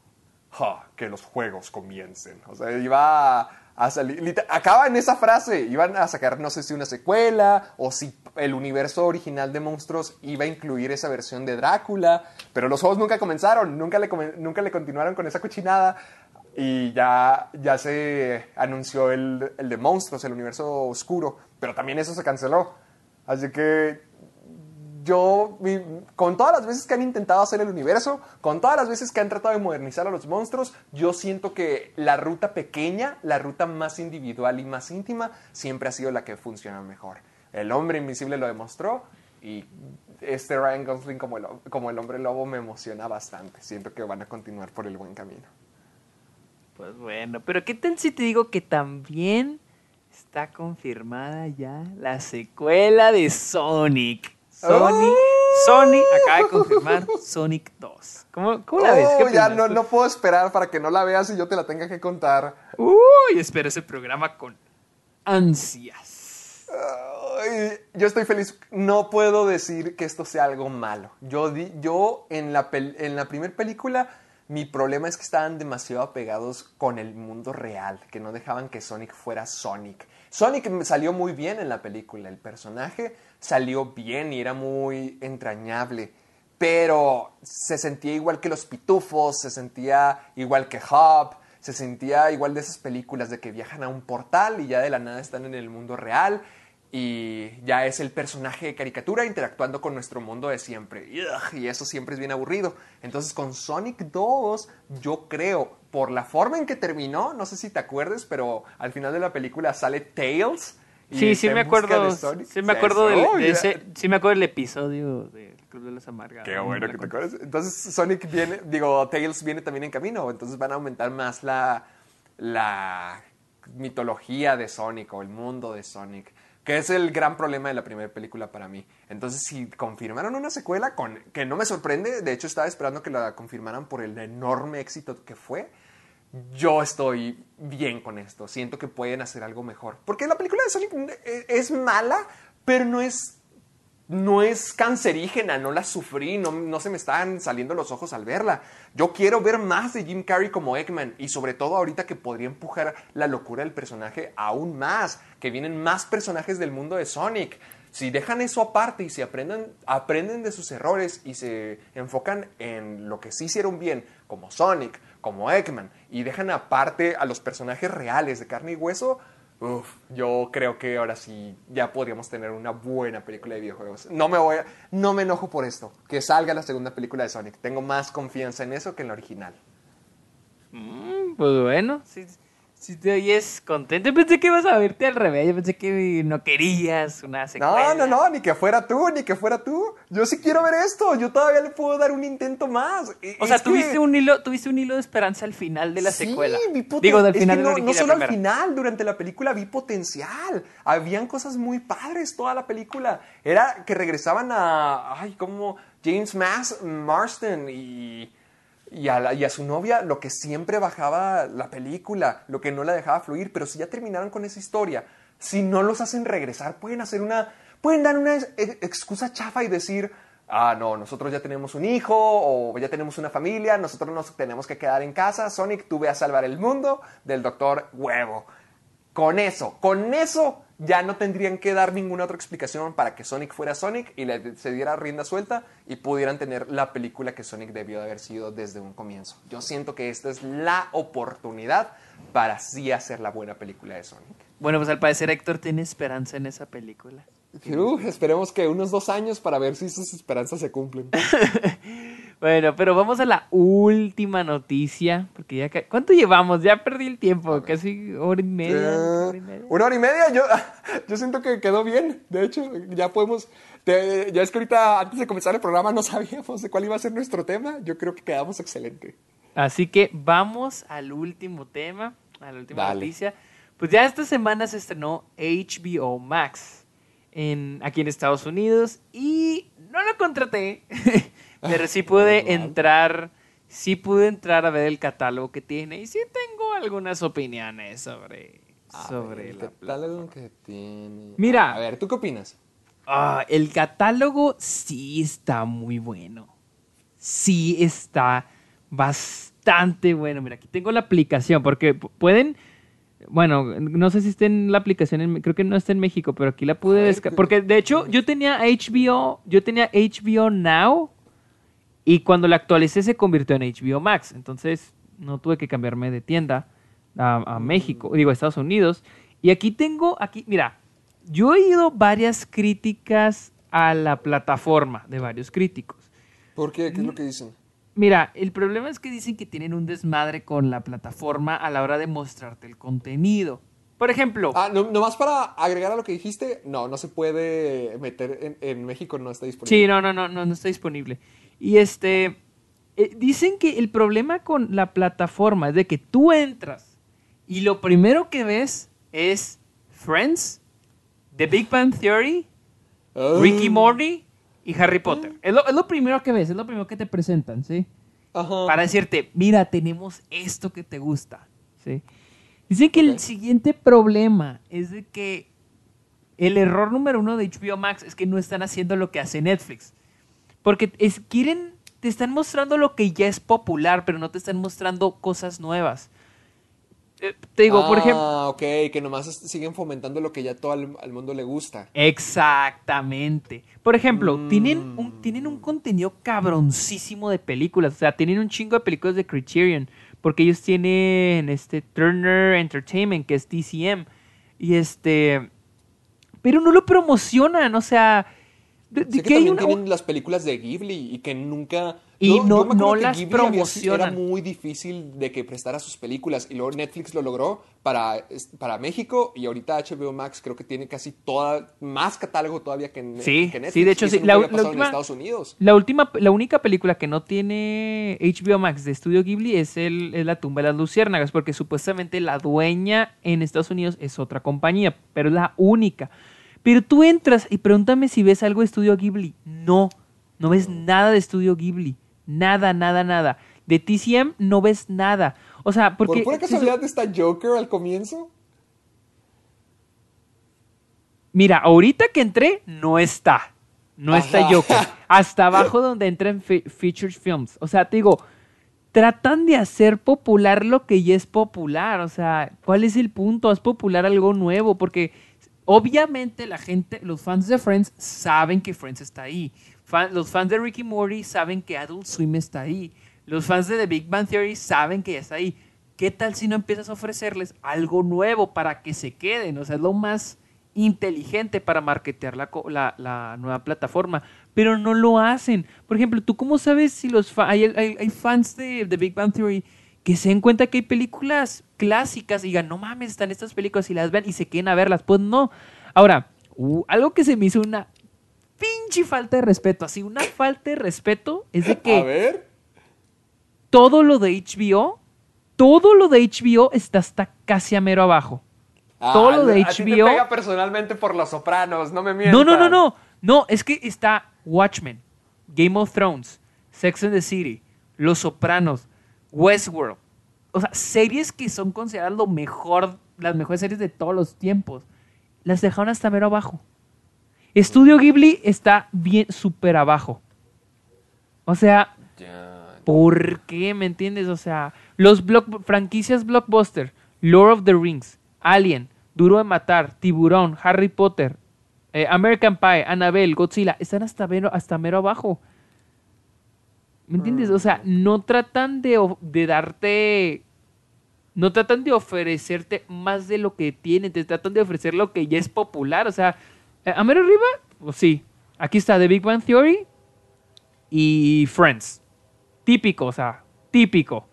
Speaker 1: "Ja, que los juegos comiencen. O sea, iba a, salir, acaba en esa frase, iban a sacar no sé si una secuela o si el universo original de monstruos iba a incluir esa versión de Drácula, pero los juegos nunca comenzaron, nunca le, nunca le continuaron con esa cochinada y ya, ya se anunció el, el de monstruos, el universo oscuro, pero también eso se canceló. Así que yo, con todas las veces que han intentado hacer el universo, con todas las veces que han tratado de modernizar a los monstruos, yo siento que la ruta pequeña, la ruta más individual y más íntima, siempre ha sido la que funciona mejor. El hombre invisible lo demostró y este Ryan Gosling como el, como el hombre lobo me emociona bastante. Siento que van a continuar por el buen camino.
Speaker 2: Pues bueno, pero ¿qué tal si te digo que también está confirmada ya la secuela de Sonic? Sonic,
Speaker 1: ¡Oh!
Speaker 2: Sonic acaba de confirmar Sonic 2. ¿Cómo, cómo la ves? ¿Qué
Speaker 1: ya no, no puedo esperar para que no la veas y yo te la tenga que contar.
Speaker 2: Uy, espero ese programa con ansias.
Speaker 1: Yo estoy feliz. No puedo decir que esto sea algo malo. Yo, di- yo en la, pel- en la primera película, mi problema es que estaban demasiado apegados con el mundo real, que no dejaban que Sonic fuera Sonic. Sonic salió muy bien en la película, el personaje salió bien y era muy entrañable, pero se sentía igual que los pitufos, se sentía igual que Hop, se sentía igual de esas películas de que viajan a un portal y ya de la nada están en el mundo real y ya es el personaje de caricatura interactuando con nuestro mundo de siempre. Y eso siempre es bien aburrido. Entonces con Sonic 2 yo creo, por la forma en que terminó, no sé si te acuerdes, pero al final de la película sale Tails. y
Speaker 2: Sí, sí me acuerdo.
Speaker 1: de Sonic.
Speaker 2: Sí me acuerdo del,
Speaker 1: oh,
Speaker 2: de ese, sí me acuerdo del episodio del Club de las Amargadas.
Speaker 1: Qué bueno que te acuerdas. Entonces Sonic viene, digo, Tails viene también en camino, entonces van a aumentar más la, la mitología de Sonic o el mundo de Sonic, que es el gran problema de la primera película para mí. Entonces si confirmaron una secuela, con, que no me sorprende, de hecho estaba esperando que la confirmaran por el enorme éxito que fue, yo estoy bien con esto. Siento que pueden hacer algo mejor. Porque la película de Sonic eh, es mala, pero no es no es cancerígena, no la sufrí, no, no se me están saliendo los ojos al verla. Yo quiero ver más de Jim Carrey como Eggman y sobre todo ahorita que podría empujar la locura del personaje aún más, que vienen más personajes del mundo de Sonic. Si dejan eso aparte y se aprenden, aprenden de sus errores y se enfocan en lo que sí hicieron bien, como Sonic, como Eggman, y dejan aparte a los personajes reales de carne y hueso, Uf, yo creo que ahora sí ya podríamos tener una buena película de videojuegos. No me voy a- no me enojo por esto, que salga la segunda película de Sonic. Tengo más confianza en eso que en la original.
Speaker 2: Mm, pues bueno, si, si te oyes contento. Pensé que ibas a verte al revés. Yo pensé que no querías una secuela.
Speaker 1: No, no, no, ni que fuera tú, ni que fuera tú. Yo sí quiero ver esto. Yo todavía le puedo dar un intento más. E-
Speaker 2: O sea,
Speaker 1: es que-
Speaker 2: tuviste un hilo, tuviste un hilo de esperanza al final de la
Speaker 1: Sí,
Speaker 2: secuela.
Speaker 1: vi
Speaker 2: Digo, del
Speaker 1: es
Speaker 2: final
Speaker 1: que
Speaker 2: de la
Speaker 1: no, no solo al final, durante la película vi potencial. Habían cosas muy padres toda la película. Era que regresaban a, ay, como James Mas Marston y, y, a su novia, lo que siempre bajaba la película, lo que no la dejaba fluir. Pero si ya terminaron con esa historia, si no los hacen regresar, pueden hacer una, pueden dar una ex- excusa chafa y decir, ah, no, nosotros ya tenemos un hijo o ya tenemos una familia, nosotros nos tenemos que quedar en casa, Sonic, tú ve a salvar el mundo del doctor Huevo. Con eso, con eso ya no tendrían que dar ninguna otra explicación para que Sonic fuera Sonic y le se diera rienda suelta y pudieran tener la película que Sonic debió de haber sido desde un comienzo. Yo siento que esta es la oportunidad para así hacer la buena película de Sonic.
Speaker 2: Bueno, pues al parecer Héctor tiene esperanza en esa película.
Speaker 1: Uh, esperemos que unos dos años para ver si sus esperanzas se cumplen. *laughs*
Speaker 2: Bueno, pero vamos a la última noticia, porque ya ca- ¿cuánto llevamos? Ya perdí el tiempo, casi hora y media. Hora y media.
Speaker 1: Una hora y media, yo, *laughs* yo siento que quedó bien. De hecho, ya podemos. te- ya es que ahorita, antes de comenzar el programa, no *laughs* sabíamos de cuál iba a ser nuestro tema. Yo creo que quedamos excelente.
Speaker 2: Así que vamos al último tema, a la última
Speaker 1: Dale.
Speaker 2: noticia. Pues ya esta semana se estrenó HBO Max en, aquí en Estados Unidos y no lo contraté, *laughs* pero sí pude
Speaker 1: normal.
Speaker 2: entrar, sí pude entrar a ver el catálogo que tiene y sí tengo algunas opiniones sobre, sobre la
Speaker 1: catálogo que tiene.
Speaker 2: Mira.
Speaker 1: A ver, ¿tú qué opinas?
Speaker 2: Ah, el catálogo sí está muy bueno. Sí está bastante bueno. Mira, aquí tengo la aplicación porque pueden... Bueno, no sé si está en la aplicación, en- creo que no está en México, pero aquí la pude descargar.
Speaker 1: ¿qué-
Speaker 2: Porque de hecho yo tenía HBO, yo tenía HBO Now y cuando la actualicé se convirtió en HBO Max. Entonces no tuve que cambiarme de tienda a, a México, digo a Estados Unidos. Y aquí tengo, aquí, mira, yo he oído varias críticas a la plataforma de varios críticos.
Speaker 1: ¿Por qué?
Speaker 2: Mm.
Speaker 1: ¿Qué es lo que dicen?
Speaker 2: Mira, el problema es que dicen que tienen un desmadre con la plataforma a la hora de mostrarte el contenido. Por ejemplo,
Speaker 1: Ah, no, nomás para agregar a lo que dijiste, no, no se puede meter en, en México, no está disponible.
Speaker 2: Sí, no, no, no, no, no está disponible. Y este, eh, dicen que el problema con la plataforma es de que tú entras y lo primero que ves es Friends, The Big Bang Theory,
Speaker 1: Ah.
Speaker 2: Ricky Morty y Harry Potter. Es lo, es lo primero que ves, es lo primero que te presentan, ¿sí?
Speaker 1: Ajá.
Speaker 2: Para decirte, mira, tenemos esto que te gusta, ¿sí? Dicen que el siguiente problema es de que el error número uno de HBO Max es que no están haciendo lo que hace Netflix. Porque es, quieren, te están mostrando lo que ya es popular, pero no te están mostrando cosas nuevas. Eh, te digo, por ejemplo...
Speaker 1: Ah, ok, que nomás siguen fomentando lo que ya todo al, al mundo le gusta.
Speaker 2: Exactamente. Por ejemplo,
Speaker 1: Mm.
Speaker 2: tienen, un, tienen un contenido cabroncísimo de películas. O sea, tienen un chingo de películas de Criterion. Porque ellos tienen este Turner Entertainment, que es TCM. Y este. Pero no lo promocionan. O sea. De- de
Speaker 1: Sé que
Speaker 2: que
Speaker 1: también
Speaker 2: una-
Speaker 1: tienen las películas de Ghibli y que nunca...
Speaker 2: Y no- las
Speaker 1: Ghibli había-
Speaker 2: promocionan.
Speaker 1: Era muy difícil de que prestara sus películas y luego Netflix lo logró para, para México y ahorita HBO Max creo que tiene casi toda, más catálogo todavía que,
Speaker 2: Sí,
Speaker 1: que Netflix.
Speaker 2: sí, de hecho, sí. La- última-
Speaker 1: en Estados Unidos.
Speaker 2: La última, la única película que no tiene HBO Max de Estudio Ghibli es, el, es La tumba de las luciérnagas, porque supuestamente la dueña en Estados Unidos es otra compañía, pero es la única. Pero tú entras y pregúntame si ves algo de Estudio Ghibli. No, no ves nada de Estudio Ghibli. Nada, nada, nada. De TCM no ves nada. O sea, porque...
Speaker 1: ¿Por pura casualidad está Joker al comienzo?
Speaker 2: Mira, ahorita que entré, no está. No está. Joker. Hasta abajo donde entran fe- Featured Films. O sea, te digo, tratan de hacer popular lo que ya es popular. O sea, ¿cuál es el punto? Haz popular algo nuevo. Porque obviamente la gente, los fans de Friends saben que Friends está ahí. Los fans de Ricky Morty saben que Adult Swim está ahí. Los fans de The Big Bang Theory saben que ya está ahí. ¿Qué tal si no empiezas a ofrecerles algo nuevo para que se queden? O sea, lo más inteligente para marketear la, la- nueva plataforma, pero no lo hacen. Por ejemplo, ¿tú cómo sabes si los hay, hay- hay fans de The Big Bang Theory que se den cuenta que hay películas clásicas y digan, no mames, están estas películas y las vean y se queden a verlas? Pues no. Ahora, uh, algo que se me hizo una pinche falta de respeto, así, una falta de respeto es de
Speaker 1: A
Speaker 2: que
Speaker 1: ver.
Speaker 2: todo lo de HBO, todo lo de HBO está hasta casi a mero abajo. Todo lo de
Speaker 1: Ah, a ti te
Speaker 2: HBO.
Speaker 1: pega personalmente por Los Sopranos, no me mientas.
Speaker 2: No, no, no, no. No, es que está Watchmen, Game of Thrones, Sex and the City, Los Sopranos, Westworld. O sea, series que son consideradas lo mejor, las mejores series de todos los tiempos. Las dejaron hasta mero abajo. Estudio Ghibli está bien súper abajo. O sea. ¿por qué? ¿Me entiendes? O sea, los block- franquicias blockbuster, Lord of the Rings, Alien, Duro de Matar, Tiburón, Harry Potter, eh, American Pie, Annabelle, Godzilla, están hasta mero, hasta mero abajo. ¿Me entiendes? O sea, no tratan de, de darte... No tratan de ofrecerte más de lo que tienen, te tratan de ofrecer lo que ya es popular. O sea, eh, a mero arriba, pues sí. Aquí está The Big Bang Theory y Friends. Típico, o sea, típico.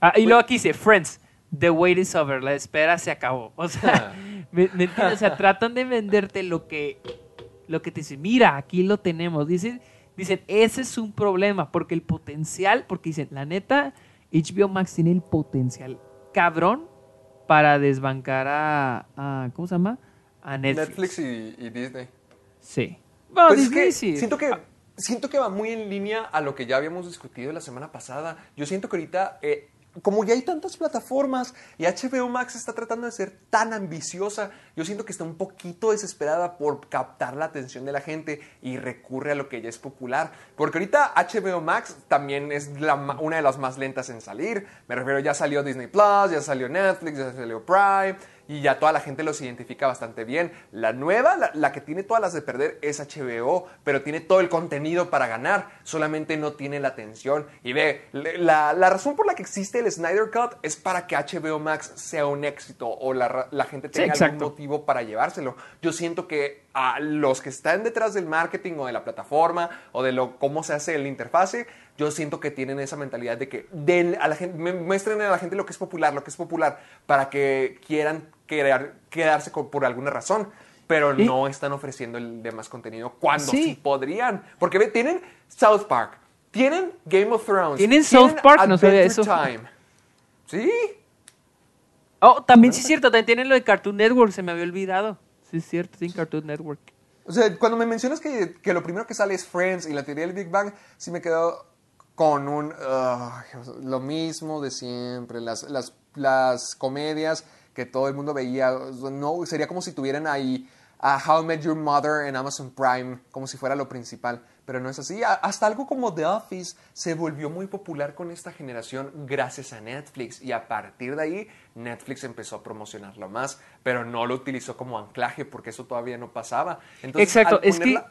Speaker 2: Ah, y luego aquí dice Friends. The wait is over. La espera se acabó. O sea, *laughs* ¿me, me entiendes? O sea, tratan de venderte lo que, lo que te dice. Mira, aquí lo tenemos. Dicen, dicen, ese es un problema. Porque el potencial, porque dicen, la neta, HBO Max tiene el potencial cabrón para desbancar a, a- ¿cómo se llama? A Netflix.
Speaker 1: Netflix y, y Disney.
Speaker 2: Sí. Bueno,
Speaker 1: Pues es
Speaker 2: Disney
Speaker 1: que
Speaker 2: sí.
Speaker 1: siento que siento que va muy en línea a lo que ya habíamos discutido la semana pasada. Yo siento que ahorita, eh, como ya hay tantas plataformas y HBO Max está tratando de ser tan ambiciosa, yo siento que está un poquito desesperada por captar la atención de la gente y recurre a lo que ya es popular. Porque ahorita HBO Max también es una de las más lentas en salir. Me refiero, ya salió Disney Plus, ya salió Netflix, ya salió Prime y ya toda la gente los identifica bastante bien. La nueva, la, la que tiene todas las de perder es HBO, pero tiene todo el contenido para ganar, solamente no tiene la atención. Y ve, la, la razón por la que existe el Snyder Cut es para que HBO Max sea un éxito o la, la gente tenga algún
Speaker 2: exacto.
Speaker 1: motivo para llevárselo. Yo siento que a los que están detrás del marketing o de la plataforma o de lo, cómo se hace la interfase, yo siento que tienen esa mentalidad de que den a la gente, muestren a la gente lo que es popular, lo que es popular, para que quieran querer- quedarse con- por alguna razón. Pero no están ofreciendo el demás contenido cuando
Speaker 2: Sí.
Speaker 1: sí, podrían. Porque ve, tienen South Park, tienen Game of Thrones,
Speaker 2: Tienen South Park, no sabía eso.
Speaker 1: Time. Sí,
Speaker 2: Oh, también sí es cierto, también tienen lo de Cartoon Network, se me había olvidado. Sí es cierto, sí, Cartoon Network.
Speaker 1: O sea, cuando me mencionas que, que lo primero que sale es Friends y la teoría del Big Bang, sí me quedo con un... ah, lo mismo de siempre, las, las, las comedias que todo el mundo veía. No, sería como si tuvieran ahí a How I Met Your Mother en Amazon Prime, como si fuera lo principal. Pero no es así. Hasta algo como The Office se volvió muy popular con esta generación gracias a Netflix. Y a partir de ahí, Netflix empezó a promocionarlo más, pero no lo utilizó como anclaje porque eso todavía no pasaba. Entonces,
Speaker 2: Exacto,
Speaker 1: al
Speaker 2: es que-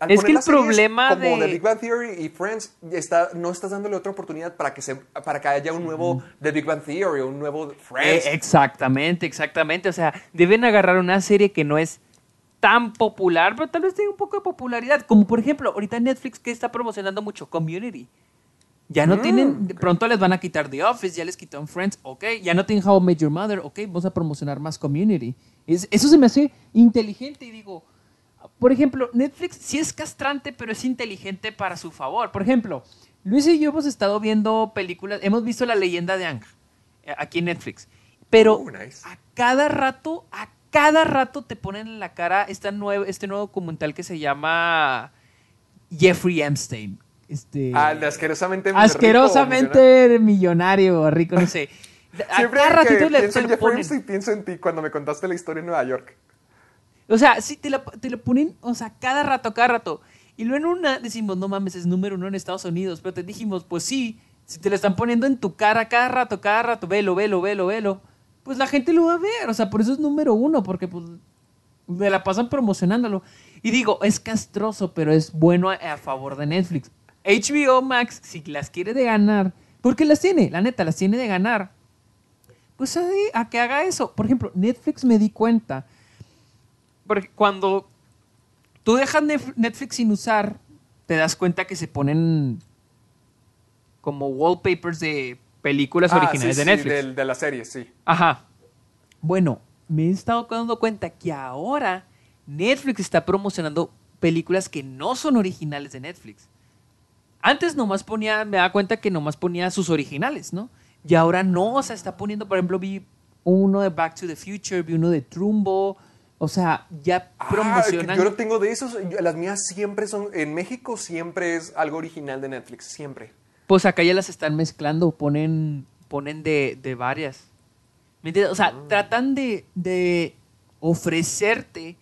Speaker 1: al
Speaker 2: es que el problema
Speaker 1: como
Speaker 2: de-
Speaker 1: The Big Bang Theory y Friends está, no estás dándole otra oportunidad para que se para que haya un nuevo The Big Bang Theory o un nuevo Friends.
Speaker 2: Eh, exactamente, exactamente. O sea, deben agarrar una serie que no es tan popular, pero tal vez tenga un poco de popularidad. Como por ejemplo, ahorita Netflix que está promocionando mucho Community. Ya no
Speaker 1: Mm,
Speaker 2: tienen, de pronto les van a quitar The Office, ya les quitaron Friends, ok. Ya no tienen How I Met Your Mother, ok, vamos a promocionar más Community. Es- eso se me hace inteligente y digo, por ejemplo, Netflix sí es castrante, pero es inteligente para su favor. Por ejemplo, Luis y yo hemos estado viendo películas, hemos visto La leyenda de Ang eh, aquí en Netflix. Pero
Speaker 1: Oh, nice.
Speaker 2: a cada rato, a cada rato te ponen en la cara esta nuevo, este nuevo documental que se llama Jeffrey Epstein. Este,
Speaker 1: Ah, de asquerosamente rico,
Speaker 2: asquerosamente millonario, rico, no sé. *laughs* A
Speaker 1: Siempre
Speaker 2: cada
Speaker 1: que
Speaker 2: ratito le
Speaker 1: pienso en Jeffrey. Epstein, pienso en ti cuando me contaste la historia en Nueva York.
Speaker 2: O sea, sí, te lo, te lo ponen, o sea, cada rato, cada rato. Y luego en una decimos, no mames, es número uno en Estados Unidos. Pero te dijimos, pues sí, si te lo están poniendo en tu cara cada rato, cada rato, velo, velo, velo, velo, pues la gente lo va a ver. O sea, por eso es número uno, porque pues me la pasan promocionándolo. Y digo, es castroso, pero es bueno a, a favor de Netflix. HBO Max, si las quiere de ganar, porque las tiene, la neta, las tiene de ganar. Pues a que haga eso. Por ejemplo, Netflix me di cuenta. Porque cuando tú dejas Netflix sin usar, te das cuenta que se ponen como wallpapers de películas
Speaker 1: Ah,
Speaker 2: originales
Speaker 1: sí,
Speaker 2: de
Speaker 1: sí,
Speaker 2: Netflix.
Speaker 1: del- de la serie, sí.
Speaker 2: Ajá. Bueno, me he estado dando cuenta que ahora Netflix está promocionando películas que no son originales de Netflix. Antes nomás ponía, me daba cuenta que nomás ponía sus originales, ¿no? Y ahora no, o sea, está poniendo, por ejemplo, vi uno de Back to the Future, vi uno de Trumbo, o sea, ya
Speaker 1: Ah,
Speaker 2: promocionan.
Speaker 1: yo no tengo de esos. las mías siempre son. En México siempre es algo original de Netflix. Siempre.
Speaker 2: Pues acá ya las están mezclando, ponen, ponen de, de varias. ¿Me entiendes? O sea, tratan de, de ofrecerte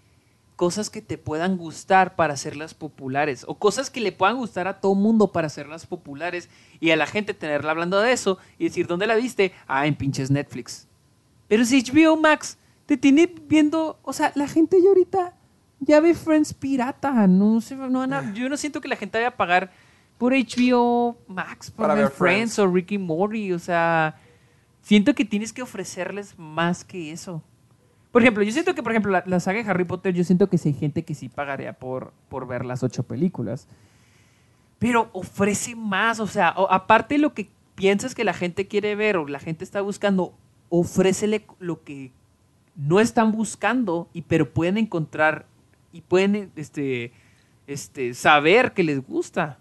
Speaker 2: cosas que te puedan gustar para hacerlas populares o cosas que le puedan gustar a todo mundo para hacerlas populares y a la gente tenerla hablando de eso y decir, ¿dónde la viste? Ah, en pinches Netflix. Pero si HBO Max te tiene viendo, o sea, la gente ya ahorita ya ve Friends pirata, no sé, no van a- yo no siento que la gente vaya a pagar por HBO Max para,
Speaker 1: Para
Speaker 2: ver
Speaker 1: ver
Speaker 2: Friends,
Speaker 1: Friends.
Speaker 2: o Ricky Morty, o sea, siento que tienes que ofrecerles más que eso. Por ejemplo, yo siento que, por ejemplo, la, la saga de Harry Potter, yo siento que sí hay gente que sí pagaría por, por ver las ocho películas. Pero ofrece más, o sea, o- aparte de lo que piensas que la gente quiere ver o la gente está buscando, ofrécele lo que no están buscando, y, pero pueden encontrar y pueden este, este, saber que les gusta.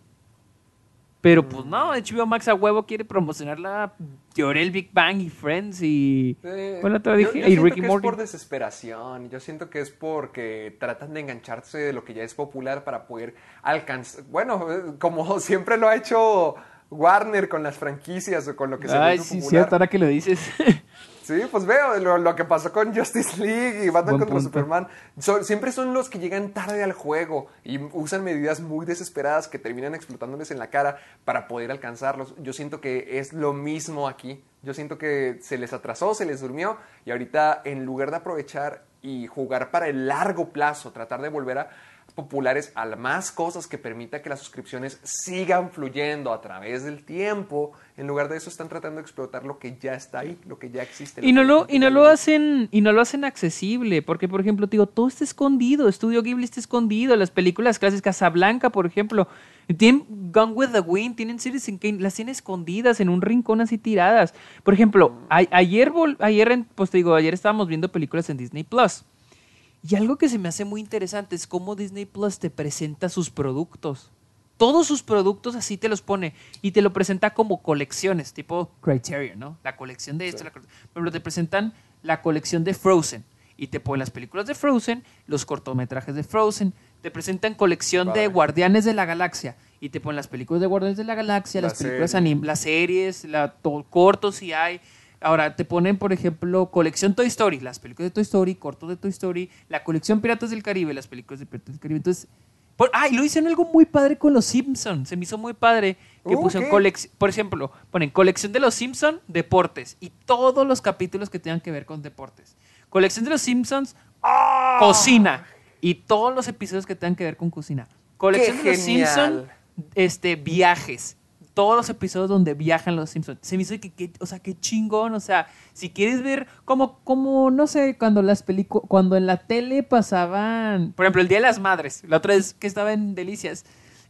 Speaker 2: Pero pues no, HBO Max a huevo quiere promocionar la teoría del Big Bang y Friends y...
Speaker 1: Eh,
Speaker 2: Bueno, te
Speaker 1: yo-
Speaker 2: dije,
Speaker 1: yo
Speaker 2: y
Speaker 1: siento
Speaker 2: Ricky
Speaker 1: que
Speaker 2: Morty.
Speaker 1: es por desesperación. Yo siento que es porque tratan de engancharse de lo que ya es popular para poder alcanzar. Bueno, eh, como *laughs* siempre lo ha hecho Warner con las franquicias o con lo que se
Speaker 2: Ay, sí,
Speaker 1: popular.
Speaker 2: cierto, ahora que lo dices. *laughs*
Speaker 1: Sí, pues veo lo, lo que pasó con Justice League y Batman
Speaker 2: Buen
Speaker 1: contra
Speaker 2: punto.
Speaker 1: Superman. Siempre son los que llegan tarde al juego y usan medidas muy desesperadas que terminan explotándoles en la cara para poder alcanzarlos. Yo siento que es lo mismo aquí. Yo siento que se les atrasó, se les durmió y ahorita en lugar de aprovechar y jugar para el largo plazo, tratar de volver a populares a más cosas que permita que las suscripciones sigan fluyendo a través del tiempo. En lugar de eso están tratando de explotar lo que ya está ahí, lo que ya existe.
Speaker 2: Y no lo, y no lo hacen, y no lo hacen accesible, porque por ejemplo, te digo, todo está escondido, Estudio Ghibli está escondido, las películas clásicas, Casablanca, por ejemplo, tienen Gone with the Wind, tienen Citizen Kane, las tienen escondidas en un rincón así tiradas. Por ejemplo, a- ayer, ayer, en- pues te digo, ayer estábamos viendo películas en Disney Plus. Y algo que se me hace muy interesante es cómo Disney Plus te presenta sus productos. Todos sus productos así te los pone y te lo presenta como colecciones, tipo Criterion, ¿no? La colección de esto, la cole- por ejemplo, te presentan la colección de Frozen y te ponen las películas de Frozen, los cortometrajes de Frozen, te presentan colección de. Guardianes de la Galaxia y te ponen las películas de Guardianes de la Galaxia,
Speaker 1: Las
Speaker 2: las películas
Speaker 1: series.
Speaker 2: anim- las series, la, to- cortos si hay. Ahora te ponen, por ejemplo, colección Toy Story, las películas de Toy Story, cortos de Toy Story, la colección Piratas del Caribe, las películas de Piratas del Caribe. Entonces, por, ah, y lo hicieron algo muy padre con los Simpsons. Se me hizo muy padre que
Speaker 1: Uh,
Speaker 2: pusieron colección, por ejemplo, ponen colección de los Simpsons, deportes y todos los capítulos que tengan que ver con deportes. Colección de los Simpsons,
Speaker 1: ¡Ah!
Speaker 2: cocina y todos los episodios que tengan que ver con cocina. Colección
Speaker 1: ¡Qué
Speaker 2: de los! Simpsons, este, viajes. Todos los episodios donde viajan los Simpsons. Se me hizo que, que- o sea, qué chingón. O sea, si quieres ver como, como no sé, cuando las películas, cuando en la tele pasaban, por ejemplo, el Día de las Madres, la otra vez que estaba en Delicias,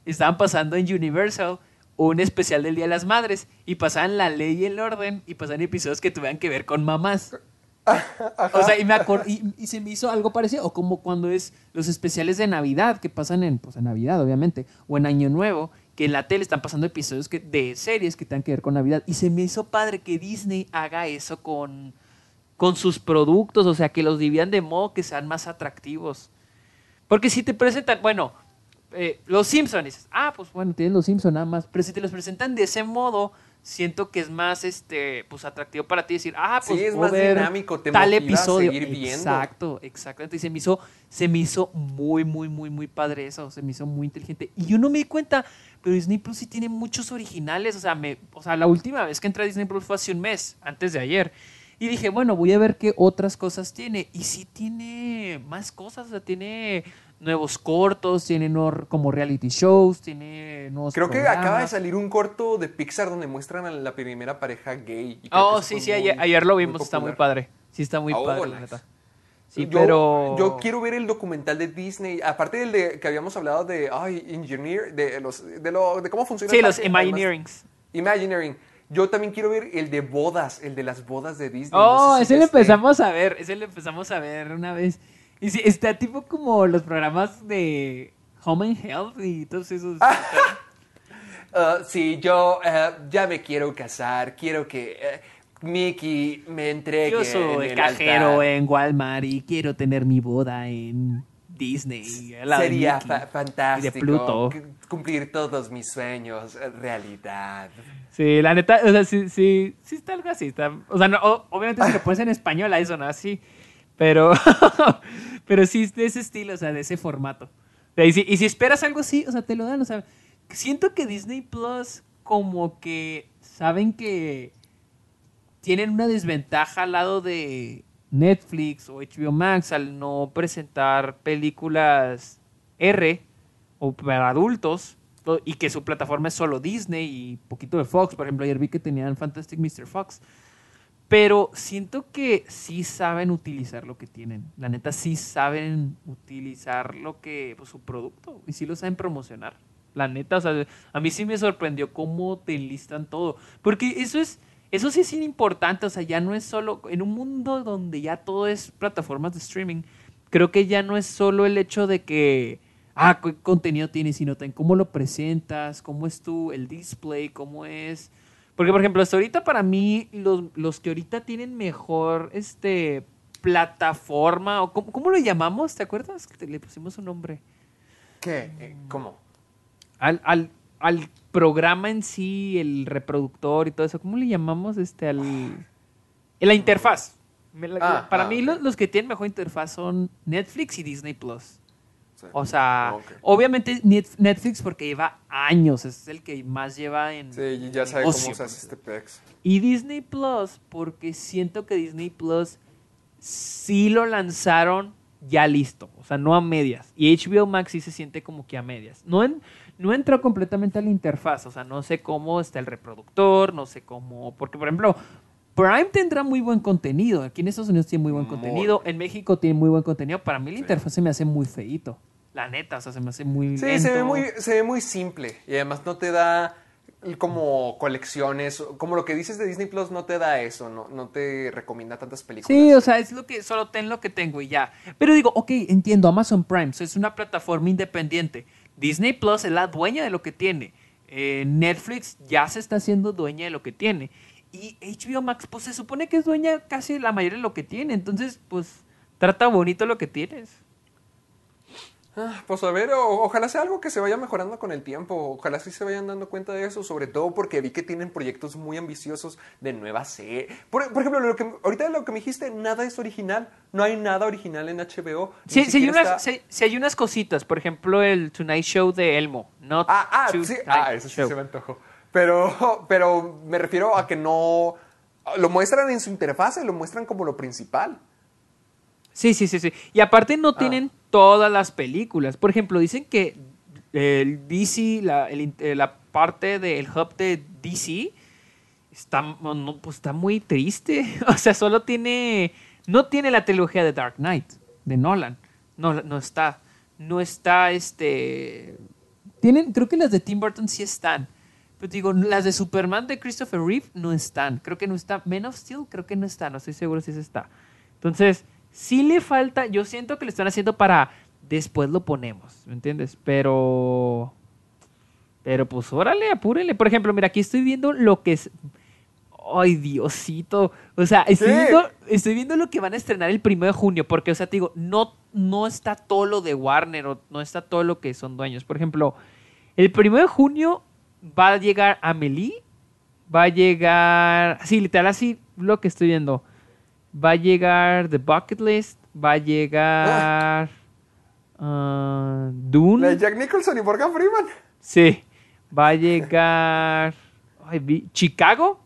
Speaker 2: estaban pasando en Universal un especial del Día de las Madres y pasaban la ley y el orden y pasaban episodios que tuvieran que ver con mamás. *laughs* O sea, y me y, y se me hizo algo parecido, o como cuando es los especiales de Navidad que pasan en, pues, en Navidad, obviamente, o en Año Nuevo, que en la tele están pasando episodios que, de series que tengan que ver con Navidad. Y se me hizo padre que Disney haga eso con, con sus productos, o sea, que los dividan de modo que sean más atractivos. Porque si te presentan, bueno, eh, los Simpsons, dices, ah, pues bueno, tienes los Simpsons nada más, pero si te los presentan de ese modo, siento que es más, este, pues atractivo para ti decir, ah,
Speaker 1: Sí,
Speaker 2: pues
Speaker 1: es
Speaker 2: puedo
Speaker 1: más dinámico, te
Speaker 2: tal
Speaker 1: motiva a
Speaker 2: episodio.
Speaker 1: seguir viendo.
Speaker 2: Exacto, exactamente. Y se me hizo, se me hizo muy, muy, muy, muy padre eso, se me hizo muy inteligente. Y yo no me di cuenta, pero Disney Plus sí tiene muchos originales, o sea, me, o sea, la última vez que entré a Disney Plus fue hace un mes, antes de ayer. Y dije, bueno, voy a ver qué otras cosas tiene. Y sí tiene más cosas, o sea, tiene nuevos cortos, tiene nuevos- como reality shows, tiene nuevos
Speaker 1: Creo que acaba de salir un corto de Pixar donde muestran a la primera pareja gay. y
Speaker 2: Oh, sí, sí,
Speaker 1: muy-
Speaker 2: ayer, lo vimos, está muy padre. Sí, está muy
Speaker 1: Oh,
Speaker 2: padre, la neta. Sí,
Speaker 1: yo,
Speaker 2: pero...
Speaker 1: yo quiero ver el documental de Disney, aparte del de que habíamos hablado de ay, engineer, de los de lo de cómo funciona
Speaker 2: Sí,
Speaker 1: el
Speaker 2: los Imagineerings.
Speaker 1: Imagineering. Yo también quiero ver el de bodas, el de las bodas de Disney.
Speaker 2: Oh,
Speaker 1: No sé si
Speaker 2: ese
Speaker 1: esté.
Speaker 2: empezamos a ver, ese lo empezamos a ver una vez. Y sí, está tipo como los programas de Home and Health y todos esos. *laughs*
Speaker 1: Ah, sí, yo eh, ya me quiero casar, quiero que eh, Mickey me entregue
Speaker 2: Yo soy
Speaker 1: en
Speaker 2: cajero
Speaker 1: altar.
Speaker 2: en Walmart y quiero tener mi boda en Disney.
Speaker 1: Sería fa- fantástico
Speaker 2: de Pluto.
Speaker 1: cumplir todos mis sueños eh, realidad.
Speaker 2: Sí, la neta, o sea, sí, sí, sí está algo así. Está, o sea, no, obviamente si lo pones en español a eso, ¿no? Así. Pero, *laughs* Pero sí de ese estilo, o sea, de ese formato. Y si, y si esperas algo así, o sea, te lo dan, o sea, siento que Disney Plus como que saben que tienen una desventaja al lado de Netflix o HBO Max al no presentar películas R o para adultos to- y que su plataforma es solo Disney y poquito de Fox. Por ejemplo, ayer vi que tenían Fantastic Mr. Fox. Pero siento que sí saben utilizar lo que tienen. La neta, sí saben utilizar lo que, pues, su producto. Y sí lo saben promocionar. La neta, o sea, a mí sí me sorprendió cómo te enlistan todo. Porque eso es, eso sí es importante. O sea, ya no es solo, en un mundo donde ya todo es plataformas de streaming, creo que ya no es solo el hecho de que, ah, qué contenido tienes, sino también cómo lo presentas, cómo es tu, el display, cómo es... Porque, por ejemplo, hasta ahorita para mí, los, los que ahorita tienen mejor este plataforma, o ¿cómo, cómo lo llamamos? ¿Te acuerdas? Que te- le pusimos un nombre.
Speaker 1: ¿Qué? Eh, ¿Cómo?
Speaker 2: Al, al, al programa en sí, el reproductor y todo eso, ¿cómo le llamamos este al. La interfaz.
Speaker 1: Ah,
Speaker 2: para
Speaker 1: ah,
Speaker 2: mí,
Speaker 1: ok.
Speaker 2: lo- los, que tienen mejor interfaz son Netflix y Disney Plus.
Speaker 1: Sí.
Speaker 2: O sea,
Speaker 1: Ok.
Speaker 2: obviamente Net- Netflix porque lleva años, es el que más lleva en.
Speaker 1: Sí, y ya
Speaker 2: en
Speaker 1: sabe cómo se hace este pex.
Speaker 2: Y Disney Plus, porque siento que Disney Plus sí lo lanzaron ya listo, o sea, no a medias. Y HBO Max sí se siente como que a medias. No, en, no entró completamente a la interfaz, o sea, no sé cómo está el reproductor, no sé cómo, porque por ejemplo, Prime tendrá muy buen contenido. Aquí en Estados Unidos tiene muy buen contenido, en México tiene muy buen contenido. Para mí la
Speaker 1: Sí.
Speaker 2: interfaz se me hace muy feíto. La neta, o sea, se me hace muy
Speaker 1: Sí,
Speaker 2: lento.
Speaker 1: se ve, muy, se ve muy simple. Y además no te da como colecciones. Como lo que dices de Disney Plus no te da eso. No, no te recomienda tantas películas.
Speaker 2: Sí, o sea, es lo que solo ten lo que tengo y ya. Pero digo, ok, entiendo, Amazon Prime so es una plataforma independiente. Disney Plus es la dueña de lo que tiene. Eh, Netflix ya se está haciendo dueña de lo que tiene. Y HBO Max, pues se supone que es dueña casi la mayoría de lo que tiene. Entonces, pues, trata bonito lo que tienes.
Speaker 1: Ah, pues a ver, o- ojalá sea algo que se vaya mejorando con el tiempo. Ojalá sí se vayan dando cuenta de eso. Sobre todo porque vi que tienen proyectos muy ambiciosos de nuevas series. Por, por ejemplo, lo que, ahorita lo que me dijiste, nada es original. No hay nada original en HBO.
Speaker 2: Sí, sí hay, unas,
Speaker 1: está-
Speaker 2: hay unas cositas. Por ejemplo, el Tonight Show de Elmo. Not
Speaker 1: Ah, ah, sí. Ah, eso sí se me antojó. Pero, *laughs* pero me refiero a que no... Lo muestran en su interfase, lo muestran como lo principal.
Speaker 2: Sí, sí, sí, sí. Y aparte no
Speaker 1: Ah.
Speaker 2: tienen todas las películas. Por ejemplo, dicen que el DC, la, el eh, la parte del hub de DC está, no, no, pues está muy triste. *laughs* O sea, solo tiene... No tiene la trilogía de Dark Knight, de Nolan. No, no está. No está este... Tienen, creo que las de Tim Burton sí están. Pero digo, las de Superman de Christopher Reeve no están. Creo que no está. Men of Steel creo que no está. No estoy seguro si se está. Entonces, sí le falta. Yo siento que lo están haciendo para después lo ponemos. ¿Me entiendes? Pero. Pero pues órale, apúrele. Por ejemplo, mira, aquí estoy viendo lo que es. Ay, Diosito. O sea, estoy,
Speaker 1: ¿Qué?
Speaker 2: viendo, estoy viendo lo que van a estrenar el primero de junio. Porque, o sea, te digo, no, no está todo lo de Warner o no está todo lo que son dueños. Por ejemplo, el primero de junio va a llegar Amelie. Va a llegar. Sí, literal, así lo que estoy viendo. Va a llegar The Bucket List. Va a llegar. ah, Dune.
Speaker 1: La de Jack Nicholson y Morgan Freeman.
Speaker 2: Sí. Va a llegar. ay, Chicago.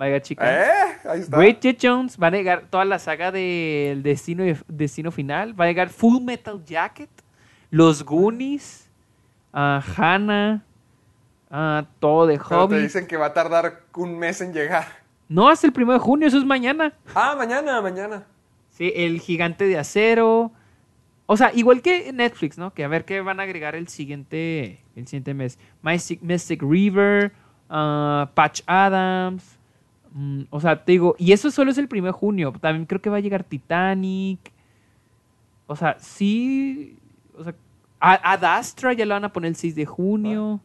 Speaker 2: Va a llegar Chicago.
Speaker 1: ¿Eh? Ahí está.
Speaker 2: Bridget Jones. Va a llegar toda la saga del destino, destino final. Va a llegar Full Metal Jacket. Los Goonies. ah, Hannah. Ah, todo de
Speaker 1: Pero te dicen que va a tardar un mes en llegar.
Speaker 2: No, hasta el primero de junio. Eso es mañana.
Speaker 1: Ah, mañana, mañana.
Speaker 2: Sí, el gigante de acero. O sea, igual que Netflix, ¿no? Que a ver qué van a agregar el siguiente, el siguiente mes. Mystic, Mystic River, ah, Patch Adams. mm, o sea, te digo, y eso solo es el 1 de junio. También creo que va a llegar Titanic. O sea, sí. O sea, a- Ad Astra ya la van a poner el 6 de junio.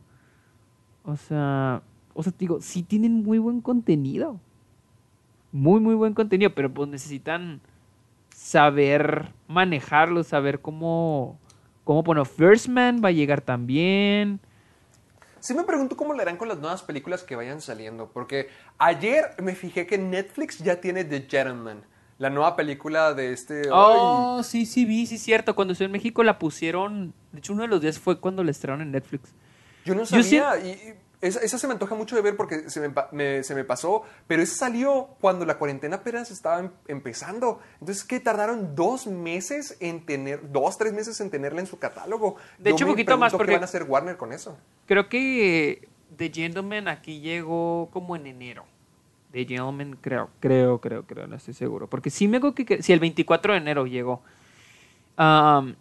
Speaker 2: O sea, o sea, te digo, sí tienen muy buen contenido. Muy, muy buen contenido, pero pues necesitan saber manejarlo, saber cómo, cómo bueno, First Man va a llegar también.
Speaker 1: Sí me pregunto cómo le harán con las nuevas películas que vayan saliendo, porque ayer me fijé que Netflix ya tiene The Gentleman, la nueva película de este...
Speaker 2: Oh, sí, sí, vi, sí, cierto. Cuando estuve en México la pusieron. De hecho, uno de los días fue cuando la estrenaron en Netflix.
Speaker 1: Yo no
Speaker 2: Yo
Speaker 1: sabía. y, y esa, esa se me antoja mucho de ver porque se me, me- se me pasó. Pero esa salió cuando la cuarentena apenas estaba em- empezando. Entonces, ¿qué? Tardaron dos meses en tener... Dos, tres meses en tenerla en su catálogo.
Speaker 2: De
Speaker 1: Yo
Speaker 2: hecho,
Speaker 1: me
Speaker 2: poquito más, porque-
Speaker 1: ¿Qué van a hacer Warner con eso?
Speaker 2: Creo que The Gentleman aquí llegó como en enero. The Gentleman, creo, creo, creo, creo, no estoy seguro. Porque sí me acuerdo que, sí, el 24 de enero llegó. Am,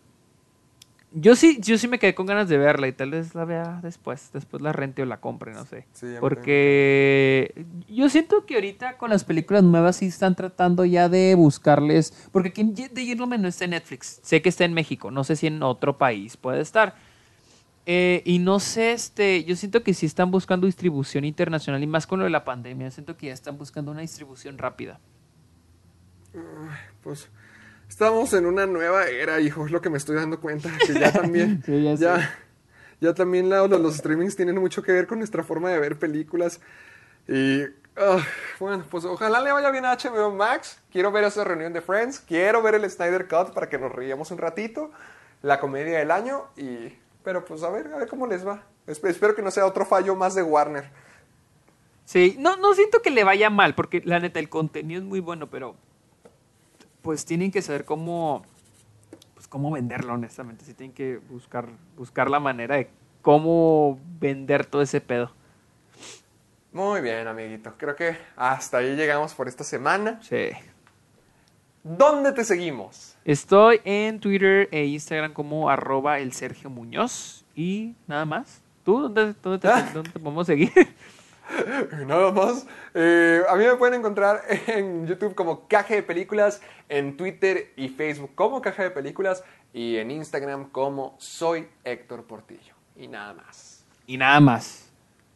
Speaker 2: yo sí, yo sí me quedé con ganas de verla y tal vez la vea después, después la rente o la compre, no sé.
Speaker 1: Sí,
Speaker 2: porque yo siento que ahorita con las películas nuevas sí están tratando ya de buscarles, porque aquí The Gentleman no está en Netflix, sé que está en México, no sé si en otro país puede estar. Eh, y no sé, este, yo siento que sí están buscando distribución internacional y más con lo de la pandemia, siento que ya están buscando una distribución rápida.
Speaker 1: Pues estamos en una nueva era, hijo, es lo que me estoy dando cuenta. Que ya también, *laughs*
Speaker 2: Sí, ya
Speaker 1: ya,
Speaker 2: sé.
Speaker 1: ya también la- los, los streamings tienen mucho que ver con nuestra forma de ver películas. Y ah, bueno, pues ojalá le vaya bien a HBO Max. Quiero ver esa reunión de Friends. Quiero ver el Snyder Cut para que nos reíamos un ratito. La comedia del año. Y, pero pues a ver, a ver cómo les va. Espe- espero que no sea otro fallo más de Warner.
Speaker 2: Sí, no, no siento que le vaya mal, porque la neta, el contenido es muy bueno, pero pues tienen que saber cómo, pues cómo venderlo, honestamente. Sí tienen que buscar, buscar la manera de cómo vender todo ese pedo.
Speaker 1: Muy bien, amiguito. Creo que hasta ahí llegamos por esta semana.
Speaker 2: Sí.
Speaker 1: ¿Dónde te seguimos?
Speaker 2: Estoy en Twitter e Instagram como arroba el Sergio Muñoz y nada más. ¿Tú dónde, dónde, te,
Speaker 1: Ah.
Speaker 2: dónde te podemos seguir? *laughs* *laughs*
Speaker 1: Nada más. Eh, a mí me pueden encontrar *laughs* en YouTube como Caja de Películas, en Twitter y Facebook como Caja de Películas y en Instagram como Soy Héctor Portillo. Y nada más.
Speaker 2: y nada más.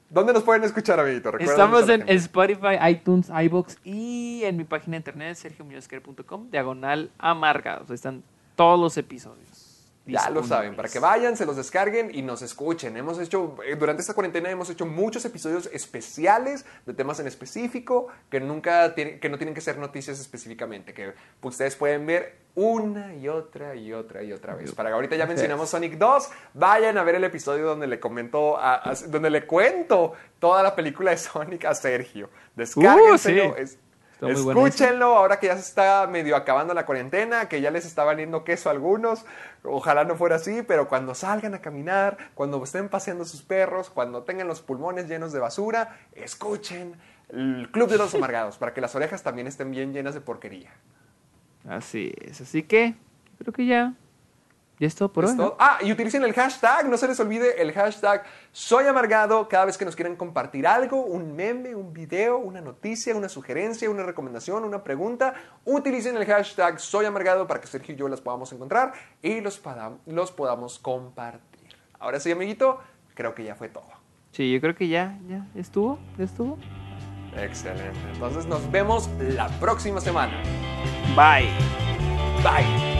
Speaker 1: ¿Dónde nos pueden escuchar, amiguito?
Speaker 2: Estamos en. Spotify, iTunes, iBox y en mi página de internet sergiomuñozquer.com, diagonal amargados. Están todos los episodios.
Speaker 1: Ya lo saben, para que vayan, se los descarguen y nos escuchen. Hemos hecho, eh, durante esta cuarentena hemos hecho muchos episodios especiales de temas en específico que nunca tienen, que no tienen que ser noticias específicamente, que ustedes pueden ver una y otra y otra y otra vez. Para que ahorita ya *laughs* mencionamos Sonic 2, vayan a ver el episodio donde le comento, a- a- donde le cuento toda la película de Sonic a Sergio. Descárguenselo,
Speaker 2: Uh, sí.
Speaker 1: es-
Speaker 2: Está muy buena esa.
Speaker 1: Escúchenlo ahora que ya se está medio acabando la cuarentena, que ya les está valiendo queso a algunos. Ojalá no fuera así, pero cuando salgan a caminar, cuando estén paseando sus perros, cuando tengan los pulmones llenos de basura, escuchen el Club de los Amargados para que las orejas también estén bien llenas de porquería.
Speaker 2: Así es. Así que creo que ya. Ya es todo por
Speaker 1: ¿Es
Speaker 2: hoy.
Speaker 1: Ah, y utilicen el hashtag, no se les olvide el hashtag Soy Amargado cada vez que nos quieran compartir algo, un meme, un video, una noticia, una sugerencia, una recomendación, una pregunta. Utilicen el hashtag Soy Amargado para que Sergio y yo las podamos encontrar y los, los podamos compartir. Ahora sí, amiguito, creo que ya fue todo.
Speaker 2: Sí, yo creo que ya, ya estuvo, ya estuvo.
Speaker 1: Excelente. Entonces nos vemos la próxima semana.
Speaker 2: Bye.
Speaker 1: Bye.